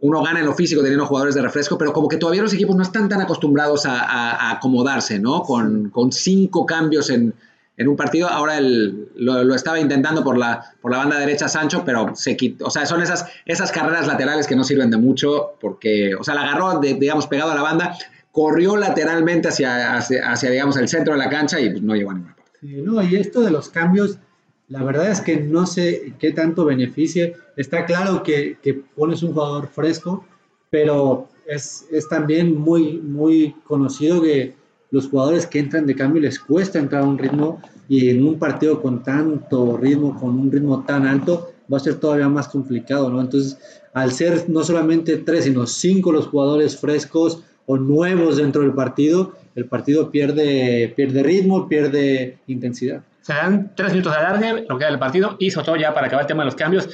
uno gana en lo físico teniendo jugadores de refresco, pero como que todavía los equipos no están tan acostumbrados a acomodarse, ¿no? Con, con, cinco cambios en, en un partido. Ahora el, lo, estaba intentando por la, por la banda derecha Sancho, pero se quitó. O sea, son esas, esas carreras laterales que no sirven de mucho, porque, o sea, la agarró, de, digamos, pegado a la banda corrió lateralmente hacia, hacia, digamos, el centro de la cancha y pues, no llegó a ninguna parte. No, y esto de los cambios, la verdad es que no sé qué tanto beneficie. Está claro que, que pones un jugador fresco, pero es, es, también muy, muy conocido que los jugadores que entran de cambio les cuesta entrar a un ritmo y en un partido con tanto ritmo, con un ritmo tan alto, va a ser todavía más complicado, ¿no? Entonces, al ser no solamente tres, sino cinco los jugadores frescos, o nuevos dentro del partido, el partido pierde, pierde ritmo, pierde intensidad. Se dan tres minutos de alargue, lo que da el partido, y sobre todo ya para acabar el tema de los cambios.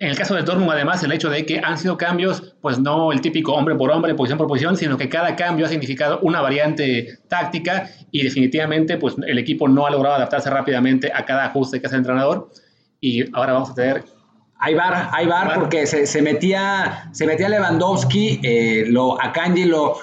En el caso de Dortmund, además, el hecho de que han sido cambios, pues no el típico hombre por hombre, posición por posición, sino que cada cambio ha significado una variante táctica y definitivamente, pues el equipo no ha logrado adaptarse rápidamente a cada ajuste que hace el entrenador. Y ahora vamos a tener hay bar, hay bar porque se, se, metía, se metía Lewandowski, eh, lo, a Kanji lo,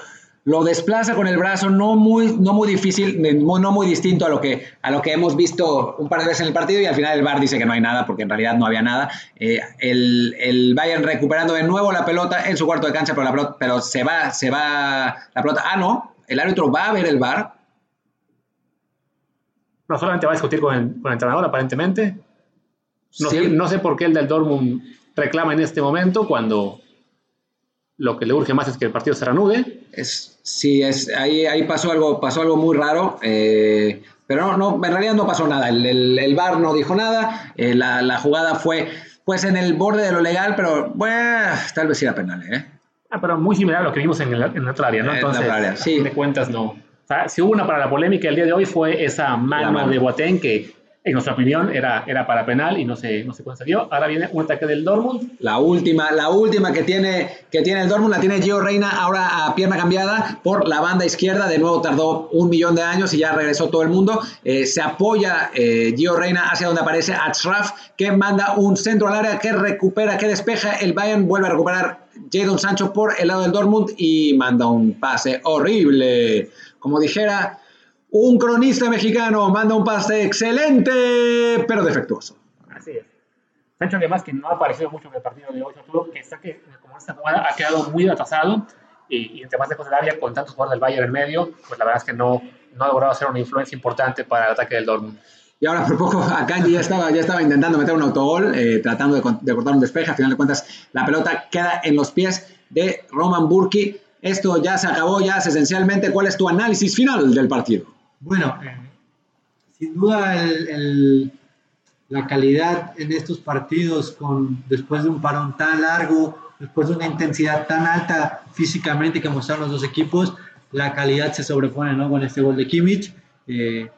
lo desplaza con el brazo, no muy, no muy difícil, no muy distinto a lo, que, a lo que hemos visto un par de veces en el partido y al final el VAR dice que no hay nada porque en realidad no había nada. Eh, el, el, Bayern recuperando de nuevo la pelota en su cuarto de cancha, pero, la pero se va, se va la pelota. Ah, no, el árbitro va a ver el VAR. No solamente va a discutir con el, con el entrenador, aparentemente. No, sé, no sé por qué el del Dortmund reclama en este momento cuando lo que le urge más es que el partido se reanude. Es, sí, es, ahí, ahí pasó, algo, pasó algo muy raro, eh, pero no, no, en realidad no pasó nada. El, el, el VAR no dijo nada, eh, la, la, jugada fue pues en el borde de lo legal, pero bueno, tal vez era penal. ¿eh? Ah, pero muy similar a lo que vimos en, el, en otra área, ¿no? Entonces, en área, sí. de cuentas, no. O sea, si hubo una para la polémica el día de hoy fue esa mano, mano. de Boateng que en nuestra opinión, era, era para penal y no se, no se concedió. Ahora viene un ataque del Dortmund. La última, la última que tiene, que tiene el Dortmund la tiene Gio Reina ahora a pierna cambiada por la banda izquierda. De nuevo tardó un millón de años y ya regresó todo el mundo. Eh, se apoya eh, Gio Reina hacia donde aparece Atsraf, que manda un centro al área, que recupera, que despeja. El Bayern vuelve a recuperar Jadon Sancho por el lado del Dortmund y manda un pase horrible. Como dijera un cronista mexicano manda un pase excelente, pero defectuoso. Así es. Sancho, además, que no ha aparecido mucho en el partido de hoy, todo que está que, como esta jugada ha quedado muy atrasado y, y entre más lejos del área, con tantos jugadores del Bayern en medio, pues la verdad es que no, no ha logrado hacer una influencia importante para el ataque del Dortmund. Y ahora por poco Akanji ya estaba, ya estaba intentando meter un autogol, eh, tratando de, de, cortar un despeje. Al final de cuentas, la pelota queda en los pies de Roman Burki. Esto ya se acabó, ya es esencialmente. ¿Cuál es tu análisis final del partido? Bueno, eh, sin duda el, el, la calidad en estos partidos, con, después de un parón tan largo, después de una intensidad tan alta físicamente que mostraron los dos equipos, la calidad se sobrepone ¿no? con este gol de Kimmich. Eh,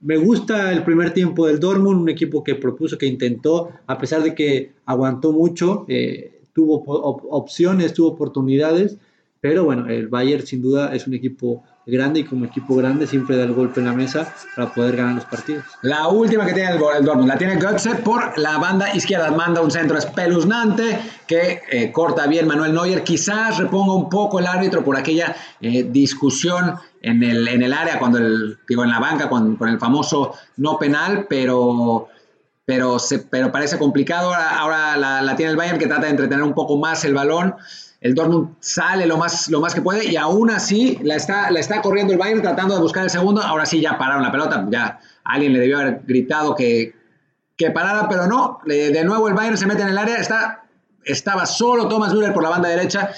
me gusta el primer tiempo del Dortmund, un equipo que propuso, que intentó, a pesar de que aguantó mucho, eh, tuvo op opciones, tuvo oportunidades, pero bueno, el Bayern sin duda es un equipo grande y como equipo grande siempre da el golpe en la mesa para poder ganar los partidos. La última que tiene el, el Dortmund la tiene Götze por la banda izquierda, manda un centro espeluznante que eh, corta bien Manuel Neuer, quizás reponga un poco el árbitro por aquella eh, discusión en el, en el área, cuando el, digo, en la banca con, con el famoso no penal, pero pero, se, pero parece complicado. Ahora, la, la, tiene el Bayern que trata de entretener un poco más el balón. El Dortmund sale lo más, lo más que puede y aún así la está, la está corriendo el Bayern tratando de buscar el segundo. Ahora sí ya pararon la pelota. Ya alguien le debió haber gritado que, que parara, pero no. De nuevo el Bayern se mete en el área. Está, estaba solo Thomas Müller por la banda derecha.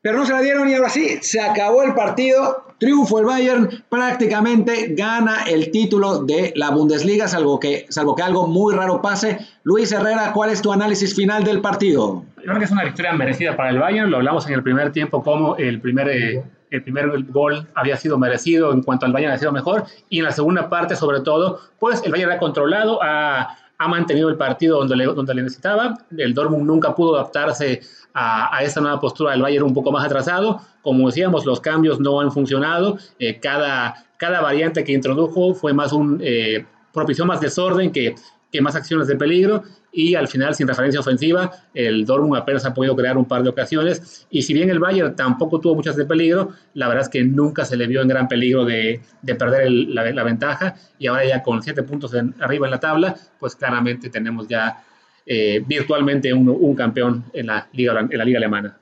Pero no se la dieron y ahora sí, se acabó el partido. Triunfo el Bayern, prácticamente gana el título de la Bundesliga, salvo que, salvo que algo muy raro pase. Luis Herrera, ¿cuál es tu análisis final del partido? Creo que es una victoria merecida para el Bayern. Lo hablamos en el primer tiempo, como el primer, eh, el primer gol había sido merecido en cuanto al Bayern ha sido mejor. Y en la segunda parte, sobre todo, pues el Bayern ha controlado, ha, ha mantenido el partido donde le, donde le necesitaba. El Dortmund nunca pudo adaptarse a, a, esta nueva postura del Bayern un poco más atrasado. Como decíamos, los cambios no han funcionado. Eh, cada, cada variante que introdujo fue más un, eh, propició más desorden que, más acciones de peligro y al final sin referencia ofensiva el Dortmund apenas ha podido crear un par de ocasiones y si bien el Bayern tampoco tuvo muchas de peligro, la verdad es que nunca se le vio en gran peligro de, de perder la, ventaja y ahora ya con siete puntos arriba en la tabla, pues claramente tenemos ya eh, virtualmente un, un, campeón en la, liga, en la liga alemana.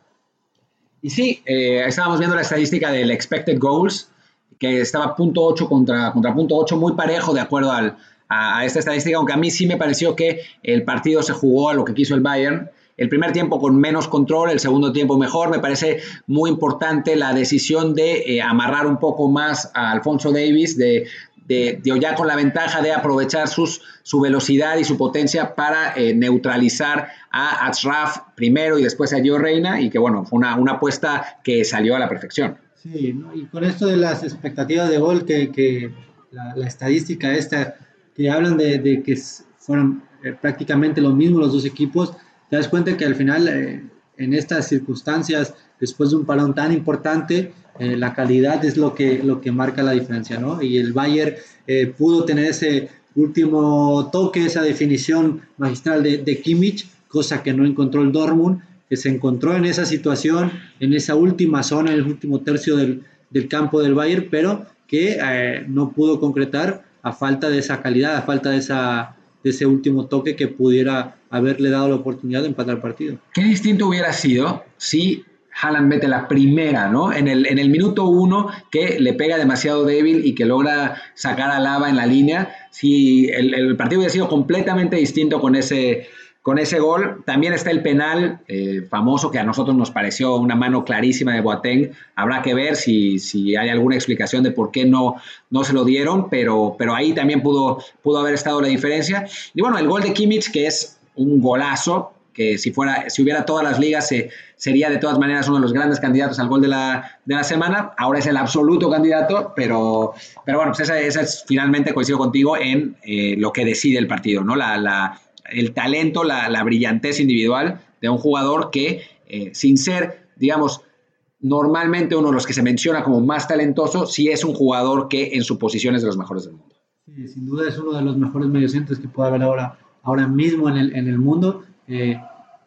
Y sí, eh, estábamos viendo la estadística del expected goals, que estaba punto 8 contra, contra punto 8, muy parejo de acuerdo al, a, esta estadística, aunque a mí sí me pareció que el partido se jugó a lo que quiso el Bayern. El primer tiempo con menos control, el segundo tiempo mejor. Me parece muy importante la decisión de eh, amarrar un poco más a Alfonso Davis, de, de, de, ya con la ventaja de aprovechar sus, su velocidad y su potencia para eh, neutralizar a Atsraf primero y después a Gio Reina, y que bueno, fue una, una apuesta que salió a la perfección. Sí, y con esto de las expectativas de gol, que, que la estadística esta que hablan de, que fueron eh, prácticamente lo mismo los dos equipos, te das cuenta que al final, eh, en estas circunstancias, después de un parón tan importante, eh, la calidad es lo que, lo que marca la diferencia, ¿no? Y el Bayern pudo tener ese último toque, esa definición magistral de, de Kimmich, cosa que no encontró el Dortmund, que se encontró en esa situación, en esa última zona, en el último tercio del, del campo del Bayern, pero que no pudo concretar a falta de esa calidad, a falta de, esa, de ese último toque que pudiera haberle dado la oportunidad de empatar el partido. Qué distinto hubiera sido si Haaland mete la primera, ¿no? En el, en el minuto uno que le pega demasiado débil y que logra sacar a Lava en la línea. Si el, el partido hubiera sido completamente distinto con ese, con ese gol. También está el penal eh, famoso que a nosotros nos pareció una mano clarísima de Boateng. Habrá que ver si, si hay alguna explicación de por qué no, no se lo dieron, pero, pero ahí también pudo, pudo haber estado la diferencia. Y bueno, el gol de Kimmich, que es un golazo, que si, fuera, si hubiera todas las ligas se, sería de todas maneras uno de los grandes candidatos al gol de la, de la semana. Ahora es el absoluto candidato, pero, pero bueno, pues esa, es finalmente, coincido contigo, en eh, lo que decide el partido, ¿no? La, la, el talento, la, la, brillantez individual de un jugador que, eh, sin ser, digamos, normalmente uno de los que se menciona como más talentoso, sí es un jugador que en su posición es de los mejores del mundo. Sí, sin duda es uno de los mejores mediocentros que puede haber ahora, ahora mismo en el, en el mundo eh,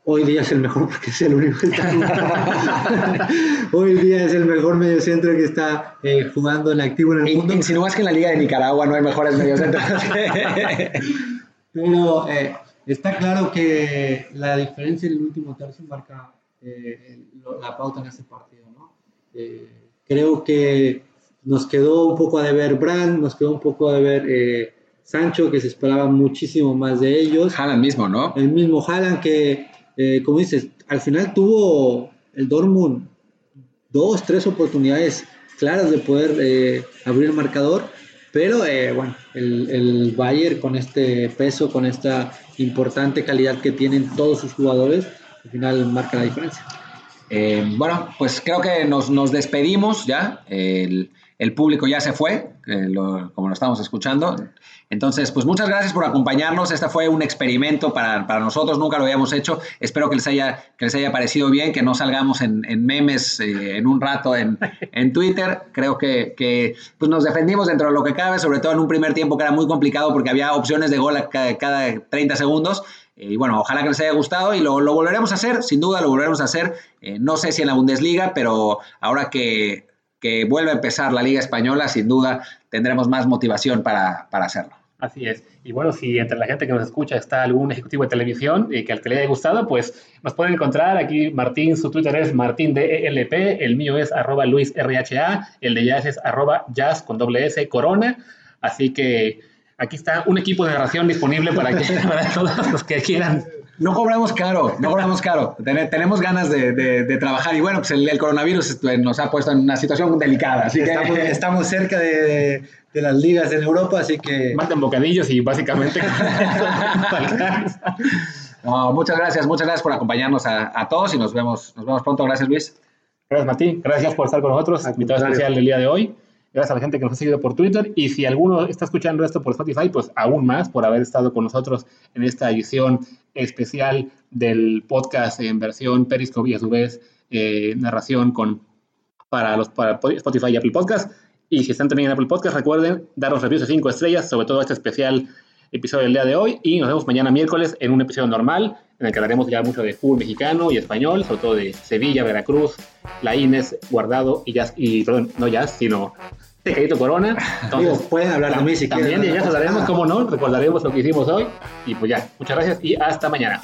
hoy día es el mejor porque es el único que está Hoy día es el mejor mediocentro que está eh, jugando en activo en el mundo. Insinúas que en la Liga de Nicaragua no hay mejores mediocentros. Pero eh, está claro que la diferencia en el último tercio marca eh, la pauta en este partido. ¿no? Eh, creo que nos quedó un poco a deber Brand, nos quedó un poco a deber Sancho, que se esperaba muchísimo más de ellos. Haaland mismo, ¿no? El mismo Haaland que, eh, como dices, al final tuvo el Dortmund dos, tres oportunidades claras de poder eh, abrir el marcador, pero eh, bueno, el, el, Bayern con este peso, con esta importante calidad que tienen todos sus jugadores, al final marca la diferencia. bueno, pues creo que nos, nos despedimos ya. El, el público ya se fue, como lo estamos escuchando. Entonces, pues muchas gracias por acompañarnos. Este fue un experimento para, para nosotros, nunca lo habíamos hecho. Espero que les haya, que les haya parecido bien, que no salgamos en, memes eh, en un rato en, en Twitter. Creo que, pues nos defendimos dentro de lo que cabe, sobre todo en un primer tiempo que era muy complicado porque había opciones de gol cada, cada 30 segundos. Eh, y bueno, ojalá que les haya gustado y lo, lo, volveremos a hacer, sin duda lo volveremos a hacer. Eh, no sé si en la Bundesliga, pero ahora que que vuelva a empezar la Liga Española, sin duda tendremos más motivación para, para, hacerlo. Así es. Y bueno, si entre la gente que nos escucha está algún ejecutivo de televisión y que al que le haya gustado, pues nos pueden encontrar. Aquí Martín, su Twitter es martindelp, el mío es arroba luisrha, el de Jazz es arroba jazz con doble S, corona. Así que aquí está un equipo de narración disponible para, que, para todos los que quieran no cobramos caro, no cobramos caro. tenemos ganas de, de, de, trabajar y bueno, pues el, el, coronavirus nos ha puesto en una situación delicada. Así estamos, que estamos cerca de, de, las ligas en Europa, así que... Manden bocadillos y básicamente... no, muchas gracias, muchas gracias por acompañarnos a, a, todos y nos vemos, nos vemos pronto. Gracias, Luis. Gracias, Martín. Gracias por estar con nosotros. Invitado especial del día de hoy gracias a la gente que nos ha seguido por Twitter y si alguno está escuchando esto por Spotify, pues aún más por haber estado con nosotros en esta edición especial del podcast en versión Periscope y a su vez eh, narración con, para, los, para Spotify y Apple Podcast. Y si están también en Apple Podcast, recuerden darnos reviews de 5 estrellas, sobre todo este especial episodio del día de hoy. Y nos vemos mañana miércoles en un episodio normal, en el que hablaremos ya mucho de fútbol mexicano y español, sobre todo de Sevilla, Veracruz, La Ines, Guardado y Jazz, y perdón, no Jazz, sino Tejadito Corona. Entonces, Digo, pueden hablar de mí si También quieren. ya hablaremos, cómo no, recordaremos lo que hicimos hoy. Y pues ya, muchas gracias y hasta mañana.